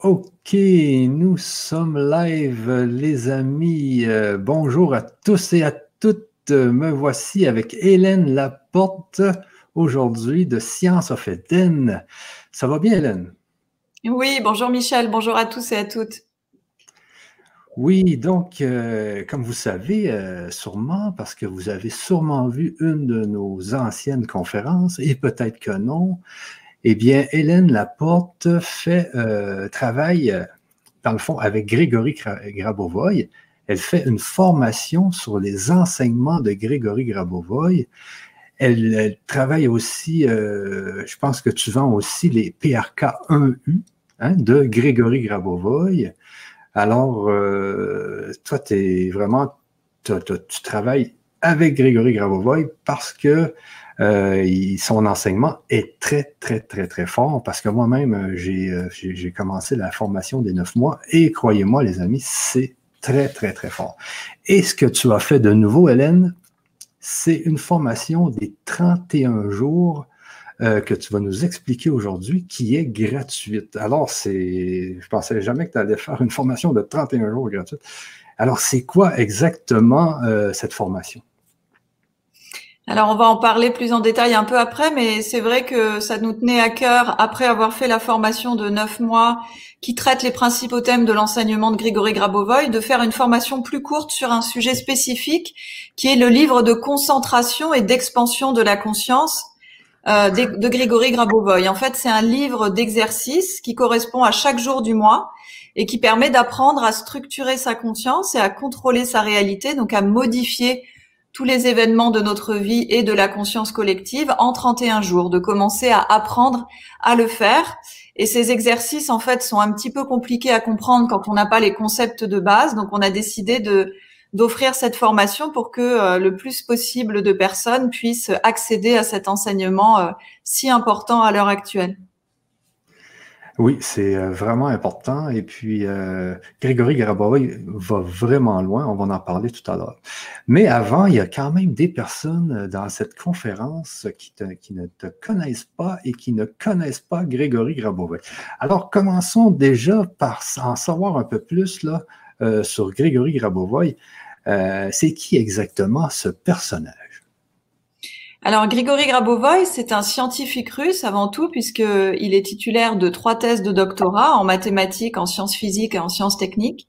Ok, nous sommes live, les amis. Euh, bonjour à tous et à toutes. Me voici avec Hélène Laporte aujourd'hui de Science of Eden. Ça va bien, Hélène? Oui, bonjour Michel, bonjour à tous et à toutes. Oui, donc, euh, comme vous savez, euh, sûrement, parce que vous avez sûrement vu une de nos anciennes conférences, et peut-être que non, eh bien, Hélène Laporte fait euh, travaille, euh, dans le fond, avec Grégory Grabovoy. Elle fait une formation sur les enseignements de Grégory Grabovoy. Elle, travaille aussi, euh, je pense que tu vends aussi les PRK 1U hein, de Grégory Grabovoy. Alors, toi, tu vraiment, tu travailles avec Grégory Grabovoy parce que euh, son enseignement est très, très, très, très fort parce que moi-même, euh, euh, j'ai commencé la formation des neuf mois et croyez-moi, les amis, c'est très, très, très fort. Et ce que tu as fait de nouveau, Hélène, c'est une formation des 31 jours que tu vas nous expliquer aujourd'hui qui est gratuite. Alors, c'est, je pensais jamais que tu allais faire une formation de 31 jours gratuite. Alors, c'est quoi exactement cette formation? Alors, on va en parler plus en détail un peu après, mais c'est vrai que ça nous tenait à cœur, après avoir fait la formation de neuf mois qui traite les principaux thèmes de l'enseignement de Grigory Grabovoy, de faire une formation plus courte sur un sujet spécifique qui est le livre de concentration et d'expansion de la conscience euh, de, de Grigory Grabovoy. En fait, c'est un livre d'exercice qui correspond à chaque jour du mois et qui permet d'apprendre à structurer sa conscience et à contrôler sa réalité, donc à modifier tous les événements de notre vie et de la conscience collective en 31 jours, de commencer à apprendre à le faire. Et ces exercices, en fait, sont un petit peu compliqués à comprendre quand on n'a pas les concepts de base. Donc, on a décidé de d'offrir cette formation pour que euh, le plus possible de personnes puissent accéder à cet enseignement euh, si important à l'heure actuelle. Oui, c'est euh, vraiment important. Et puis, euh, Grégory Garaboy va vraiment loin. On va en parler tout à l'heure. Mais avant, il y a quand même des personnes euh, dans cette conférence qui, qui ne te connaissent pas et qui ne connaissent pas Grégory Grabovoy. Alors, commençons déjà par en savoir un peu plus là, sur Grégory Grabovoy. c'est qui exactement ce personnage? Alors, Grigory Grabovoy, c'est un scientifique russe avant tout, puisqu'il est titulaire de trois thèses de doctorat en mathématiques, en sciences physiques et en sciences techniques.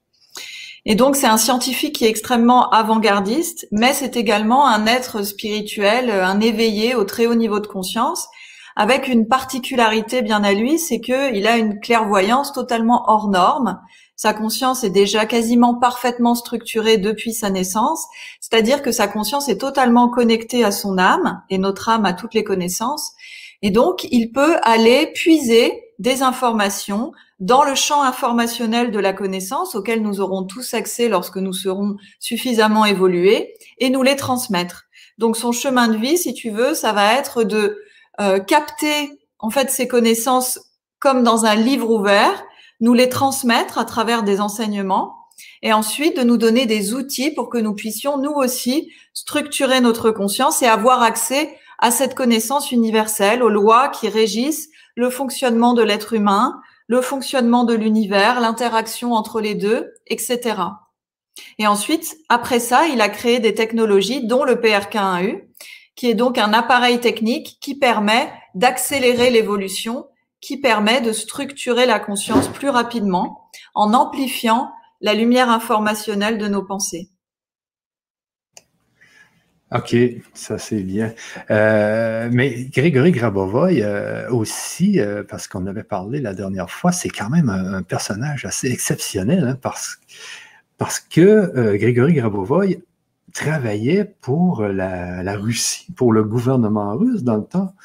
Et donc, c'est un scientifique qui est extrêmement avant-gardiste, mais c'est également un être spirituel, un éveillé au très haut niveau de conscience, avec une particularité bien à lui, c'est qu'il a une clairvoyance totalement hors norme. Sa conscience est déjà quasiment parfaitement structurée depuis sa naissance, c'est-à-dire que sa conscience est totalement connectée à son âme, et notre âme a toutes les connaissances, et donc il peut aller puiser des informations dans le champ informationnel de la connaissance auquel nous aurons tous accès lorsque nous serons suffisamment évolués, et nous les transmettre. Donc son chemin de vie, si tu veux, ça va être de euh, capter en fait ces connaissances comme dans un livre ouvert nous les transmettre à travers des enseignements et ensuite de nous donner des outils pour que nous puissions nous aussi structurer notre conscience et avoir accès à cette connaissance universelle, aux lois qui régissent le fonctionnement de l'être humain, le fonctionnement de l'univers, l'interaction entre les deux, etc. Et ensuite, après ça, il a créé des technologies, dont le PRK1U, qui est donc un appareil technique qui permet d'accélérer l'évolution qui permet de structurer la conscience plus rapidement en amplifiant la lumière informationnelle de nos pensées. OK, ça c'est bien. Euh, mais Grégory Grabovoy euh, aussi, euh, parce qu'on avait parlé la dernière fois, c'est quand même un, personnage assez exceptionnel hein, parce, que Grégory Grabovoy travaillait pour la, la, Russie, pour le gouvernement russe dans le temps.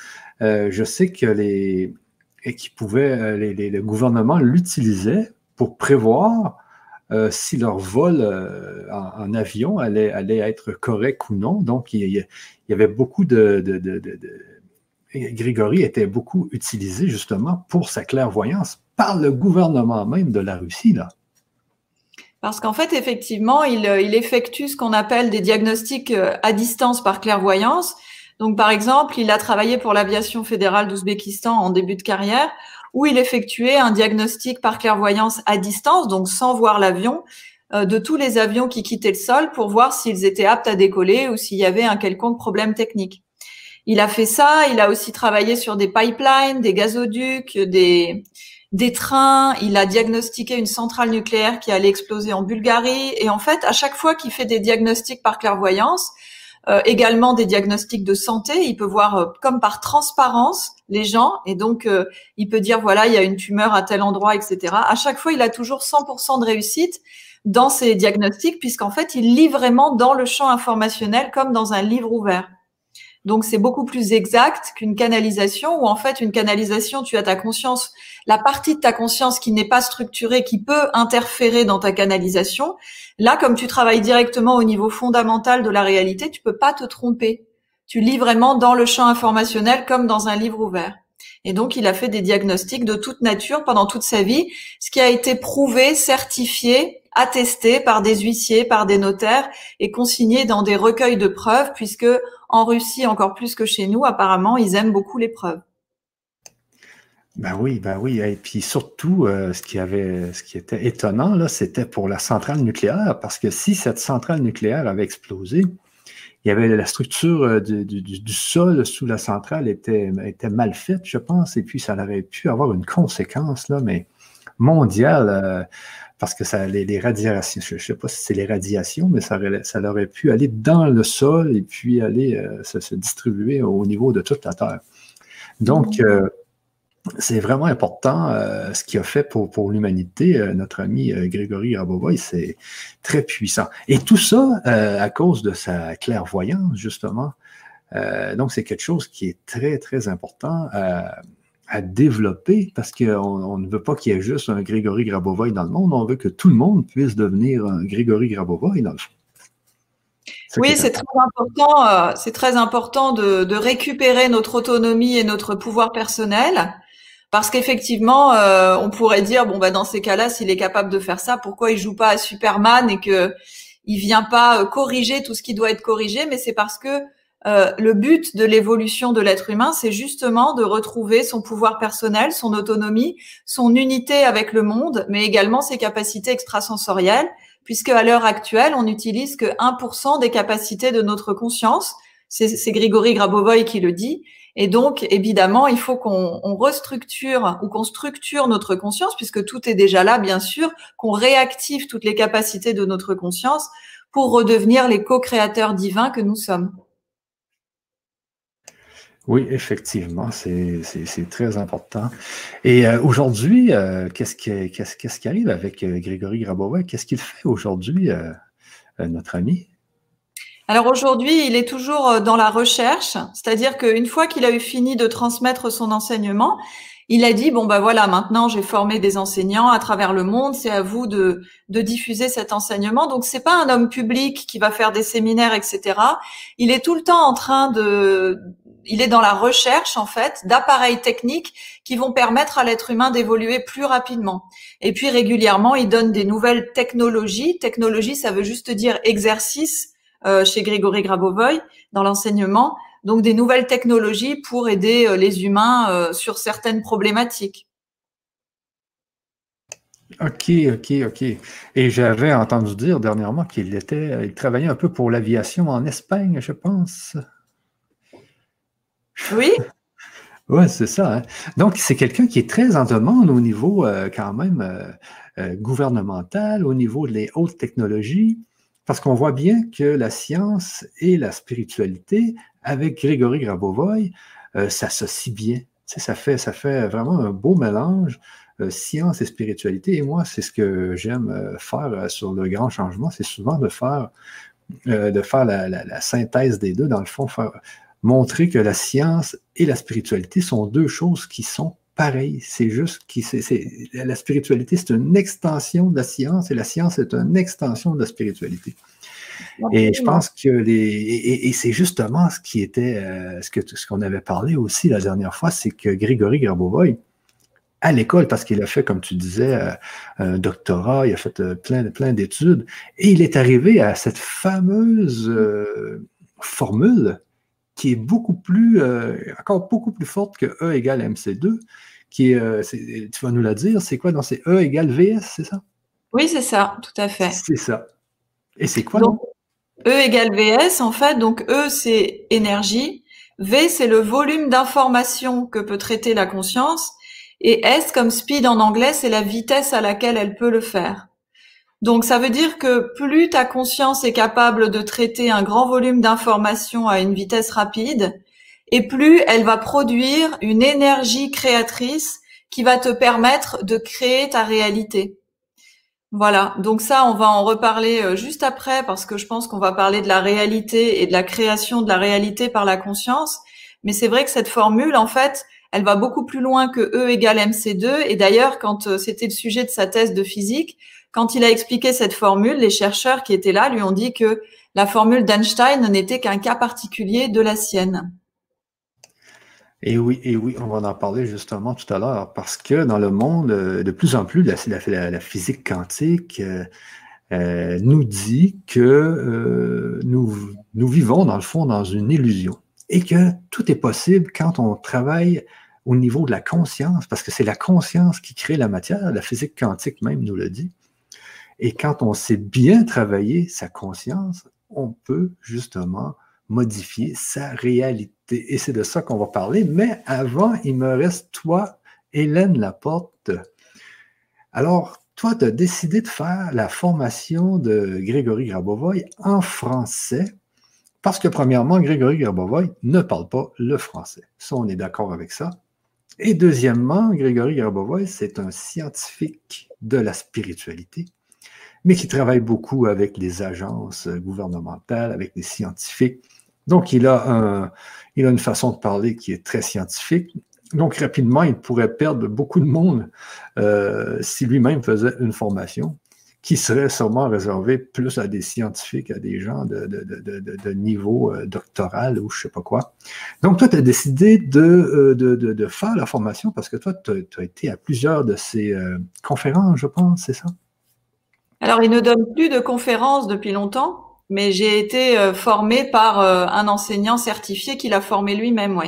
je sais que les, et qui pouvaient, euh, le gouvernement l'utilisait pour prévoir euh, si leur vol euh, en, avion allait, allait, être correct ou non. Donc, il, y avait beaucoup de, de, de, de, Grégory était beaucoup utilisé justement pour sa clairvoyance par le gouvernement même de la Russie. Là. Parce qu'en fait, effectivement, il, il effectue ce qu'on appelle des diagnostics à distance par clairvoyance. Donc, par exemple, il a travaillé pour l'aviation fédérale d'Ouzbékistan en début de carrière, où il effectuait un diagnostic par clairvoyance à distance, donc sans voir l'avion, euh, de tous les avions qui quittaient le sol pour voir s'ils étaient aptes à décoller ou s'il y avait un quelconque problème technique. Il a fait ça, il a aussi travaillé sur des pipelines, des gazoducs, des, des trains, il a diagnostiqué une centrale nucléaire qui allait exploser en Bulgarie. Et en fait, à chaque fois qu'il fait des diagnostics par clairvoyance, euh, également des diagnostics de santé, il peut voir euh, comme par transparence les gens et donc euh, il peut dire voilà il y a une tumeur à tel endroit, etc. À chaque fois, il a toujours 100% de réussite dans ses diagnostics puisqu'en fait, il lit vraiment dans le champ informationnel comme dans un livre ouvert. Donc c'est beaucoup plus exact qu'une canalisation où en fait une canalisation, tu as ta conscience, la partie de ta conscience qui n'est pas structurée, qui peut interférer dans ta canalisation. Là, comme tu travailles directement au niveau fondamental de la réalité, tu peux pas te tromper. Tu lis vraiment dans le champ informationnel comme dans un livre ouvert. Et donc, il a fait des diagnostics de toute nature pendant toute sa vie, ce qui a été prouvé, certifié, attesté par des huissiers, par des notaires et consigné dans des recueils de preuves, puisque en Russie, encore plus que chez nous, apparemment, ils aiment beaucoup les preuves. Ben oui, ben oui. Et puis surtout, euh, ce, qui avait, ce qui était étonnant, là, c'était pour la centrale nucléaire, parce que si cette centrale nucléaire avait explosé, il y avait la structure euh, du, sol sous la centrale était, était mal faite, je pense, et puis ça aurait pu avoir une conséquence, là, mais mondiale. Euh, parce que ça, les, radiations, je ne sais pas si c'est les radiations, mais ça aurait, ça aurait pu aller dans le sol et puis aller euh, se, distribuer au niveau de toute la Terre. Donc, mmh. euh, c'est vraiment important euh, ce qu'il a fait pour, pour l'humanité. notre ami Grégory Rabovoy, c'est très puissant. Et tout ça à cause de sa clairvoyance, justement. donc, c'est quelque chose qui est très, très important à développer parce qu'on on ne veut pas qu'il y ait juste un Grégory Grabovoy dans le monde, on veut que tout le monde puisse devenir un Grégory Grabovoy dans le fond. Oui, c'est très important. Euh, c'est très important de, récupérer notre autonomie et notre pouvoir personnel, parce qu'effectivement, euh, on pourrait dire bon bah dans ces cas-là, s'il est capable de faire ça, pourquoi il joue pas à Superman et que il vient pas euh, corriger tout ce qui doit être corrigé? Mais c'est parce que euh, le but de l'évolution de l'être humain, c'est justement de retrouver son pouvoir personnel, son autonomie, son unité avec le monde, mais également ses capacités extrasensorielles, puisque à l'heure actuelle, on n'utilise que 1% des capacités de notre conscience. C'est Grigory Grabovoy qui le dit. Et donc, évidemment, il faut qu'on restructure ou qu'on structure notre conscience, puisque tout est déjà là, bien sûr, qu'on réactive toutes les capacités de notre conscience pour redevenir les co-créateurs divins que nous sommes. Oui, effectivement, c'est très important. Et euh, aujourd'hui, euh, qu'est-ce qui, qu'est-ce qui arrive avec euh, Grégory Grabovoi? Qu'est-ce qu'il fait aujourd'hui, notre ami? Alors aujourd'hui, il est toujours dans la recherche, c'est-à-dire qu'une fois qu'il a eu fini de transmettre son enseignement, il a dit bon ben voilà maintenant j'ai formé des enseignants à travers le monde c'est à vous de, de diffuser cet enseignement donc c'est pas un homme public qui va faire des séminaires etc il est tout le temps en train de il est dans la recherche en fait d'appareils techniques qui vont permettre à l'être humain d'évoluer plus rapidement. Et puis régulièrement, il donne des nouvelles technologies. Technologie, ça veut juste dire exercice euh, chez Grégory Grabovoy dans l'enseignement. Donc des nouvelles technologies pour aider euh, les humains euh, sur certaines problématiques. OK, OK, OK. Et j'avais entendu dire dernièrement qu'il était, il travaillait un peu pour l'aviation en Espagne, je pense. Oui. Oui, c'est ça. Hein. Donc, c'est quelqu'un qui est très en demande au niveau euh, quand même euh, euh, gouvernemental, au niveau des hautes technologies, parce qu'on voit bien que la science et la spiritualité, avec Grégory Grabovoy, s'associent bien. ça, fait, ça fait vraiment un beau mélange, science et spiritualité. Et moi, c'est ce que j'aime faire sur le grand changement, c'est souvent de faire, la, la, synthèse des deux, dans le fond, faire, montrer que la science et la spiritualité sont deux choses qui sont pareilles. C'est juste que la spiritualité, c'est une extension de la science et la science est une extension de la spiritualité. Et je pense que les et, c'est justement ce qui était euh, ce que ce qu'on avait parlé aussi la dernière fois, c'est que Grégory Grabovoy à l'école parce qu'il a fait, comme tu disais, euh, un doctorat, il a fait euh, plein plein d'études et il est arrivé à cette fameuse formule qui est beaucoup plus, euh, encore beaucoup plus forte que E égale MC2, qui est, euh, tu vas nous la dire, c'est quoi dans ces E égale VS, c'est ça? Oui, c'est ça, tout à fait. C'est ça. Et c'est quoi donc, E égale VS, en fait, donc E c'est énergie, V c'est le volume d'information que peut traiter la conscience, et S comme speed en anglais, c'est la vitesse à laquelle elle peut le faire. Donc ça veut dire que plus ta conscience est capable de traiter un grand volume d'informations à une vitesse rapide, et plus elle va produire une énergie créatrice qui va te permettre de créer ta réalité. Voilà, donc ça, on va en reparler euh, juste après parce que je pense qu'on va parler de la réalité et de la création de la réalité par la conscience. Mais c'est vrai que cette formule, en fait, elle va beaucoup plus loin que E égale MC2. Et d'ailleurs, quand euh, c'était le sujet de sa thèse de physique, quand il a expliqué cette formule, les chercheurs qui étaient là lui ont dit que la formule d'Einstein n'était qu'un cas particulier de la sienne. Et oui, et oui, on va en parler justement tout à l'heure, parce que dans le monde, euh, de plus en plus, la, physique quantique euh, euh, nous dit que nous, nous vivons, dans le fond, dans une illusion, et que tout est possible quand on travaille au niveau de la conscience, parce que c'est la conscience qui crée la matière, la physique quantique même nous le dit. Et quand on sait bien travailler sa conscience, on peut justement modifier sa réalité. Et c'est de ça qu'on va parler. Mais avant, il me reste toi, Hélène Laporte. Alors, toi, tu as décidé de faire la formation de Grégory Grabovoy en français parce que, premièrement, Grégory Grabovoy ne parle pas le français. Ça, on est d'accord avec ça. Et deuxièmement, Grégory Grabovoy, c'est un scientifique de la spiritualité mais qui travaille beaucoup avec les agences gouvernementales, avec les scientifiques. Donc, il a, un, il a une façon de parler qui est très scientifique. Donc, rapidement, il pourrait perdre beaucoup de monde euh, si lui-même faisait une formation qui serait sûrement réservée plus à des scientifiques, à des gens de, de, de, de niveau euh, doctoral ou je sais pas quoi. Donc, toi, tu as décidé de, euh, de, faire la formation parce que toi, tu as, été à plusieurs de ces conférences, je pense, c'est ça? Alors, il ne donne plus de conférences depuis longtemps, mais j'ai été euh, formée par euh, un enseignant certifié qui l'a formé lui-même, oui.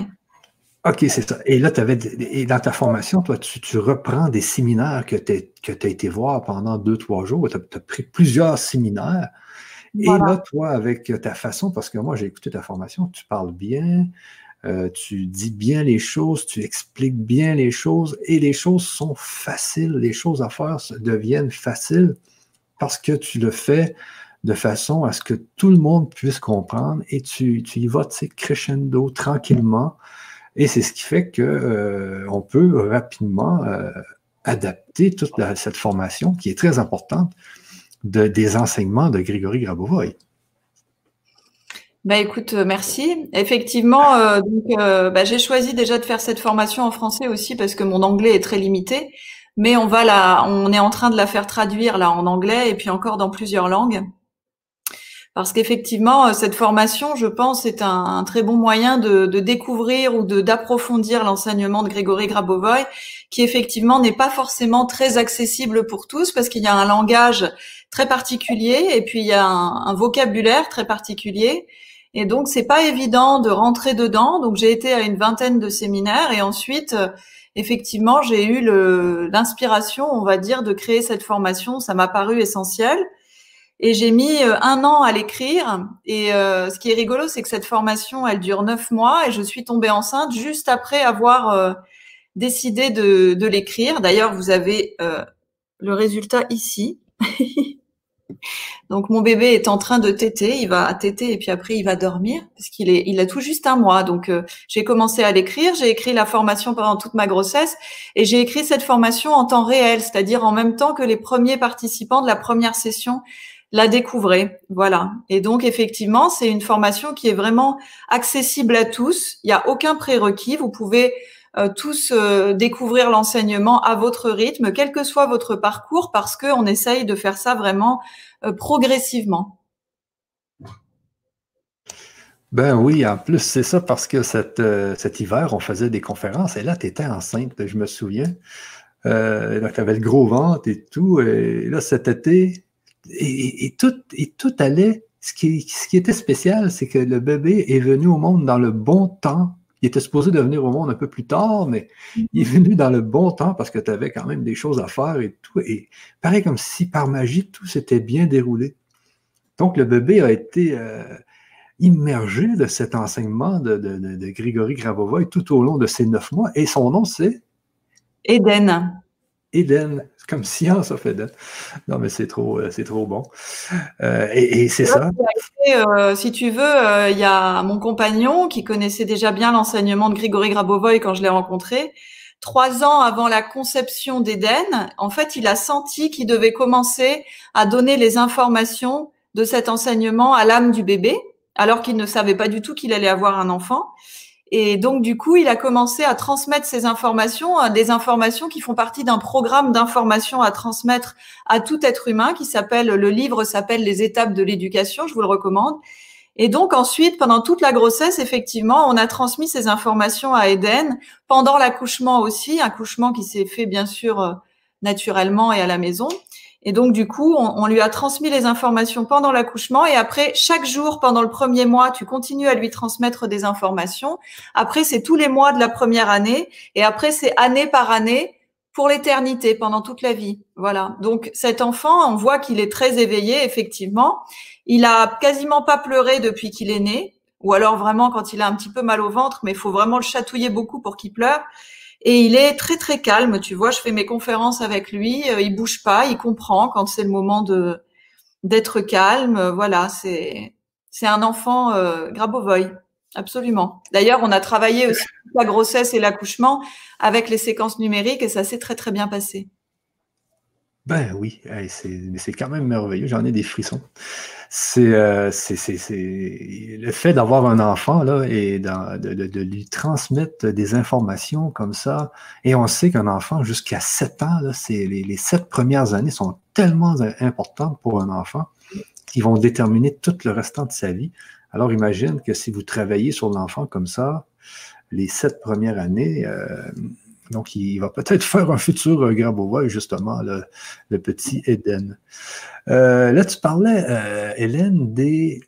OK, c'est ça. Et là, avais, et dans ta formation, toi, tu, reprends des séminaires que tu as été voir pendant deux, trois jours. Tu as, pris plusieurs séminaires. Et là, toi, avec ta façon, parce que moi, j'ai écouté ta formation, tu parles bien, euh, tu dis bien les choses, tu expliques bien les choses, et les choses sont faciles. Les choses à faire deviennent faciles parce que tu le fais de façon à ce que tout le monde puisse comprendre et tu, y vas crescendo, tranquillement. Et c'est ce qui fait qu'on euh, peut rapidement euh, adapter toute cette formation qui est très importante de, des enseignements de Grégory Grabovoy. Bah écoute, euh, merci. Effectivement, bah, j'ai choisi déjà de faire cette formation en français aussi parce que mon anglais est très limité mais on va la, on est en train de la faire traduire là en anglais et puis encore dans plusieurs langues. Parce qu'effectivement, euh, cette formation, je pense, est un, très bon moyen de, découvrir ou de d'approfondir l'enseignement de Grégory Grabovoy, qui effectivement n'est pas forcément très accessible pour tous, parce qu'il y a un langage très particulier et puis il y a un, un vocabulaire très particulier. Et donc, c'est pas évident de rentrer dedans. Donc, j'ai été à une vingtaine de séminaires et ensuite, effectivement, j'ai eu l'inspiration, on va dire, de créer cette formation. Ça m'a paru essentiel. Et j'ai mis euh, un an à l'écrire. Et euh, ce qui est rigolo, c'est que cette formation, elle dure neuf mois et je suis tombée enceinte juste après avoir euh, décidé de, de l'écrire. D'ailleurs, vous avez le résultat ici. Donc mon bébé est en train de téter, il va téter et puis après il va dormir parce qu'il est, il a tout juste un mois. Donc euh, j'ai commencé à l'écrire, j'ai écrit la formation pendant toute ma grossesse et j'ai écrit cette formation en temps réel, c'est-à-dire en même temps que les premiers participants de la première session la découvraient. Voilà. Et donc effectivement, c'est une formation qui est vraiment accessible à tous. Il n'y a aucun prérequis. Vous pouvez tous euh, découvrir l'enseignement à votre rythme, quel que soit votre parcours, parce qu'on essaye de faire ça vraiment euh, progressivement. Ben oui, en plus, c'est ça parce que cet hiver, on faisait des conférences et là, tu étais enceinte, je me souviens. donc, tu avais le gros ventre et tout. Et là, cet été, et, tout, et tout allait ce qui, ce qui était spécial, c'est que le bébé est venu au monde dans le bon temps. Il était supposé de venir au monde un peu plus tard, mais il est venu dans le bon temps parce que tu avais quand même des choses à faire et tout. Et pareil comme si par magie, tout s'était bien déroulé. Donc, le bébé a été euh, immergé de cet enseignement de, de, de, Grigory tout au long de ces neuf mois. Et son nom, c'est? Eden. Eden, comme science of Eden. Non, mais c'est trop, euh, c'est trop bon. Euh, et, c'est ça. Euh, si tu veux, il y a mon compagnon qui connaissait déjà bien l'enseignement de Grigory Grabovoy quand je l'ai rencontré. Trois ans avant la conception d'Eden, en fait, il a senti qu'il devait commencer à donner les informations de cet enseignement à l'âme du bébé, alors qu'il ne savait pas du tout qu'il allait avoir un enfant. Et donc, du coup, il a commencé à transmettre ces informations, euh, des informations qui font partie d'un programme d'information à transmettre à tout être humain qui s'appelle, le livre s'appelle Les étapes de l'éducation, je vous le recommande. Et donc ensuite, pendant toute la grossesse, effectivement, on a transmis ces informations à Eden, pendant l'accouchement aussi, accouchement qui s'est fait bien sûr euh, naturellement et à la maison. Et donc, du coup, on, lui a transmis les informations pendant l'accouchement. Et après, chaque jour, pendant le premier mois, tu continues à lui transmettre des informations. Après, c'est tous les mois de la première année. Et après, c'est année par année pour l'éternité, pendant toute la vie. Voilà. Donc, cet enfant, on voit qu'il est très éveillé, effectivement. Il a quasiment pas pleuré depuis qu'il est né. Ou alors vraiment quand il a un petit peu mal au ventre, mais il faut vraiment le chatouiller beaucoup pour qu'il pleure. Et il est très très calme, tu vois. Je fais mes conférences avec lui, euh, il bouge pas, il comprend quand c'est le moment de d'être calme. Voilà, c'est c'est un enfant euh, Grabovoy, absolument. D'ailleurs, on a travaillé aussi la grossesse et l'accouchement avec les séquences numériques et ça s'est très très bien passé. Ben oui, c'est quand même merveilleux. J'en ai des frissons. Euh, c'est le fait d'avoir un enfant là et de, lui transmettre des informations comme ça. Et on sait qu'un enfant jusqu'à 7 ans, là, les, les sept premières années sont tellement importantes pour un enfant qu'ils vont déterminer tout le restant de sa vie. Alors imagine que si vous travaillez sur l'enfant comme ça, les sept premières années, euh, donc, il va peut-être faire un futur euh, Grabovoy, justement, le, petit Eden. Euh, là, tu parlais, euh, Hélène, des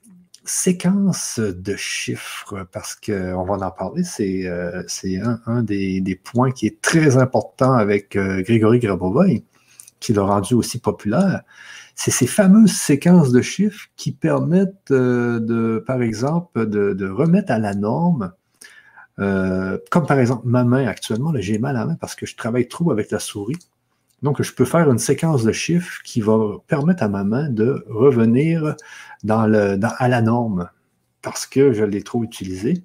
séquences de chiffres, parce qu'on va en parler, c'est un, des, points qui est très important avec Grégory Grabovoy, qui l'a rendu aussi populaire. C'est ces fameuses séquences de chiffres qui permettent, de, par exemple, de remettre à la norme euh, comme par exemple ma main actuellement, j'ai mal à la main parce que je travaille trop avec la souris. Donc, je peux faire une séquence de chiffres qui va permettre à ma main de revenir à la norme parce que je l'ai trop utilisé.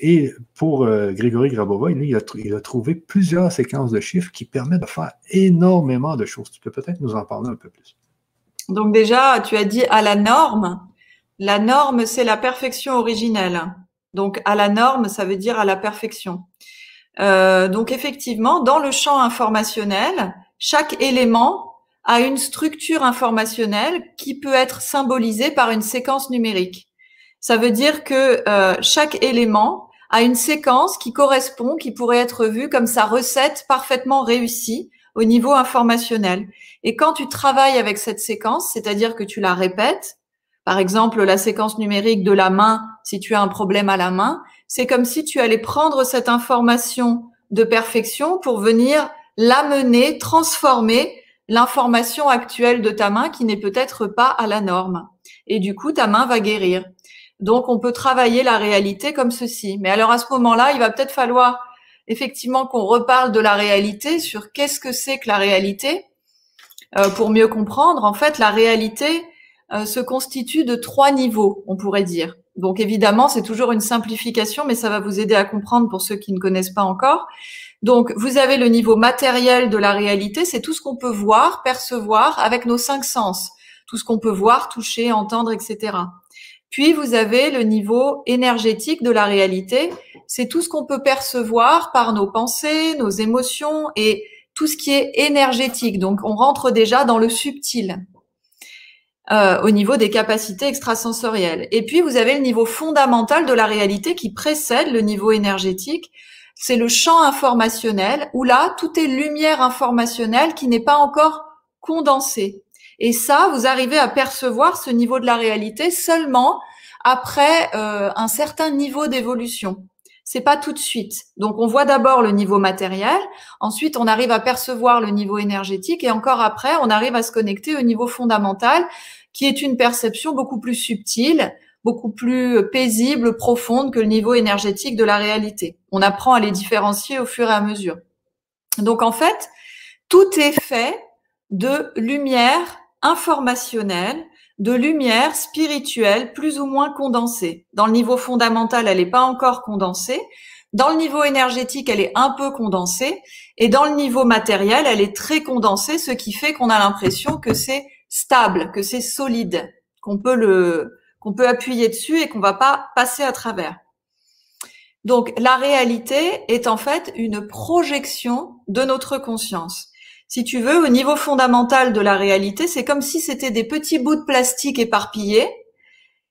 Et pour euh, Grégory Grabova, il a, il a, trouvé plusieurs séquences de chiffres qui permettent de faire énormément de choses. Tu peux peut-être nous en parler un peu plus. Donc déjà, tu as dit à la norme. La norme, c'est la perfection originelle. Donc à la norme, ça veut dire à la perfection. Euh, donc effectivement, dans le champ informationnel, chaque élément a une structure informationnelle qui peut être symbolisée par une séquence numérique. Ça veut dire que euh, chaque élément a une séquence qui correspond, qui pourrait être vue comme sa recette parfaitement réussie au niveau informationnel. Et quand tu travailles avec cette séquence, c'est-à-dire que tu la répètes, par exemple, la séquence numérique de la main, si tu as un problème à la main, c'est comme si tu allais prendre cette information de perfection pour venir l'amener, transformer l'information actuelle de ta main qui n'est peut-être pas à la norme. Et du coup, ta main va guérir. Donc, on peut travailler la réalité comme ceci. Mais alors, à ce moment-là, il va peut-être falloir effectivement qu'on reparle de la réalité sur qu'est-ce que c'est que la réalité euh, pour mieux comprendre. En fait, la réalité, euh, se constitue de trois niveaux, on pourrait dire. Donc évidemment, c'est toujours une simplification, mais ça va vous aider à comprendre pour ceux qui ne connaissent pas encore. Donc vous avez le niveau matériel de la réalité, c'est tout ce qu'on peut voir, percevoir avec nos cinq sens, tout ce qu'on peut voir, toucher, entendre, etc. Puis vous avez le niveau énergétique de la réalité, c'est tout ce qu'on peut percevoir par nos pensées, nos émotions et tout ce qui est énergétique. Donc on rentre déjà dans le subtil. Euh, au niveau des capacités extrasensorielles. Et puis, vous avez le niveau fondamental de la réalité qui précède le niveau énergétique. C'est le champ informationnel où là, tout est lumière informationnelle qui n'est pas encore condensée. Et ça, vous arrivez à percevoir ce niveau de la réalité seulement après euh, un certain niveau d'évolution. C'est pas tout de suite. Donc on voit d'abord le niveau matériel, ensuite on arrive à percevoir le niveau énergétique et encore après on arrive à se connecter au niveau fondamental qui est une perception beaucoup plus subtile, beaucoup plus paisible, profonde que le niveau énergétique de la réalité. On apprend à les différencier au fur et à mesure. Donc en fait, tout est fait de lumière informationnelle, de lumière spirituelle plus ou moins condensée. Dans le niveau fondamental, elle n'est pas encore condensée. Dans le niveau énergétique, elle est un peu condensée. Et dans le niveau matériel, elle est très condensée, ce qui fait qu'on a l'impression que c'est stable, que c'est solide, qu'on peut qu'on peut appuyer dessus et qu'on va pas passer à travers. Donc, la réalité est en fait une projection de notre conscience si tu veux, au niveau fondamental de la réalité, c'est comme si c'était des petits bouts de plastique éparpillés.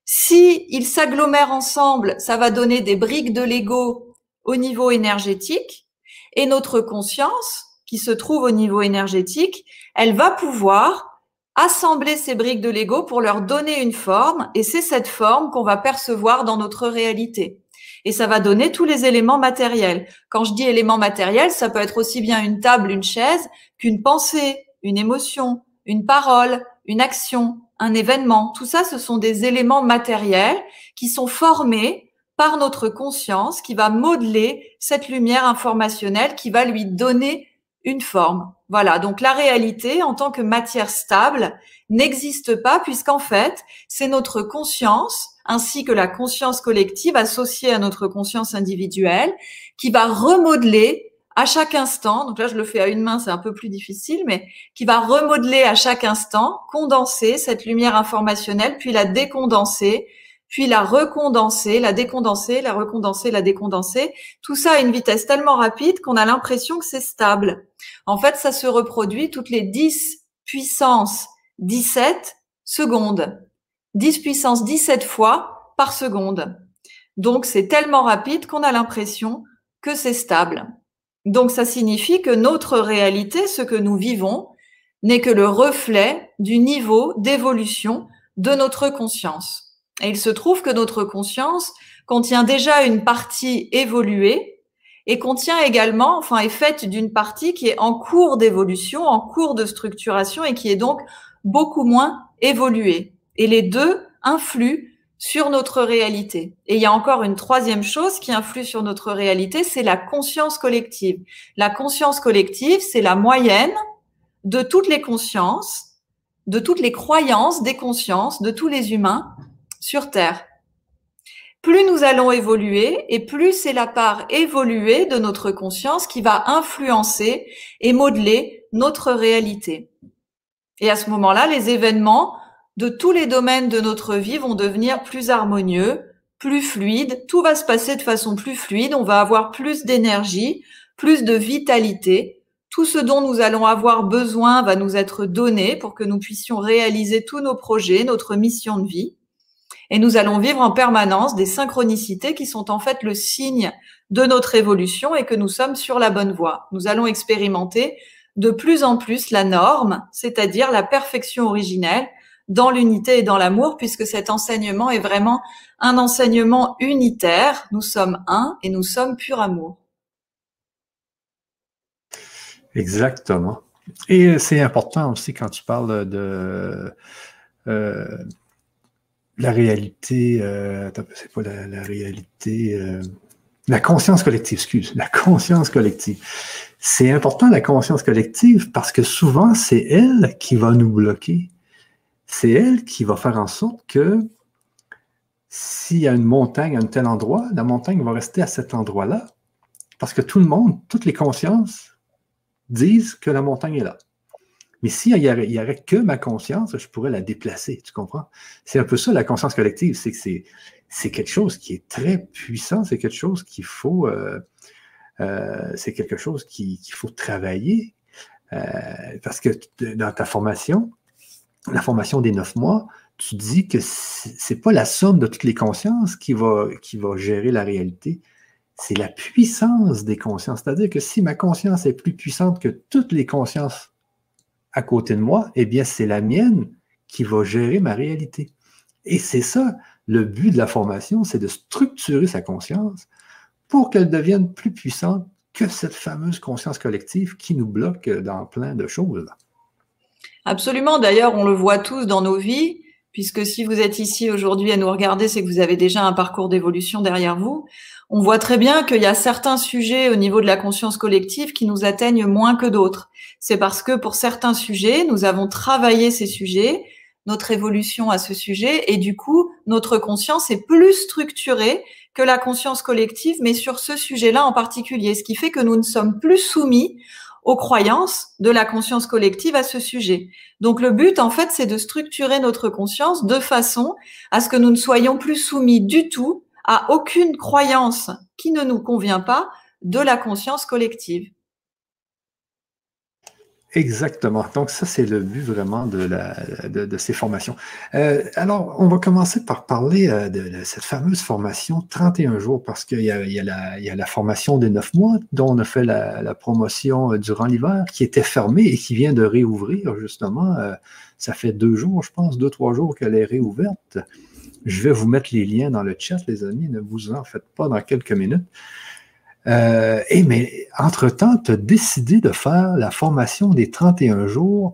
Si ils s'agglomèrent ensemble, ça va donner des briques de Lego au niveau énergétique. Et notre conscience, qui se trouve au niveau énergétique, elle va pouvoir assembler ces briques de Lego pour leur donner une forme. Et c'est cette forme qu'on va percevoir dans notre réalité et ça va donner tous les éléments matériels. Quand je dis éléments matériels, ça peut être aussi bien une table, une chaise, qu'une pensée, une émotion, une parole, une action, un événement. Tout ça, ce sont des éléments matériels qui sont formés par notre conscience, qui va modeler cette lumière informationnelle, qui va lui donner une forme. Voilà, donc la réalité en tant que matière stable n'existe pas puisqu'en fait, c'est notre conscience ainsi que la conscience collective associée à notre conscience individuelle qui va remodeler à chaque instant, donc là je le fais à une main, c'est un peu plus difficile, mais qui va remodeler à chaque instant, condenser cette lumière informationnelle, puis la décondenser, puis la recondenser, la décondenser, la recondenser, la décondenser. Tout ça à une vitesse tellement rapide qu'on a l'impression que c'est stable. En fait, ça se reproduit toutes les 10 puissance 17 secondes. 10 puissance 17 fois par seconde. Donc c'est tellement rapide qu'on a l'impression que c'est stable. Donc ça signifie que notre réalité, ce que nous vivons, n'est que le reflet du niveau d'évolution de notre conscience. Et il se trouve que notre conscience contient déjà une partie évoluée et contient également, enfin, est faite d'une partie qui est en cours d'évolution, en cours de structuration et qui est donc beaucoup moins évoluée. Et les deux influent sur notre réalité. Et il y a encore une troisième chose qui influe sur notre réalité, c'est la conscience collective. La conscience collective, c'est la moyenne de toutes les consciences, de toutes les croyances des consciences de tous les humains sur Terre. Plus nous allons évoluer et plus c'est la part évoluée de notre conscience qui va influencer et modeler notre réalité. Et à ce moment-là, les événements de tous les domaines de notre vie vont devenir plus harmonieux, plus fluides, tout va se passer de façon plus fluide, on va avoir plus d'énergie, plus de vitalité. Tout ce dont nous allons avoir besoin va nous être donné pour que nous puissions réaliser tous nos projets, notre mission de vie. Et nous allons vivre en permanence des synchronicités qui sont en fait le signe de notre évolution et que nous sommes sur la bonne voie. Nous allons expérimenter de plus en plus la norme, c'est-à-dire la perfection originelle, dans l'unité et dans l'amour, puisque cet enseignement est vraiment un enseignement unitaire. Nous sommes un et nous sommes pur amour. Exactement. Et c'est important aussi quand tu parles de euh, la réalité, euh, c'est pas la, réalité, euh, la conscience collective, excuse, la conscience collective. C'est important la conscience collective parce que souvent c'est elle qui va nous bloquer c'est elle qui va faire en sorte que s'il y a une montagne à un tel endroit, la montagne va rester à cet endroit-là, parce que tout le monde, toutes les consciences disent que la montagne est là. Mais s'il n'y avait, que ma conscience, je pourrais la déplacer, tu comprends? C'est un peu ça la conscience collective, c'est que c'est, quelque chose qui est très puissant, c'est quelque chose qu'il faut, euh, euh, qu'il faut travailler, euh, parce que dans ta formation, la formation des neuf mois, tu dis que c'est pas la somme de toutes les consciences qui va, qui va gérer la réalité, c'est la puissance des consciences. C'est-à-dire que si ma conscience est plus puissante que toutes les consciences à côté de moi, eh bien, c'est la mienne qui va gérer ma réalité. Et c'est ça, le but de la formation, c'est de structurer sa conscience pour qu'elle devienne plus puissante que cette fameuse conscience collective qui nous bloque dans plein de choses. Absolument. D'ailleurs, on le voit tous dans nos vies, puisque si vous êtes ici aujourd'hui à nous regarder, c'est que vous avez déjà un parcours d'évolution derrière vous. On voit très bien qu'il y a certains sujets au niveau de la conscience collective qui nous atteignent moins que d'autres. C'est parce que pour certains sujets, nous avons travaillé ces sujets, notre évolution à ce sujet, et du coup, notre conscience est plus structurée que la conscience collective, mais sur ce sujet-là en particulier, ce qui fait que nous ne sommes plus soumis aux croyances de la conscience collective à ce sujet. Donc le but, en fait, c'est de structurer notre conscience de façon à ce que nous ne soyons plus soumis du tout à aucune croyance qui ne nous convient pas de la conscience collective. Exactement. Donc, ça, c'est le but vraiment de, la, de, ces formations. Euh, alors, on va commencer par parler euh, de, cette fameuse formation 31 jours, parce qu'il y, y, y a, la formation des 9 mois, dont on a fait la, promotion euh, durant l'hiver, qui était fermée et qui vient de réouvrir, justement. ça fait deux jours, je pense, deux, trois jours qu'elle est réouverte. Je vais vous mettre les liens dans le chat, les amis, ne vous en faites pas dans quelques minutes. Euh, et mais entre-temps, tu as décidé de faire la formation des 31 jours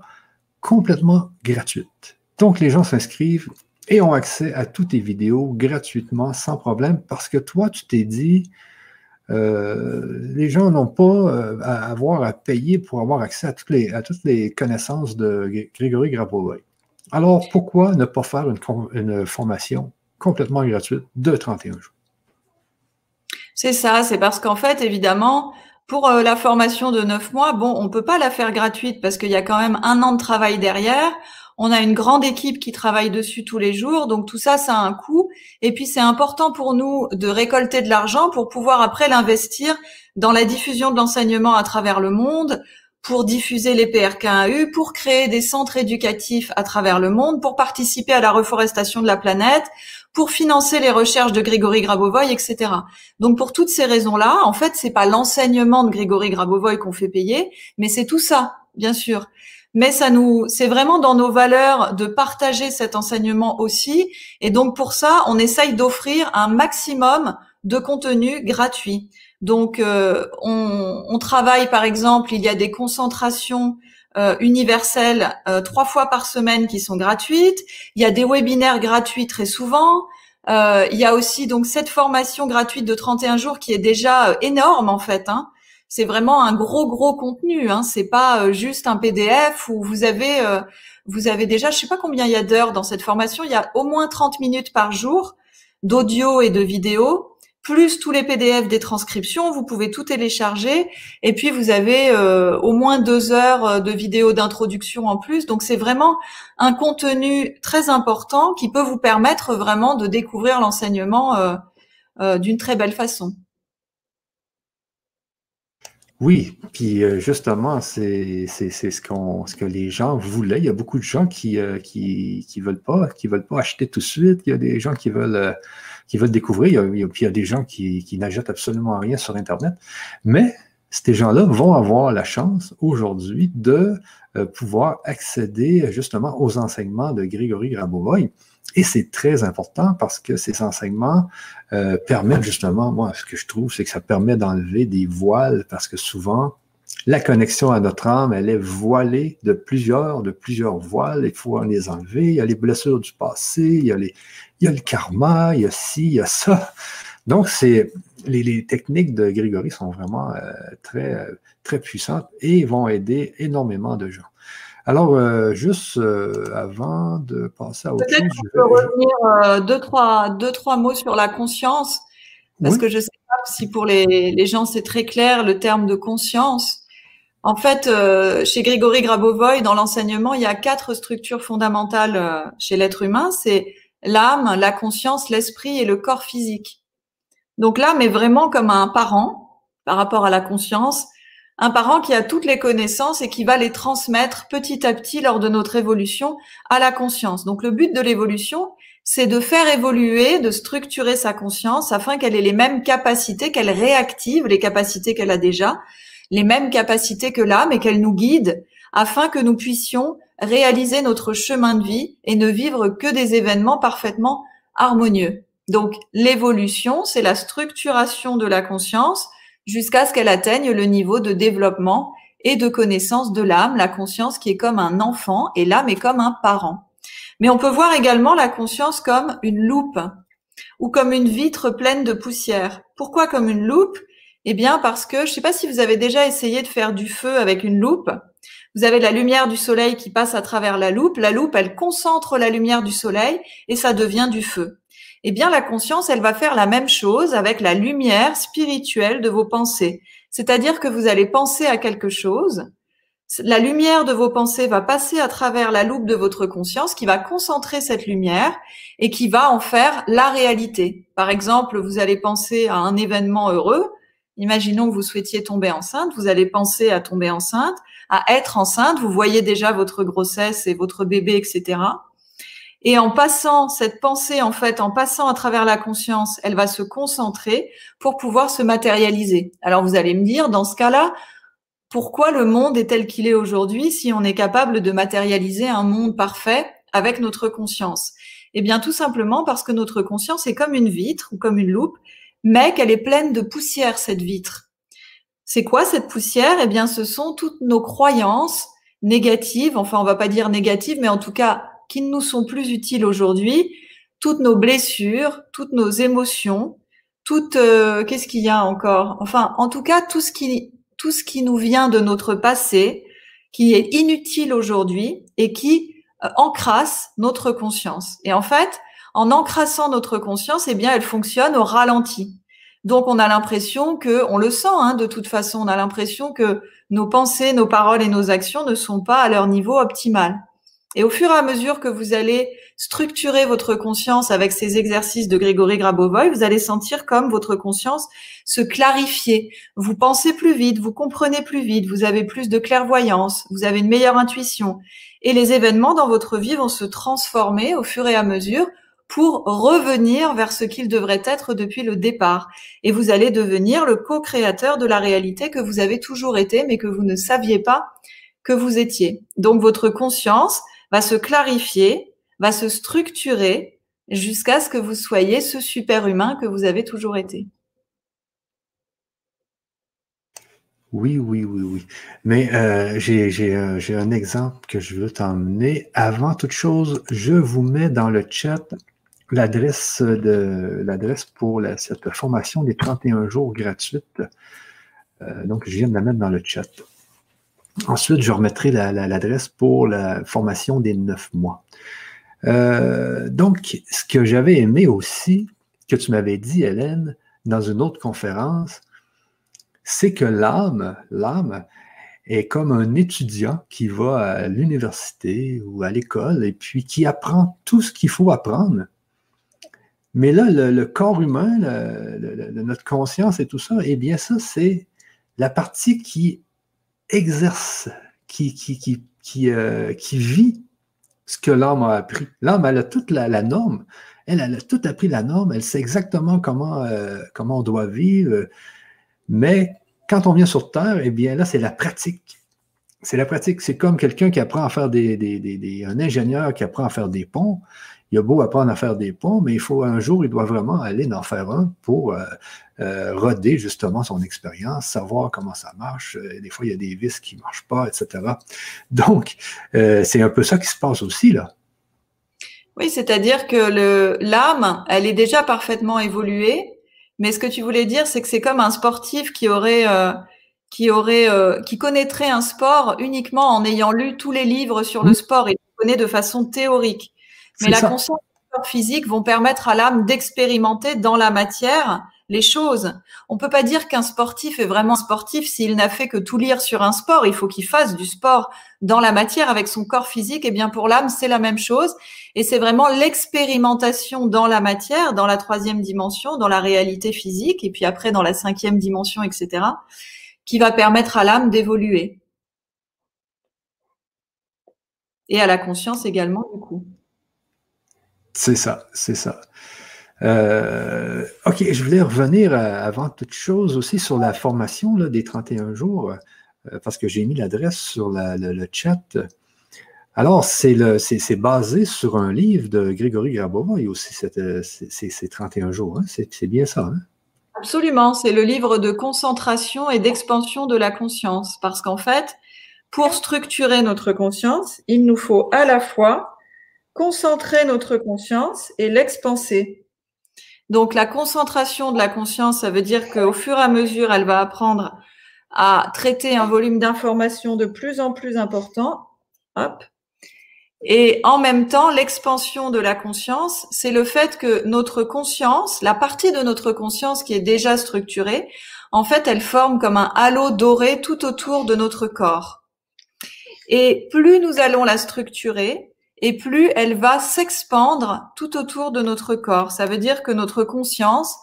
complètement gratuite. Donc, les gens s'inscrivent et ont accès à toutes tes vidéos gratuitement, sans problème, parce que toi, tu t'es dit, euh, les gens n'ont pas euh, à avoir à payer pour avoir accès à toutes les, connaissances de Grégory Grabovoi. Alors, pourquoi ne pas faire une formation complètement gratuite de 31 jours? C'est ça, c'est parce qu'en fait, évidemment, pour euh, la formation de neuf mois, bon, on peut pas la faire gratuite parce qu'il y a quand même un an de travail derrière. On a une grande équipe qui travaille dessus tous les jours, donc tout ça, ça a un coût. Et puis c'est important pour nous de récolter de l'argent pour pouvoir après l'investir dans la diffusion de l'enseignement à travers le monde, pour diffuser les PRKAU, pour créer des centres éducatifs à travers le monde, pour participer à la reforestation de la planète, pour financer les recherches de Grégory Grabovoy, etc. Donc pour toutes ces raisons-là, en fait, c'est pas l'enseignement de Grégory Grabovoy qu'on fait payer, mais c'est tout ça, bien sûr. Mais ça nous, c'est vraiment dans nos valeurs de partager cet enseignement aussi. Et donc pour ça, on essaye d'offrir un maximum de contenu gratuit. Donc, euh, on, on, travaille, par exemple, il y a des concentrations euh, universelles euh, trois fois par semaine qui sont gratuites. Il y a des webinaires gratuits très souvent. il y a aussi donc cette formation gratuite de 31 jours qui est déjà énorme en fait. Hein. C'est vraiment un gros gros contenu. Hein. C'est pas juste un PDF où vous avez vous avez déjà, je sais pas combien il y a d'heures dans cette formation. Il y a au moins 30 minutes par jour d'audio et de vidéo plus tous les PDF des transcriptions, vous pouvez tout télécharger et puis vous avez euh, au moins deux heures euh, de vidéos d'introduction en plus. Donc c'est vraiment un contenu très important qui peut vous permettre vraiment de découvrir l'enseignement euh, d'une très belle façon. Oui, puis justement, c'est ce, qu'on ce que les gens voulaient. Il y a beaucoup de gens qui, qui, qui veulent pas, qui veulent pas acheter tout de suite. Il y a des gens qui veulent qui veulent découvrir. Il y a, il y a des gens qui, qui n'achètent absolument rien sur Internet. Mais ces gens-là vont avoir la chance aujourd'hui de euh, pouvoir accéder justement aux enseignements de Grégory Grabovoy. Et c'est très important parce que ces enseignements euh, permettent justement, moi, ce que je trouve, c'est que ça permet d'enlever des voiles parce que souvent, la connexion à notre âme, elle est voilée de plusieurs, de plusieurs voiles. Il faut les enlever. Il y a les blessures du passé, il y a les, il y a le karma, il y a ci, il y a ça. Donc, c'est les, techniques de Grégory sont vraiment euh, très, euh, très puissantes et vont aider énormément de gens. Alors, euh, juste avant de passer à autre chose, je peux revenir deux, trois, deux, trois mots sur la conscience, parce que je ne sais pas si pour les, les gens c'est très clair le terme de conscience. En fait, chez Grégory Grabovoy, dans l'enseignement, il y a quatre structures fondamentales chez l'être humain. C'est l'âme, la conscience, l'esprit et le corps physique. Donc l'âme est vraiment comme un parent par rapport à la conscience, un parent qui a toutes les connaissances et qui va les transmettre petit à petit lors de notre évolution à la conscience. Donc le but de l'évolution, c'est de faire évoluer, de structurer sa conscience afin qu'elle ait les mêmes capacités, qu'elle réactive les capacités qu'elle a déjà, les mêmes capacités que l'âme et qu'elle nous guide afin que nous puissions réaliser notre chemin de vie et ne vivre que des événements parfaitement harmonieux. Donc l'évolution, c'est la structuration de la conscience jusqu'à ce qu'elle atteigne le niveau de développement et de connaissance de l'âme, la conscience qui est comme un enfant et l'âme est comme un parent. Mais on peut voir également la conscience comme une loupe ou comme une vitre pleine de poussière. Pourquoi comme une loupe? Eh bien parce que, je ne sais pas si vous avez déjà essayé de faire du feu avec une loupe. Vous avez la lumière du soleil qui passe à travers la loupe. La loupe, elle concentre la lumière du soleil et ça devient du feu. Eh bien, la conscience, elle va faire la même chose avec la lumière spirituelle de vos pensées. C'est-à-dire que vous allez penser à quelque chose, la lumière de vos pensées va passer à travers la loupe de votre conscience qui va concentrer cette lumière et qui va en faire la réalité. Par exemple, vous allez penser à un événement heureux. Imaginons que vous souhaitiez tomber enceinte. Vous allez penser à tomber enceinte, à être enceinte. Vous voyez déjà votre grossesse et votre bébé, etc. Et en passant cette pensée, en fait, en passant à travers la conscience, elle va se concentrer pour pouvoir se matérialiser. Alors vous allez me dire, dans ce cas-là, pourquoi le monde est tel qu'il est aujourd'hui si on est capable de matérialiser un monde parfait avec notre conscience? Eh bien, tout simplement parce que notre conscience est comme une vitre ou comme une loupe, mais qu'elle est pleine de poussière, cette vitre. C'est quoi cette poussière? Eh bien, ce sont toutes nos croyances négatives, enfin, on va pas dire négatives, mais en tout cas, qui ne nous sont plus utiles aujourd'hui, toutes nos blessures, toutes nos émotions, toutes, euh, qu'est-ce qu'il y a encore? Enfin, en tout cas, tout ce qui tout ce qui nous vient de notre passé, qui est inutile aujourd'hui et qui euh, encrasse notre conscience. Et en fait, en encrassant notre conscience, eh bien, elle fonctionne au ralenti. Donc, on a l'impression que, on le sent, hein, de toute façon, on a l'impression que nos pensées, nos paroles et nos actions ne sont pas à leur niveau optimal. Et au fur et à mesure que vous allez structurer votre conscience avec ces exercices de Grégory Grabovoy, vous allez sentir comme votre conscience se clarifier. Vous pensez plus vite, vous comprenez plus vite, vous avez plus de clairvoyance, vous avez une meilleure intuition. Et les événements dans votre vie vont se transformer au fur et à mesure pour revenir vers ce qu'ils devraient être depuis le départ. Et vous allez devenir le co-créateur de la réalité que vous avez toujours été, mais que vous ne saviez pas que vous étiez. Donc votre conscience, va se clarifier, va se structurer jusqu'à ce que vous soyez ce super humain que vous avez toujours été. Oui, oui, oui, oui. Mais euh, j'ai un exemple que je veux t'emmener. Avant toute chose, je vous mets dans le chat l'adresse de l'adresse pour cette formation des 31 jours gratuite. Euh, donc, je viens de la mettre dans le chat. Ensuite, je remettrai l'adresse pour la formation des neuf mois. Euh, donc, ce que j'avais aimé aussi, que tu m'avais dit, Hélène, dans une autre conférence, c'est que l'âme, l'âme est comme un étudiant qui va à l'université ou à l'école et puis qui apprend tout ce qu'il faut apprendre. Mais là, le, corps humain, notre conscience et tout ça, eh bien, ça, c'est la partie qui exerce, qui, euh, vit ce que l'âme a appris. L'âme, elle a toute la, norme. Elle, a tout appris la norme. Elle sait exactement comment, euh, comment on doit vivre. Mais quand on vient sur Terre, eh bien là, c'est la pratique. C'est la pratique. C'est comme quelqu'un qui apprend à faire des, un ingénieur qui apprend à faire des ponts il a beau apprendre à faire des ponts, mais il faut un jour, il doit vraiment aller en faire un pour euh, euh, roder justement son expérience, savoir comment ça marche. Euh, des fois, il y a des vis qui ne marchent pas, etc. Donc, c'est un peu ça qui se passe aussi là. Oui, c'est-à-dire que l'âme, elle est déjà parfaitement évoluée, mais ce que tu voulais dire, c'est que c'est comme un sportif qui aurait qui aurait qui connaîtrait un sport uniquement en ayant lu tous les livres sur le sport et le connaît de façon théorique. Mais la conscience et le corps physique vont permettre à l'âme d'expérimenter dans la matière les choses. On peut pas dire qu'un sportif est vraiment sportif s'il n'a fait que tout lire sur un sport. Il faut qu'il fasse du sport dans la matière avec son corps physique. Et bien pour l'âme, c'est la même chose. Et c'est vraiment l'expérimentation dans la matière, dans la troisième dimension, dans la réalité physique, et puis après dans la cinquième dimension, etc., qui va permettre à l'âme d'évoluer. Et à la conscience également, du coup. C'est ça, c'est ça. Euh, OK, je voulais revenir avant toute chose aussi sur la formation là, des 31 jours, parce que j'ai mis l'adresse sur le, chat. Alors, c'est basé sur un livre de Grégory Grabova et aussi ces 31 jours. Hein? C'est bien ça. Hein? Absolument, c'est le livre de concentration et d'expansion de la conscience. Parce qu'en fait, pour structurer notre conscience, il nous faut à la fois concentrer notre conscience et l'expanser. Donc la concentration de la conscience, ça veut dire qu'au fur et à mesure, elle va apprendre à traiter un volume d'informations de plus en plus important. Hop. Et en même temps, l'expansion de la conscience, c'est le fait que notre conscience, la partie de notre conscience qui est déjà structurée, en fait, elle forme comme un halo doré tout autour de notre corps. Et plus nous allons la structurer, et plus elle va s'expandre tout autour de notre corps. Ça veut dire que notre conscience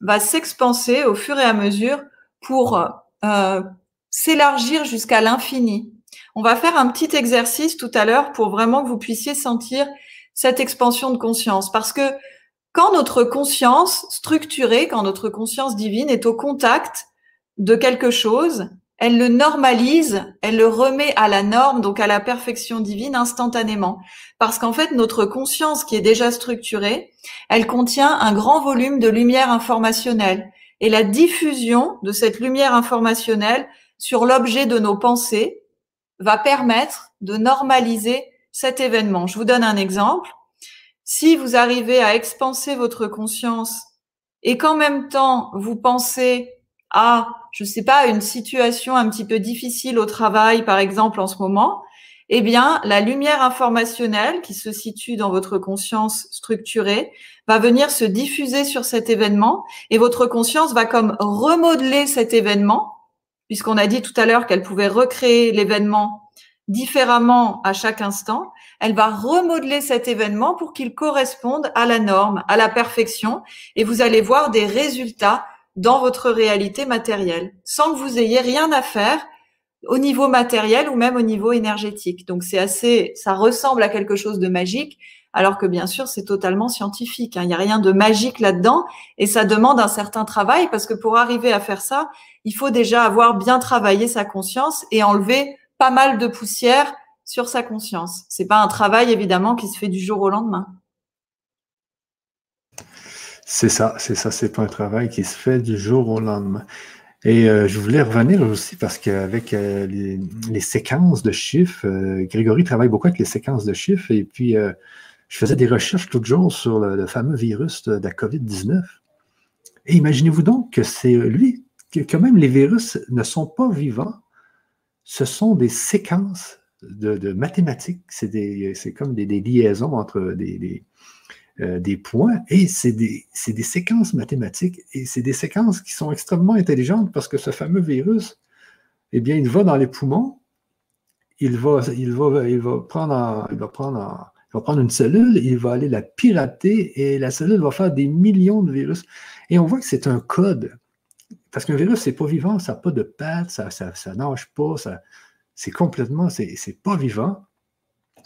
va s'expanser au fur et à mesure pour euh, s'élargir jusqu'à l'infini. On va faire un petit exercice tout à l'heure pour vraiment que vous puissiez sentir cette expansion de conscience. Parce que quand notre conscience structurée, quand notre conscience divine est au contact de quelque chose, elle le normalise, elle le remet à la norme, donc à la perfection divine instantanément. Parce qu'en fait, notre conscience qui est déjà structurée, elle contient un grand volume de lumière informationnelle. Et la diffusion de cette lumière informationnelle sur l'objet de nos pensées, va permettre de normaliser cet événement. Je vous donne un exemple. Si vous arrivez à expanser votre conscience et qu'en même temps vous pensez à, je sais pas, une situation un petit peu difficile au travail, par exemple, en ce moment, eh bien, la lumière informationnelle qui se situe dans votre conscience structurée va venir se diffuser sur cet événement et votre conscience va comme remodeler cet événement puisqu'on a dit tout à l'heure qu'elle pouvait recréer l'événement différemment à chaque instant, elle va remodeler cet événement pour qu'il corresponde à la norme, à la perfection, et vous allez voir des résultats dans votre réalité matérielle, sans que vous ayez rien à faire au niveau matériel ou même au niveau énergétique. Donc c'est assez, ça ressemble à quelque chose de magique, alors que bien sûr c'est totalement scientifique. Hein. Il n'y a rien de magique là-dedans et ça demande un certain travail parce que pour arriver à faire ça, il faut déjà avoir bien travaillé sa conscience et enlever pas mal de poussière sur sa conscience. C'est pas un travail évidemment qui se fait du jour au lendemain. C'est ça, c'est ça, c'est pas un travail qui se fait du jour au lendemain. Et euh, je voulais revenir aussi parce qu'avec euh, les, séquences de chiffres, euh, Grégory travaille beaucoup avec les séquences de chiffres et puis je faisais des recherches l'autre jour sur le, fameux virus de, la COVID-19. Et imaginez-vous donc que c'est lui, que, même les virus ne sont pas vivants, ce sont des séquences de, mathématiques, c'est comme des, liaisons entre des, euh, des points, et c'est des, séquences mathématiques, et c'est des séquences qui sont extrêmement intelligentes parce que ce fameux virus, eh bien, il va dans les poumons, il va, prendre, une cellule, il va aller la pirater, et la cellule va faire des millions de virus. Et on voit que c'est un code. Parce qu'un virus, c'est pas vivant, ça n'a pas de pattes, ça, ça, nage pas, c'est complètement, c'est pas vivant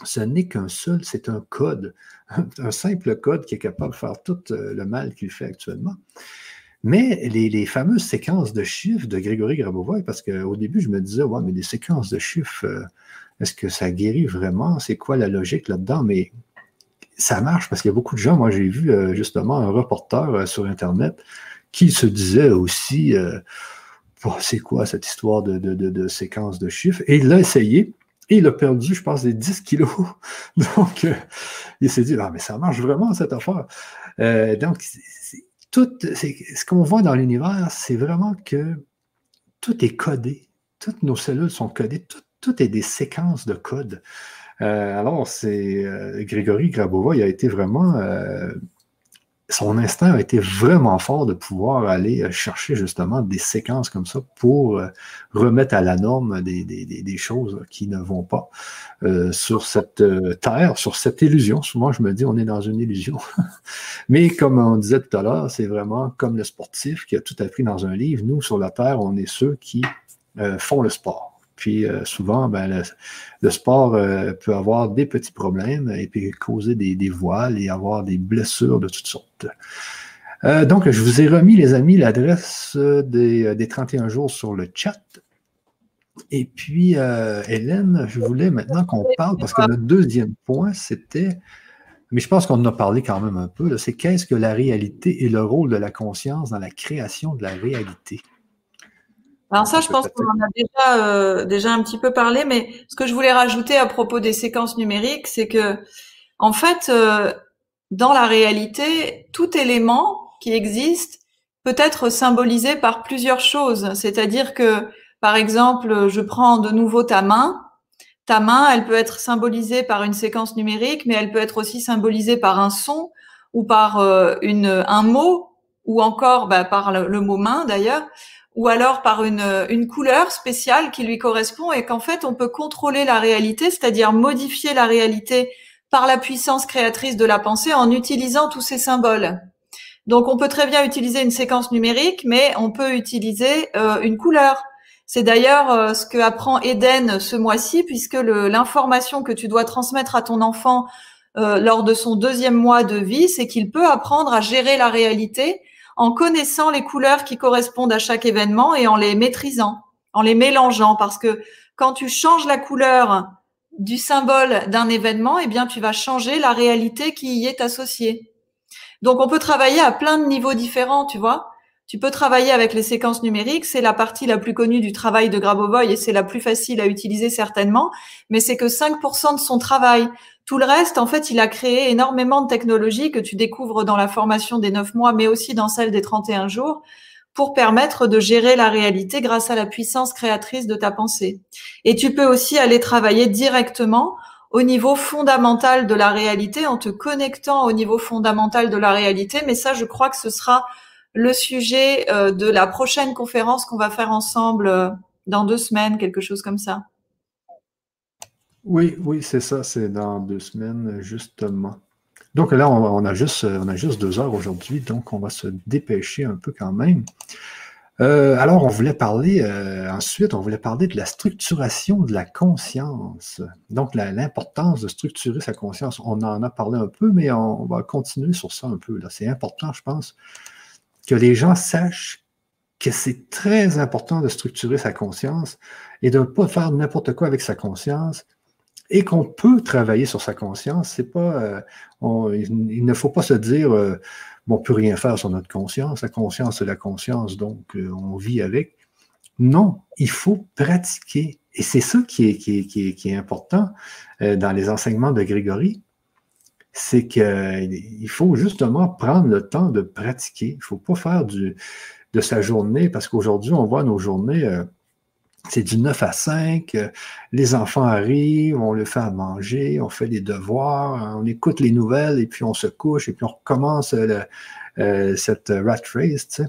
ce n'est qu'un seul, c'est un code, un simple code qui est capable de faire tout euh, le mal qu'il fait actuellement. Mais les, fameuses séquences de chiffres de Grégory Grabovoy, parce qu'au début, je me disais, ouais, mais des séquences de chiffres, euh, est-ce que ça guérit vraiment? C'est quoi la logique là-dedans? Mais ça marche parce qu'il y a beaucoup de gens, moi j'ai vu euh, justement un reporter sur Internet qui se disait aussi, c'est quoi cette histoire de séquences de chiffres? Et il l'a essayé. Il a perdu, je pense, des 10 kilos. Donc, euh, il s'est dit, ah, mais ça marche vraiment, cette affaire. Euh, donc, tout, ce qu'on voit dans l'univers, c'est vraiment que tout est codé. Toutes nos cellules sont codées. Tout, est des séquences de code. Euh, alors, c'est Grégory Grabova, il a été vraiment son instinct a été vraiment fort de pouvoir aller euh, chercher justement des séquences comme ça pour euh, remettre à la norme des, choses qui ne vont pas euh, sur cette terre, sur cette illusion. Souvent, je me dis, on est dans une illusion. Mais comme on disait tout à l'heure, c'est vraiment comme le sportif qui a tout appris dans un livre. Nous, sur la terre, on est ceux qui font le sport. Puis euh, souvent, ben, le, sport euh, peut avoir des petits problèmes et puis causer des, voiles et avoir des blessures de toutes sortes. Euh, donc, je vous ai remis, les amis, l'adresse des, des, 31 jours sur le chat. Et puis, Hélène, je voulais maintenant qu'on parle, parce que le deuxième point, c'était, mais je pense qu'on en a parlé quand même un peu, c'est qu'est-ce que la réalité et le rôle de la conscience dans la création de la réalité? Alors ça, je pense qu'on en a déjà, euh, déjà un petit peu parlé, mais ce que je voulais rajouter à propos des séquences numériques, c'est que, en fait, euh, dans la réalité, tout élément qui existe peut être symbolisé par plusieurs choses. C'est-à-dire que, par exemple, je prends de nouveau ta main. Ta main, elle peut être symbolisée par une séquence numérique, mais elle peut être aussi symbolisée par un son ou par euh, une, un mot ou encore bah, par le mot main d'ailleurs ou alors par une, une couleur spéciale qui lui correspond et qu'en fait on peut contrôler la réalité, c'est-à-dire modifier la réalité par la puissance créatrice de la pensée en utilisant tous ces symboles. Donc on peut très bien utiliser une séquence numérique, mais on peut utiliser euh, une couleur. C'est d'ailleurs euh, ce que apprend Eden ce mois-ci, puisque l'information que tu dois transmettre à ton enfant euh, lors de son deuxième mois de vie, c'est qu'il peut apprendre à gérer la réalité en connaissant les couleurs qui correspondent à chaque événement et en les maîtrisant, en les mélangeant, parce que quand tu changes la couleur du symbole d'un événement, eh bien, tu vas changer la réalité qui y est associée. Donc, on peut travailler à plein de niveaux différents, tu vois. Tu peux travailler avec les séquences numériques, c'est la partie la plus connue du travail de Grabovoi et c'est la plus facile à utiliser certainement, mais c'est que 5% de son travail. Tout le reste, en fait, il a créé énormément de technologies que tu découvres dans la formation des 9 mois, mais aussi dans celle des 31 jours, pour permettre de gérer la réalité grâce à la puissance créatrice de ta pensée. Et tu peux aussi aller travailler directement au niveau fondamental de la réalité en te connectant au niveau fondamental de la réalité. Mais ça, je crois que ce sera le sujet euh, de la prochaine conférence qu'on va faire ensemble euh, dans deux semaines, quelque chose comme ça. Oui, oui, c'est ça, c'est dans deux semaines, justement. Donc là, on, a, juste, on deux heures aujourd'hui, donc on va se dépêcher un peu quand même. Euh, alors, on voulait parler, euh, ensuite, on voulait parler de la structuration de la conscience. Donc, l'importance de structurer sa conscience. On en a parlé un peu, mais on, va continuer sur ça un peu. C'est important, je pense, que les gens sachent que c'est très important de structurer sa conscience et de ne pas faire n'importe quoi avec sa conscience, et qu'on peut travailler sur sa conscience. C'est pas, euh, il, ne faut pas se dire, euh, on peut rien faire sur notre conscience. La conscience, c'est la conscience, donc euh, on vit avec. Non, il faut pratiquer. Et c'est ça qui est, qui est, qui est, important dans les enseignements de Grégory. C'est qu'il faut justement prendre le temps de pratiquer. Il ne faut pas faire du, de sa journée, parce qu'aujourd'hui, on voit nos journées c'est du 9 à 5. Euh, les enfants arrivent, on le fait à manger, on fait les devoirs, on écoute les nouvelles et puis on se couche et puis on recommence euh, cette rat race.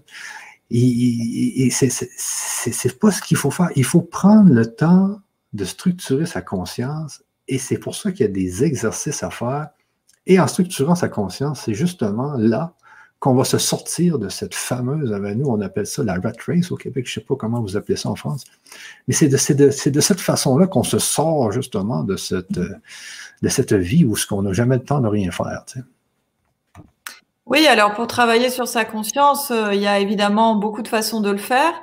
C'est pas ce qu'il faut faire. Il faut prendre le temps de structurer sa conscience et c'est pour ça qu'il y a des exercices à faire. Et en structurant sa conscience, c'est justement là qu'on va se sortir de cette fameuse, nous on appelle ça la rat race au Québec, je ne sais pas comment vous appelez ça en France, mais c'est de, de, cette façon-là qu'on se sort justement de cette, de cette vie où ce qu'on n'a jamais le temps de rien faire. Oui, alors pour travailler sur sa conscience, euh, il y a évidemment beaucoup de façons de le faire.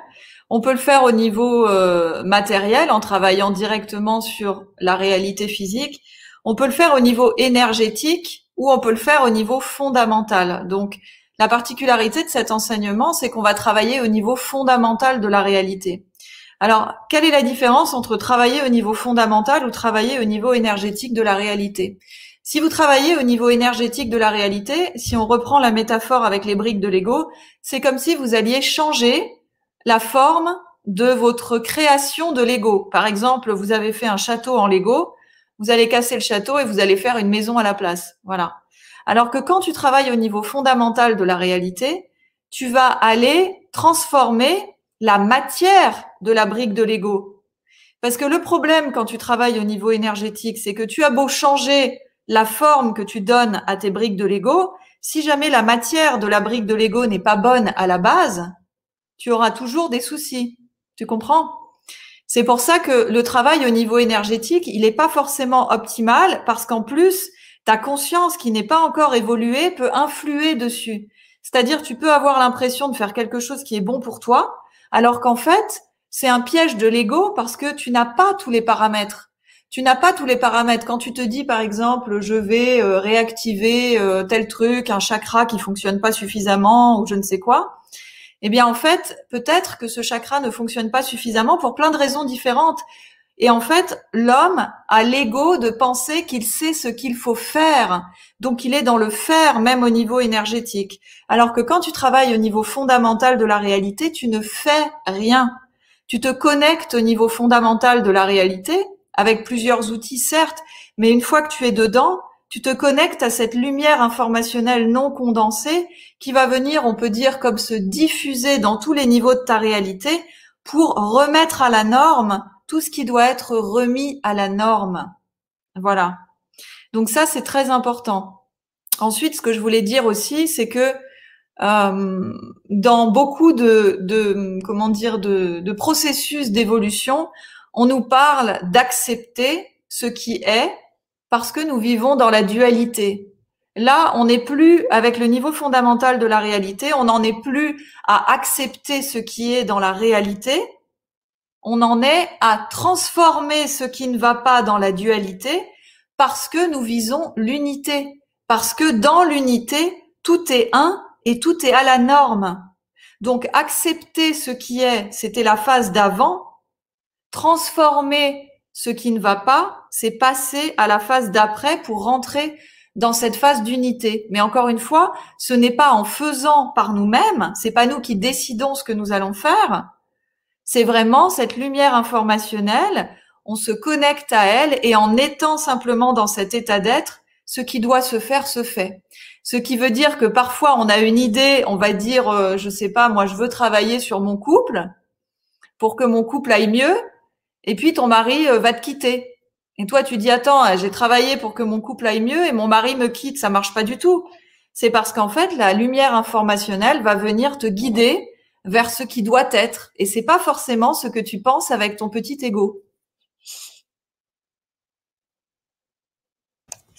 On peut le faire au niveau euh, matériel en travaillant directement sur la réalité physique. On peut le faire au niveau énergétique ou on peut le faire au niveau fondamental. Donc, la particularité de cet enseignement, c'est qu'on va travailler au niveau fondamental de la réalité. Alors, quelle est la différence entre travailler au niveau fondamental ou travailler au niveau énergétique de la réalité? Si vous travaillez au niveau énergétique de la réalité, si on reprend la métaphore avec les briques de Lego, c'est comme si vous alliez changer la forme de votre création de Lego. Par exemple, vous avez fait un château en Lego, vous allez casser le château et vous allez faire une maison à la place. Voilà. Alors que quand tu travailles au niveau fondamental de la réalité, tu vas aller transformer la matière de la brique de Lego. Parce que le problème quand tu travailles au niveau énergétique, c'est que tu as beau changer la forme que tu donnes à tes briques de Lego, si jamais la matière de la brique de Lego n'est pas bonne à la base, tu auras toujours des soucis. Tu comprends? C'est pour ça que le travail au niveau énergétique, il n'est pas forcément optimal parce qu'en plus, ta conscience qui n'est pas encore évoluée peut influer dessus. C'est-à-dire, tu peux avoir l'impression de faire quelque chose qui est bon pour toi, alors qu'en fait, c'est un piège de l'ego parce que tu n'as pas tous les paramètres. Tu n'as pas tous les paramètres. Quand tu te dis, par exemple, je vais euh, réactiver euh, tel truc, un chakra qui fonctionne pas suffisamment ou je ne sais quoi, eh bien, en fait, peut-être que ce chakra ne fonctionne pas suffisamment pour plein de raisons différentes. Et en fait, l'homme a l'ego de penser qu'il sait ce qu'il faut faire. Donc, il est dans le faire, même au niveau énergétique. Alors que quand tu travailles au niveau fondamental de la réalité, tu ne fais rien. Tu te connectes au niveau fondamental de la réalité, avec plusieurs outils, certes, mais une fois que tu es dedans, tu te connectes à cette lumière informationnelle non condensée qui va venir, on peut dire, comme se diffuser dans tous les niveaux de ta réalité pour remettre à la norme tout ce qui doit être remis à la norme. Voilà. Donc ça, c'est très important. Ensuite, ce que je voulais dire aussi, c'est que euh, dans beaucoup de, comment dire de, de processus d'évolution, on nous parle d'accepter ce qui est parce que nous vivons dans la dualité. Là, on n'est plus avec le niveau fondamental de la réalité, on n'en est plus à accepter ce qui est dans la réalité, on en est à transformer ce qui ne va pas dans la dualité parce que nous visons l'unité, parce que dans l'unité, tout est un et tout est à la norme. Donc accepter ce qui est, c'était la phase d'avant. Transformer ce qui ne va pas, c'est passer à la phase d'après pour rentrer dans cette phase d'unité. Mais encore une fois, ce n'est pas en faisant par nous-mêmes, c'est pas nous qui décidons ce que nous allons faire. C'est vraiment cette lumière informationnelle, on se connecte à elle et en étant simplement dans cet état d'être, ce qui doit se faire se fait. Ce qui veut dire que parfois on a une idée, on va dire, euh, je sais pas, moi je veux travailler sur mon couple pour que mon couple aille mieux, et puis ton mari euh, va te quitter. Et toi tu dis attends, euh, j'ai travaillé pour que mon couple aille mieux et mon mari me quitte, ça marche pas du tout. C'est parce qu'en fait la lumière informationnelle va venir te guider vers ce qui doit être, et c'est pas forcément ce que tu penses avec ton petit ego.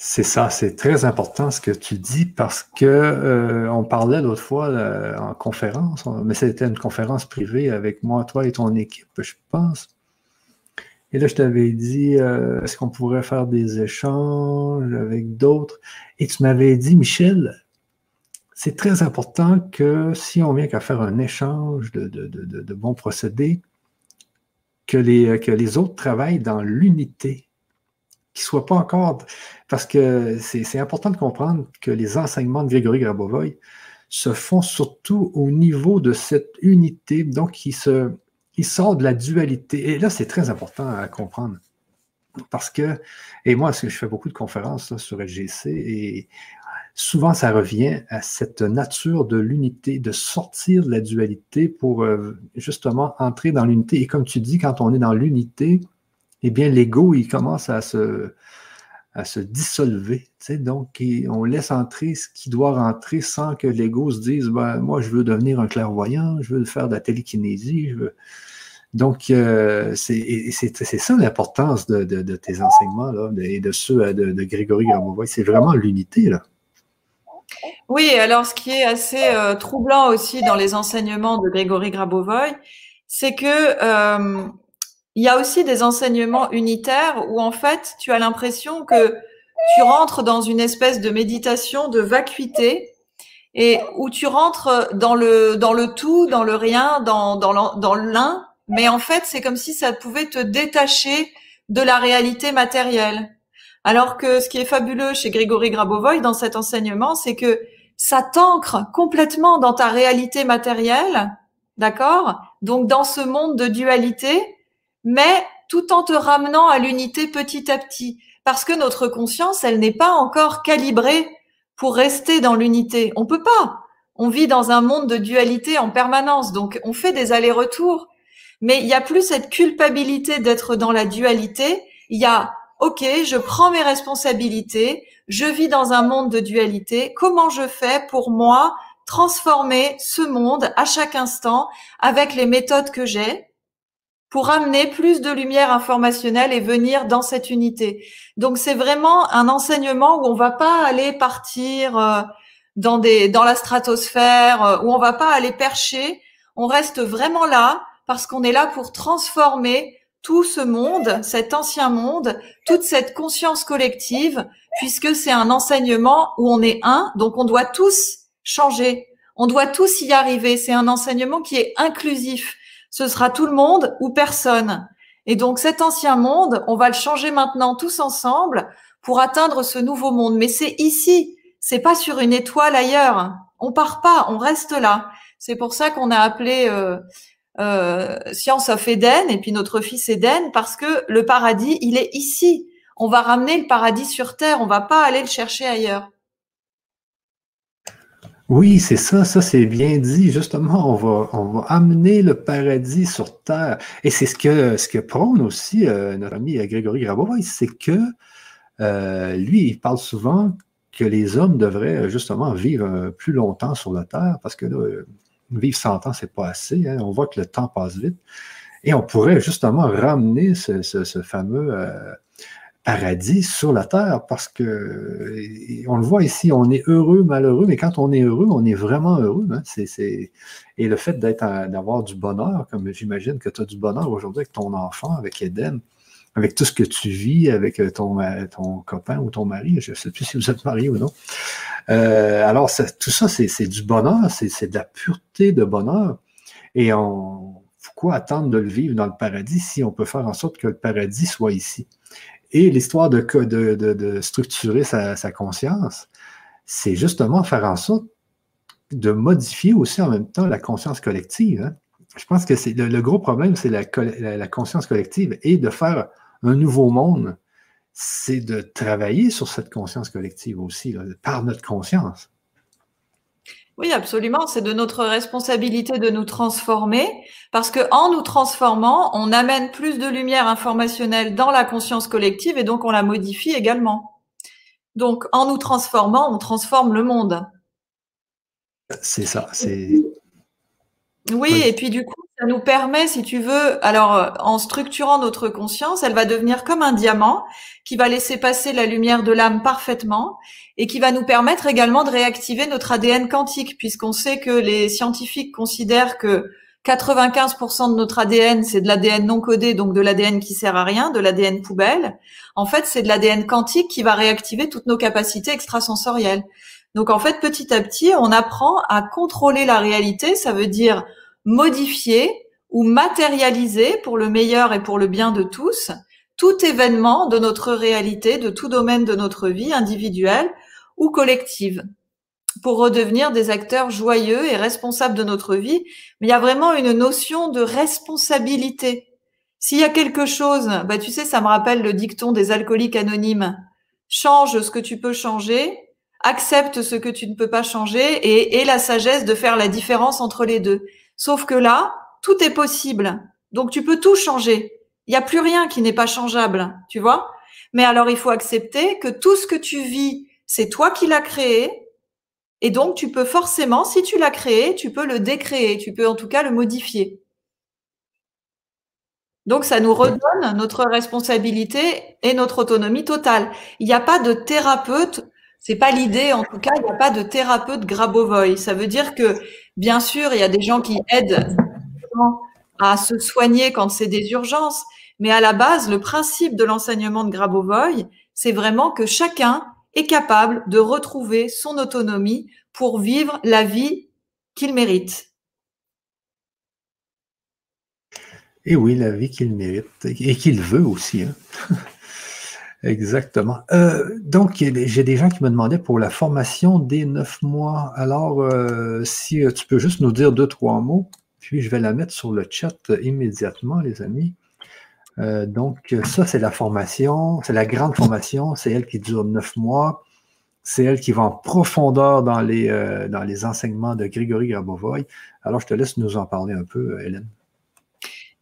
C'est ça, c'est très important ce que tu dis parce que euh, on parlait l'autre fois euh, en conférence, mais c'était une conférence privée avec moi, toi et ton équipe, je pense. Et là, je t'avais dit, euh, est-ce qu'on pourrait faire des échanges avec d'autres? Et tu m'avais dit, Michel, c'est très important que si on vient qu'à faire un échange de, de bons procédés, que les, que les autres travaillent dans l'unité qui soit pas encore. Parce que c'est important de comprendre que les enseignements de Grégory Grabovoy se font surtout au niveau de cette unité, donc il, se, sort de la dualité. Et là, c'est très important à comprendre. Parce que, et moi, je fais beaucoup de conférences sur LGC et souvent ça revient à cette nature de l'unité, de sortir de la dualité pour euh, justement entrer dans l'unité. Et comme tu dis, quand on est dans l'unité, eh bien, l'ego, il commence à se, dissolver. Donc, on laisse entrer ce qui doit rentrer sans que l'ego se dise ben, Moi, je veux devenir un clairvoyant, je veux faire de la télékinésie. Donc, euh, c'est ça l'importance de, tes enseignements et de ceux de, Grégory Gramovoy. C'est vraiment l'unité. là. Oui, alors ce qui est assez euh, troublant aussi dans les enseignements de Grégory Grabovoy, c'est que euh, il y a aussi des enseignements unitaires où en fait tu as l'impression que tu rentres dans une espèce de méditation de vacuité et où tu rentres dans le dans le tout, dans le rien, dans dans l'un, mais en fait c'est comme si ça pouvait te détacher de la réalité matérielle. Alors que ce qui est fabuleux chez Grégory Grabovoy dans cet enseignement, c'est que ça t'ancre complètement dans ta réalité matérielle, d'accord? Donc dans ce monde de dualité, mais tout en te ramenant à l'unité petit à petit. Parce que notre conscience, elle n'est pas encore calibrée pour rester dans l'unité. On peut pas. On vit dans un monde de dualité en permanence, donc on fait des allers-retours. Mais il y a plus cette culpabilité d'être dans la dualité. Il y a, OK, je prends mes responsabilités, je vis dans un monde de dualité. Comment je fais pour moi transformer ce monde à chaque instant avec les méthodes que j'ai pour amener plus de lumière informationnelle et venir dans cette unité? Donc c'est vraiment un enseignement où on va pas aller partir euh, dans des dans la stratosphère, euh, où on va pas aller percher. On reste vraiment là parce qu'on est là pour transformer tout ce monde, cet ancien monde, toute cette conscience collective, puisque c'est un enseignement où on est un, donc on doit tous changer, on doit tous y arriver. C'est un enseignement qui est inclusif ce sera tout le monde ou personne. Et donc cet ancien monde, on va le changer maintenant tous ensemble pour atteindre ce nouveau monde. Mais c'est ici, c'est pas sur une étoile ailleurs. On part pas, on reste là. C'est pour ça qu'on a appelé euh, euh, Science of Eden et puis notre fils Eden parce que le paradis, il est ici. On va ramener le paradis sur terre. On va pas aller le chercher ailleurs. Oui, c'est ça, ça c'est bien dit. Justement, on va, on va amener le paradis sur terre. Et c'est ce que, ce que prône aussi euh, notre ami Grégory Grabovoy, c'est que euh, lui, il parle souvent que les hommes devraient justement vivre plus longtemps sur la terre parce que là, vivre 100 ans, c'est pas assez. Hein. On voit que le temps passe vite. Et on pourrait justement ramener ce, fameux euh, paradis sur la terre parce que on le voit ici, on est heureux, malheureux, mais quand on est heureux, on est vraiment heureux. Hein. Et le fait d'être d'avoir du bonheur, comme j'imagine que tu as du bonheur aujourd'hui avec ton enfant, avec Eden, avec tout ce que tu vis, avec euh, ton, ton copain ou ton mari, je ne sais plus si vous êtes marié ou non. Euh, alors, tout ça, c'est du bonheur, c'est de la pureté de bonheur. Et on, pourquoi attendre de le vivre dans le paradis si on peut faire en sorte que le paradis soit ici? Et l'histoire de, de, structurer sa, conscience, c'est justement faire en sorte de modifier aussi en même temps la conscience collective. Hein. Je pense que c'est le, gros problème, c'est la, la, conscience collective et de faire un nouveau monde, c'est de travailler sur cette conscience collective aussi, par notre conscience. Oui, absolument. C'est de notre responsabilité de nous transformer parce que en nous transformant, on amène plus de lumière informationnelle dans la conscience collective et donc on la modifie également. Donc, en nous transformant, on transforme le monde. C'est ça. C'est. Oui, et puis du coup, ça nous permet, si tu veux, alors en structurant notre conscience, elle va devenir comme un diamant qui va laisser passer la lumière de l'âme parfaitement et qui va nous permettre également de réactiver notre ADN quantique, puisqu'on sait que les scientifiques considèrent que 95% de notre ADN, c'est de l'ADN non codé, donc de l'ADN qui sert à rien, de l'ADN poubelle. En fait, c'est de l'ADN quantique qui va réactiver toutes nos capacités extrasensorielles. Donc, en fait, petit à petit, on apprend à contrôler la réalité. Ça veut dire modifier ou matérialiser pour le meilleur et pour le bien de tous tout événement de notre réalité, de tout domaine de notre vie individuelle ou collective pour redevenir des acteurs joyeux et responsables de notre vie. Mais il y a vraiment une notion de responsabilité. S'il y a quelque chose, bah tu sais, ça me rappelle le dicton des alcooliques anonymes. Change ce que tu peux changer, accepte ce que tu ne peux pas changer et, et la sagesse de faire la différence entre les deux. Sauf que là, tout est possible. Donc tu peux tout changer. Il n'y a plus rien qui n'est pas changeable, tu vois. Mais alors il faut accepter que tout ce que tu vis c'est toi qui l'as créé. Et donc, tu peux forcément, si tu l'as créé, tu peux le décréer, tu peux en tout cas le modifier. Donc, ça nous redonne notre responsabilité et notre autonomie totale. Il n'y a pas de thérapeute, c'est pas l'idée, en tout cas, il n'y a pas de thérapeute Grabovoy. Ça veut dire que, bien sûr, il y a des gens qui aident à se soigner quand c'est des urgences, mais à la base, le principe de l'enseignement de Grabovoy, c'est vraiment que chacun est capable de retrouver son autonomie pour vivre la vie qu'il mérite. Et oui, la vie qu'il mérite et qu'il veut aussi. Hein. Exactement. Euh, donc, j'ai des gens qui me demandaient pour la formation des neuf mois. Alors, euh, si tu peux juste nous dire deux, trois mots, puis je vais la mettre sur le chat immédiatement, les amis. Euh, donc, ça, c'est la formation, c'est la grande formation, c'est elle qui dure neuf mois. C'est elle qui va en profondeur dans les, euh, dans les enseignements de Grégory Grabovoy. Alors, je te laisse nous en parler un peu, Hélène.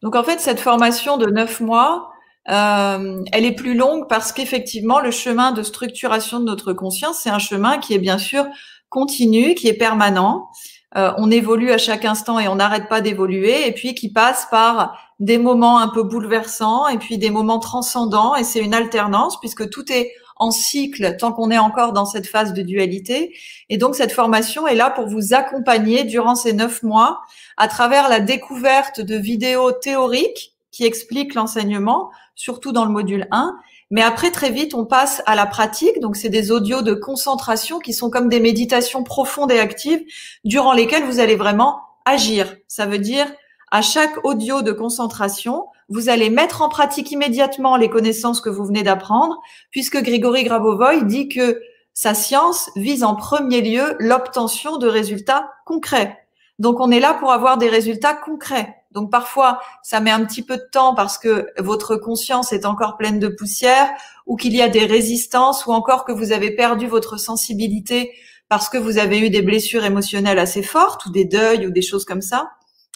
Donc, en fait, cette formation de neuf mois, euh, elle est plus longue parce qu'effectivement, le chemin de structuration de notre conscience, c'est un chemin qui est bien sûr continu, qui est permanent. on évolue à chaque instant et on n'arrête pas d'évoluer, et puis qui passe par des moments un peu bouleversants et puis des moments transcendants. Et c'est une alternance puisque tout est en cycle tant qu'on est encore dans cette phase de dualité. Et donc cette formation est là pour vous accompagner durant ces neuf mois à travers la découverte de vidéos théoriques qui expliquent l'enseignement, surtout dans le module 1. Mais après, très vite, on passe à la pratique. Donc, c'est des audios de concentration qui sont comme des méditations profondes et actives durant lesquelles vous allez vraiment agir. Ça veut dire, à chaque audio de concentration, vous allez mettre en pratique immédiatement les connaissances que vous venez d'apprendre, puisque Grigory Grabovoy dit que sa science vise en premier lieu l'obtention de résultats concrets. Donc on est là pour avoir des résultats concrets. Donc parfois, ça met un petit peu de temps parce que votre conscience est encore pleine de poussière ou qu'il y a des résistances ou encore que vous avez perdu votre sensibilité parce que vous avez eu des blessures émotionnelles assez fortes ou des deuils ou des choses comme ça.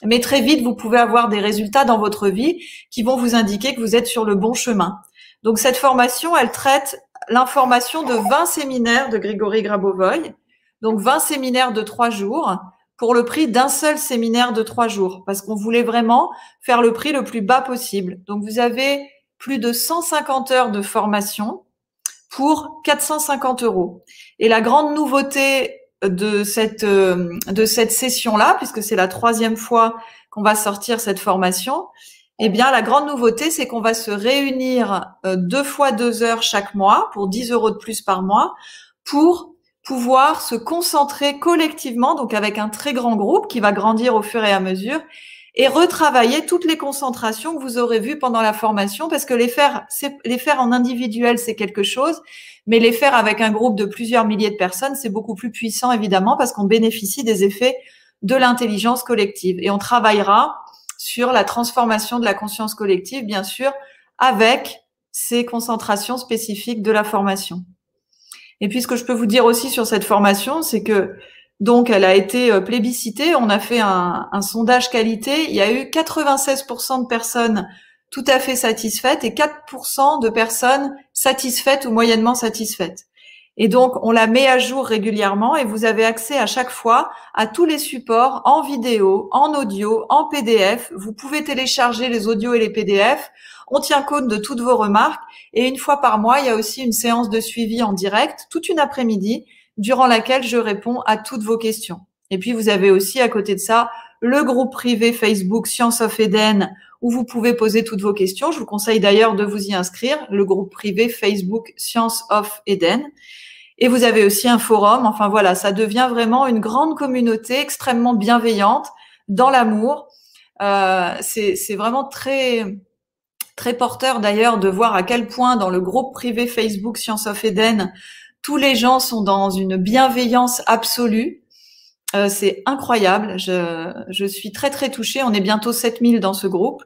Mais très vite, vous pouvez avoir des résultats dans votre vie qui vont vous indiquer que vous êtes sur le bon chemin. Donc cette formation, elle traite l'information de 20 séminaires de Grigory Grabovoy. Donc 20 séminaires de trois jours pour le prix d'un seul séminaire de trois jours parce qu'on voulait vraiment faire le prix le plus bas possible. Donc vous avez plus de 150 heures de formation pour 450 euros. Et la grande nouveauté de cette euh, de cette session là, puisque c'est la troisième fois qu'on va sortir cette formation, eh bien la grande nouveauté c'est qu'on va se réunir euh, deux fois deux heures chaque mois pour 10 euros de plus par mois pour pouvoir se concentrer collectivement, donc avec un très grand groupe qui va grandir au fur et à mesure, et retravailler toutes les concentrations que vous aurez vues pendant la formation, parce que les faire, les faire en individuel, c'est quelque chose, mais les faire avec un groupe de plusieurs milliers de personnes, c'est beaucoup plus puissant, évidemment, parce qu'on bénéficie des effets de l'intelligence collective. Et on travaillera sur la transformation de la conscience collective, bien sûr, avec ces concentrations spécifiques de la formation. Et puis, ce que je peux vous dire aussi sur cette formation, c'est que donc, elle a été euh, plébiscitée. On a fait un, sondage qualité. Il y a eu 96% de personnes tout à fait satisfaites et 4% de personnes satisfaites ou moyennement satisfaites. Et donc, on la met à jour régulièrement et vous avez accès à chaque fois à tous les supports en vidéo, en audio, en PDF. Vous pouvez télécharger les audios et les PDF. On tient compte de toutes vos remarques. Et une fois par mois, il y a aussi une séance de suivi en direct, toute une après-midi, durant laquelle je réponds à toutes vos questions. Et puis vous avez aussi à côté de ça le groupe privé Facebook Science of Eden où vous pouvez poser toutes vos questions. Je vous conseille d'ailleurs de vous y inscrire, le groupe privé Facebook Science of Eden. Et vous avez aussi un forum. Enfin voilà, ça devient vraiment une grande communauté extrêmement bienveillante dans l'amour. Euh, c'est vraiment très très porteur d'ailleurs de voir à quel point dans le groupe privé Facebook Science of Eden, tous les gens sont dans une bienveillance absolue. Euh, c'est incroyable. Je, je, suis très très touchée. On est bientôt 7000 dans ce groupe.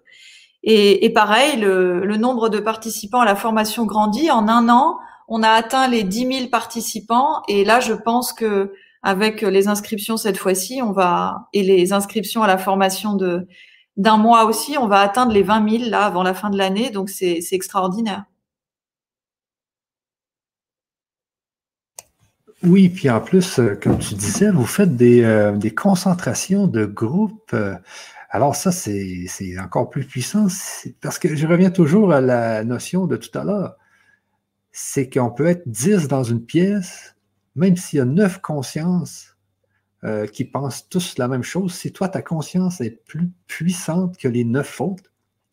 Et, et pareil, le, le, nombre de participants à la formation grandit. En un an, on a atteint les 10 000 participants. Et là, je pense que avec les inscriptions cette fois-ci, on va et les inscriptions à la formation de d'un mois aussi, on va atteindre les 20 000 là avant la fin de l'année. Donc c'est extraordinaire. Oui, puis en plus, euh, comme tu disais, vous faites des, euh, concentrations de groupes. Euh, alors ça, c'est encore plus puissant parce que je reviens toujours à la notion de tout à l'heure. C'est qu'on peut être 10 dans une pièce, même s'il y a neuf consciences qui pensent tous la même chose. Si toi, ta conscience est plus puissante que les neuf autres,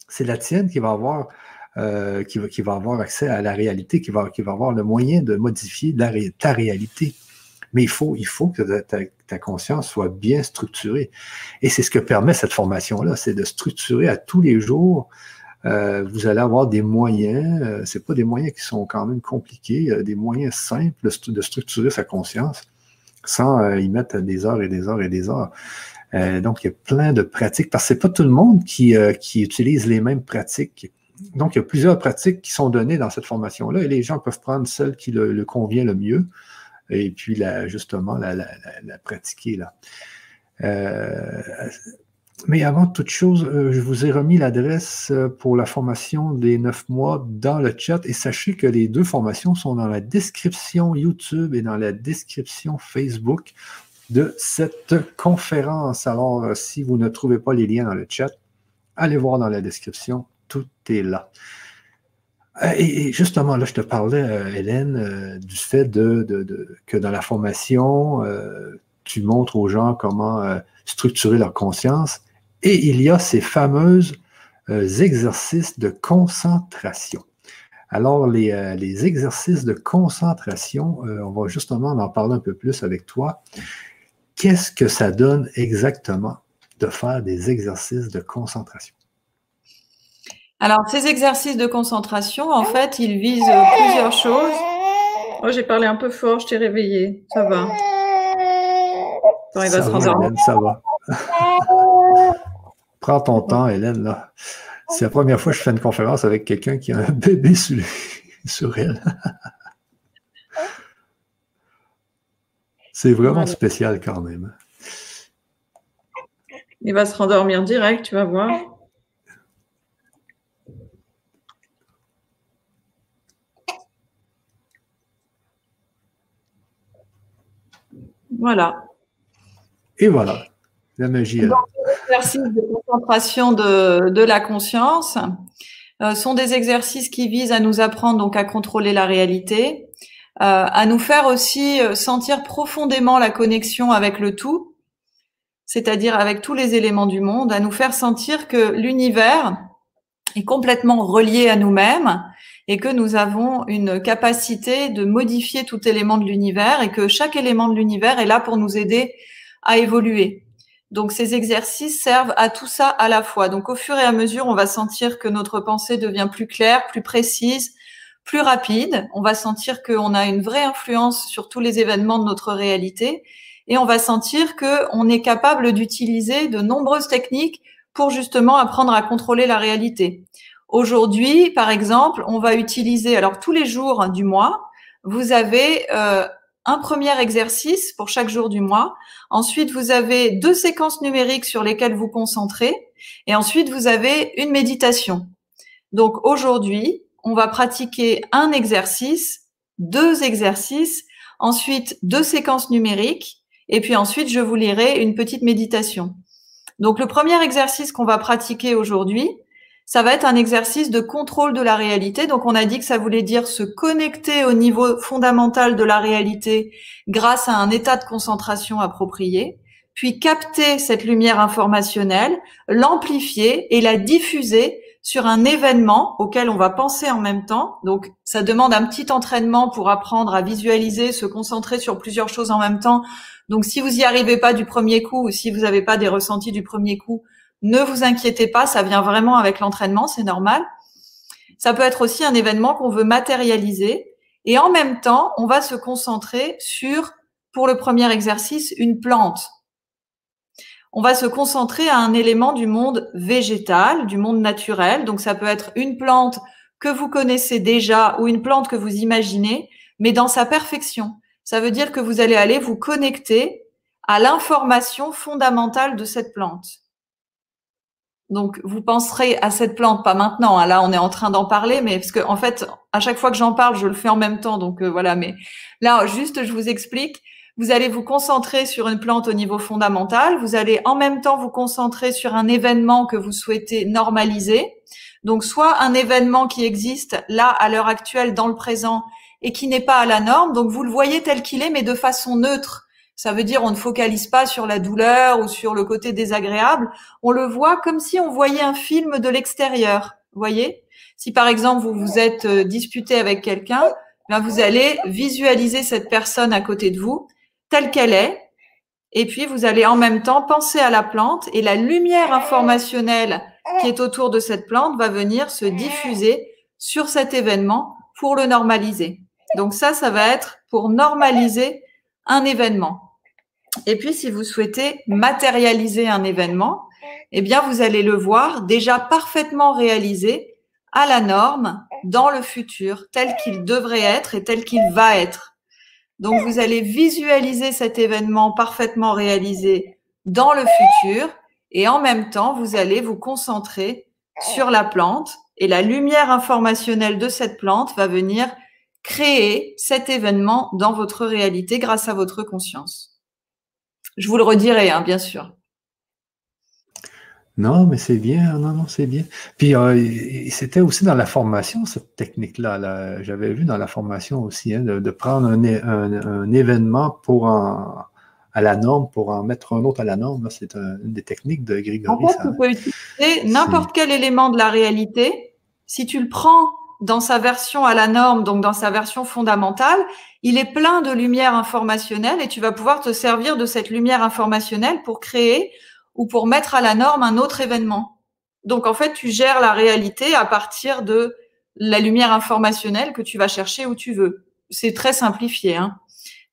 c'est la tienne qui va avoir euh, qui, va, qui, va, avoir accès à la réalité, qui va, qui va avoir le moyen de modifier ta réalité. Mais il faut, il faut que ta, conscience soit bien structurée. Et c'est ce que permet cette formation-là, c'est de structurer à tous les jours. Euh, vous allez avoir des moyens, euh, c'est pas des moyens qui sont quand même compliqués, euh, des moyens simples de structurer sa conscience sans y mettre des heures et des heures et des heures. donc, il y a plein de pratiques, parce que c'est pas tout le monde qui, qui utilise les mêmes pratiques donc, il y a plusieurs pratiques qui sont données dans cette formation-là et les gens peuvent prendre celle qui le, convient le mieux et puis justement la, pratiquer. Là. Euh, mais avant toute chose, euh, je vous ai remis l'adresse euh, pour la formation des neuf mois dans le chat et sachez que les deux formations sont dans la description YouTube et dans la description Facebook de cette conférence. Alors, si vous ne trouvez pas les liens dans le chat, allez voir dans la description, tout est là. Euh, et justement, là, je te parlais, euh, Hélène, euh, du fait de, que dans la formation, tu montres aux gens comment structurer leur conscience. Et il y a ces fameux exercices de concentration. Alors, les, les exercices de concentration, on va justement en parler un peu plus avec toi. Qu'est-ce que ça donne exactement de faire des exercices de concentration? Alors, ces exercices de concentration, en fait, ils visent plusieurs choses. Oh, j'ai parlé un peu fort, je t'ai réveillé. Ça va. Il va se Hélène, ça va. Prends ton temps, Hélène. Là. C'est la première fois que je fais une conférence avec quelqu'un qui a un bébé sur, sur elle. C'est vraiment spécial quand même. Il va se rendormir direct, tu vas voir. Voilà. Et voilà, la magie. Les exercices de concentration de, la conscience euh, sont des exercices qui visent à nous apprendre donc à contrôler la réalité, euh, à nous faire aussi euh, sentir profondément la connexion avec le tout, c'est-à-dire avec tous les éléments du monde, à nous faire sentir que l'univers est complètement relié à nous-mêmes et que nous avons une capacité de modifier tout élément de l'univers et que chaque élément de l'univers est là pour nous aider à évoluer. Donc ces exercices servent à tout ça à la fois. Donc au fur et à mesure, on va sentir que notre pensée devient plus claire, plus précise, plus rapide. On va sentir qu'on a une vraie influence sur tous les événements de notre réalité et on va sentir qu'on est capable d'utiliser de nombreuses techniques pour justement apprendre à contrôler la réalité. Aujourd'hui, par exemple, on va utiliser, alors tous les jours du mois, vous avez euh, un premier exercice pour chaque jour du mois. Ensuite, vous avez deux séquences numériques sur lesquelles vous concentrez. Et ensuite, vous avez une méditation. Donc aujourd'hui, on va pratiquer un exercice, deux exercices, ensuite deux séquences numériques. Et puis ensuite, je vous lirai une petite méditation. Donc le premier exercice qu'on va pratiquer aujourd'hui, ça va être un exercice de contrôle de la réalité. Donc, on a dit que ça voulait dire se connecter au niveau fondamental de la réalité grâce à un état de concentration approprié, puis capter cette lumière informationnelle, l'amplifier et la diffuser sur un événement auquel on va penser en même temps. Donc, ça demande un petit entraînement pour apprendre à visualiser, se concentrer sur plusieurs choses en même temps. Donc, si vous n'y arrivez pas du premier coup ou si vous n'avez pas des ressentis du premier coup, ne vous inquiétez pas, ça vient vraiment avec l'entraînement, c'est normal. Ça peut être aussi un événement qu'on veut matérialiser. Et en même temps, on va se concentrer sur, pour le premier exercice, une plante. On va se concentrer à un élément du monde végétal, du monde naturel. Donc ça peut être une plante que vous connaissez déjà ou une plante que vous imaginez, mais dans sa perfection. Ça veut dire que vous allez aller vous connecter à l'information fondamentale de cette plante. Donc, vous penserez à cette plante, pas maintenant. Hein, là, on est en train d'en parler, mais parce que en fait, à chaque fois que j'en parle, je le fais en même temps. Donc euh, voilà. Mais là, juste, je vous explique. Vous allez vous concentrer sur une plante au niveau fondamental. Vous allez en même temps vous concentrer sur un événement que vous souhaitez normaliser. Donc, soit un événement qui existe là à l'heure actuelle dans le présent et qui n'est pas à la norme. Donc, vous le voyez tel qu'il est, mais de façon neutre. Ça veut dire on ne focalise pas sur la douleur ou sur le côté désagréable. On le voit comme si on voyait un film de l'extérieur. Voyez? Si par exemple vous vous êtes euh, disputé avec quelqu'un, ben vous allez visualiser cette personne à côté de vous telle qu'elle est. Et puis vous allez en même temps penser à la plante et la lumière informationnelle qui est autour de cette plante va venir se diffuser sur cet événement pour le normaliser. Donc ça, ça va être pour normaliser un événement. Et puis, si vous souhaitez matérialiser un événement, eh bien, vous allez le voir déjà parfaitement réalisé à la norme dans le futur, tel qu'il devrait être et tel qu'il va être. Donc, vous allez visualiser cet événement parfaitement réalisé dans le futur et en même temps, vous allez vous concentrer sur la plante et la lumière informationnelle de cette plante va venir créer cet événement dans votre réalité grâce à votre conscience. Je vous le redirai, hein, bien sûr. Non, mais c'est bien. Non, non, c'est bien. Puis euh, c'était aussi dans la formation, cette technique-là. J'avais vu dans la formation aussi, hein, de, prendre un, événement pour en, à la norme pour en mettre un autre à la norme. C'est une des techniques de Grégory. En fait, tu peux utiliser n'importe quel élément de la réalité. Si tu le prends dans sa version à la norme, donc dans sa version fondamentale, il est plein de lumière informationnelle et tu vas pouvoir te servir de cette lumière informationnelle pour créer ou pour mettre à la norme un autre événement. Donc en fait, tu gères la réalité à partir de la lumière informationnelle que tu vas chercher où tu veux. C'est très simplifié, hein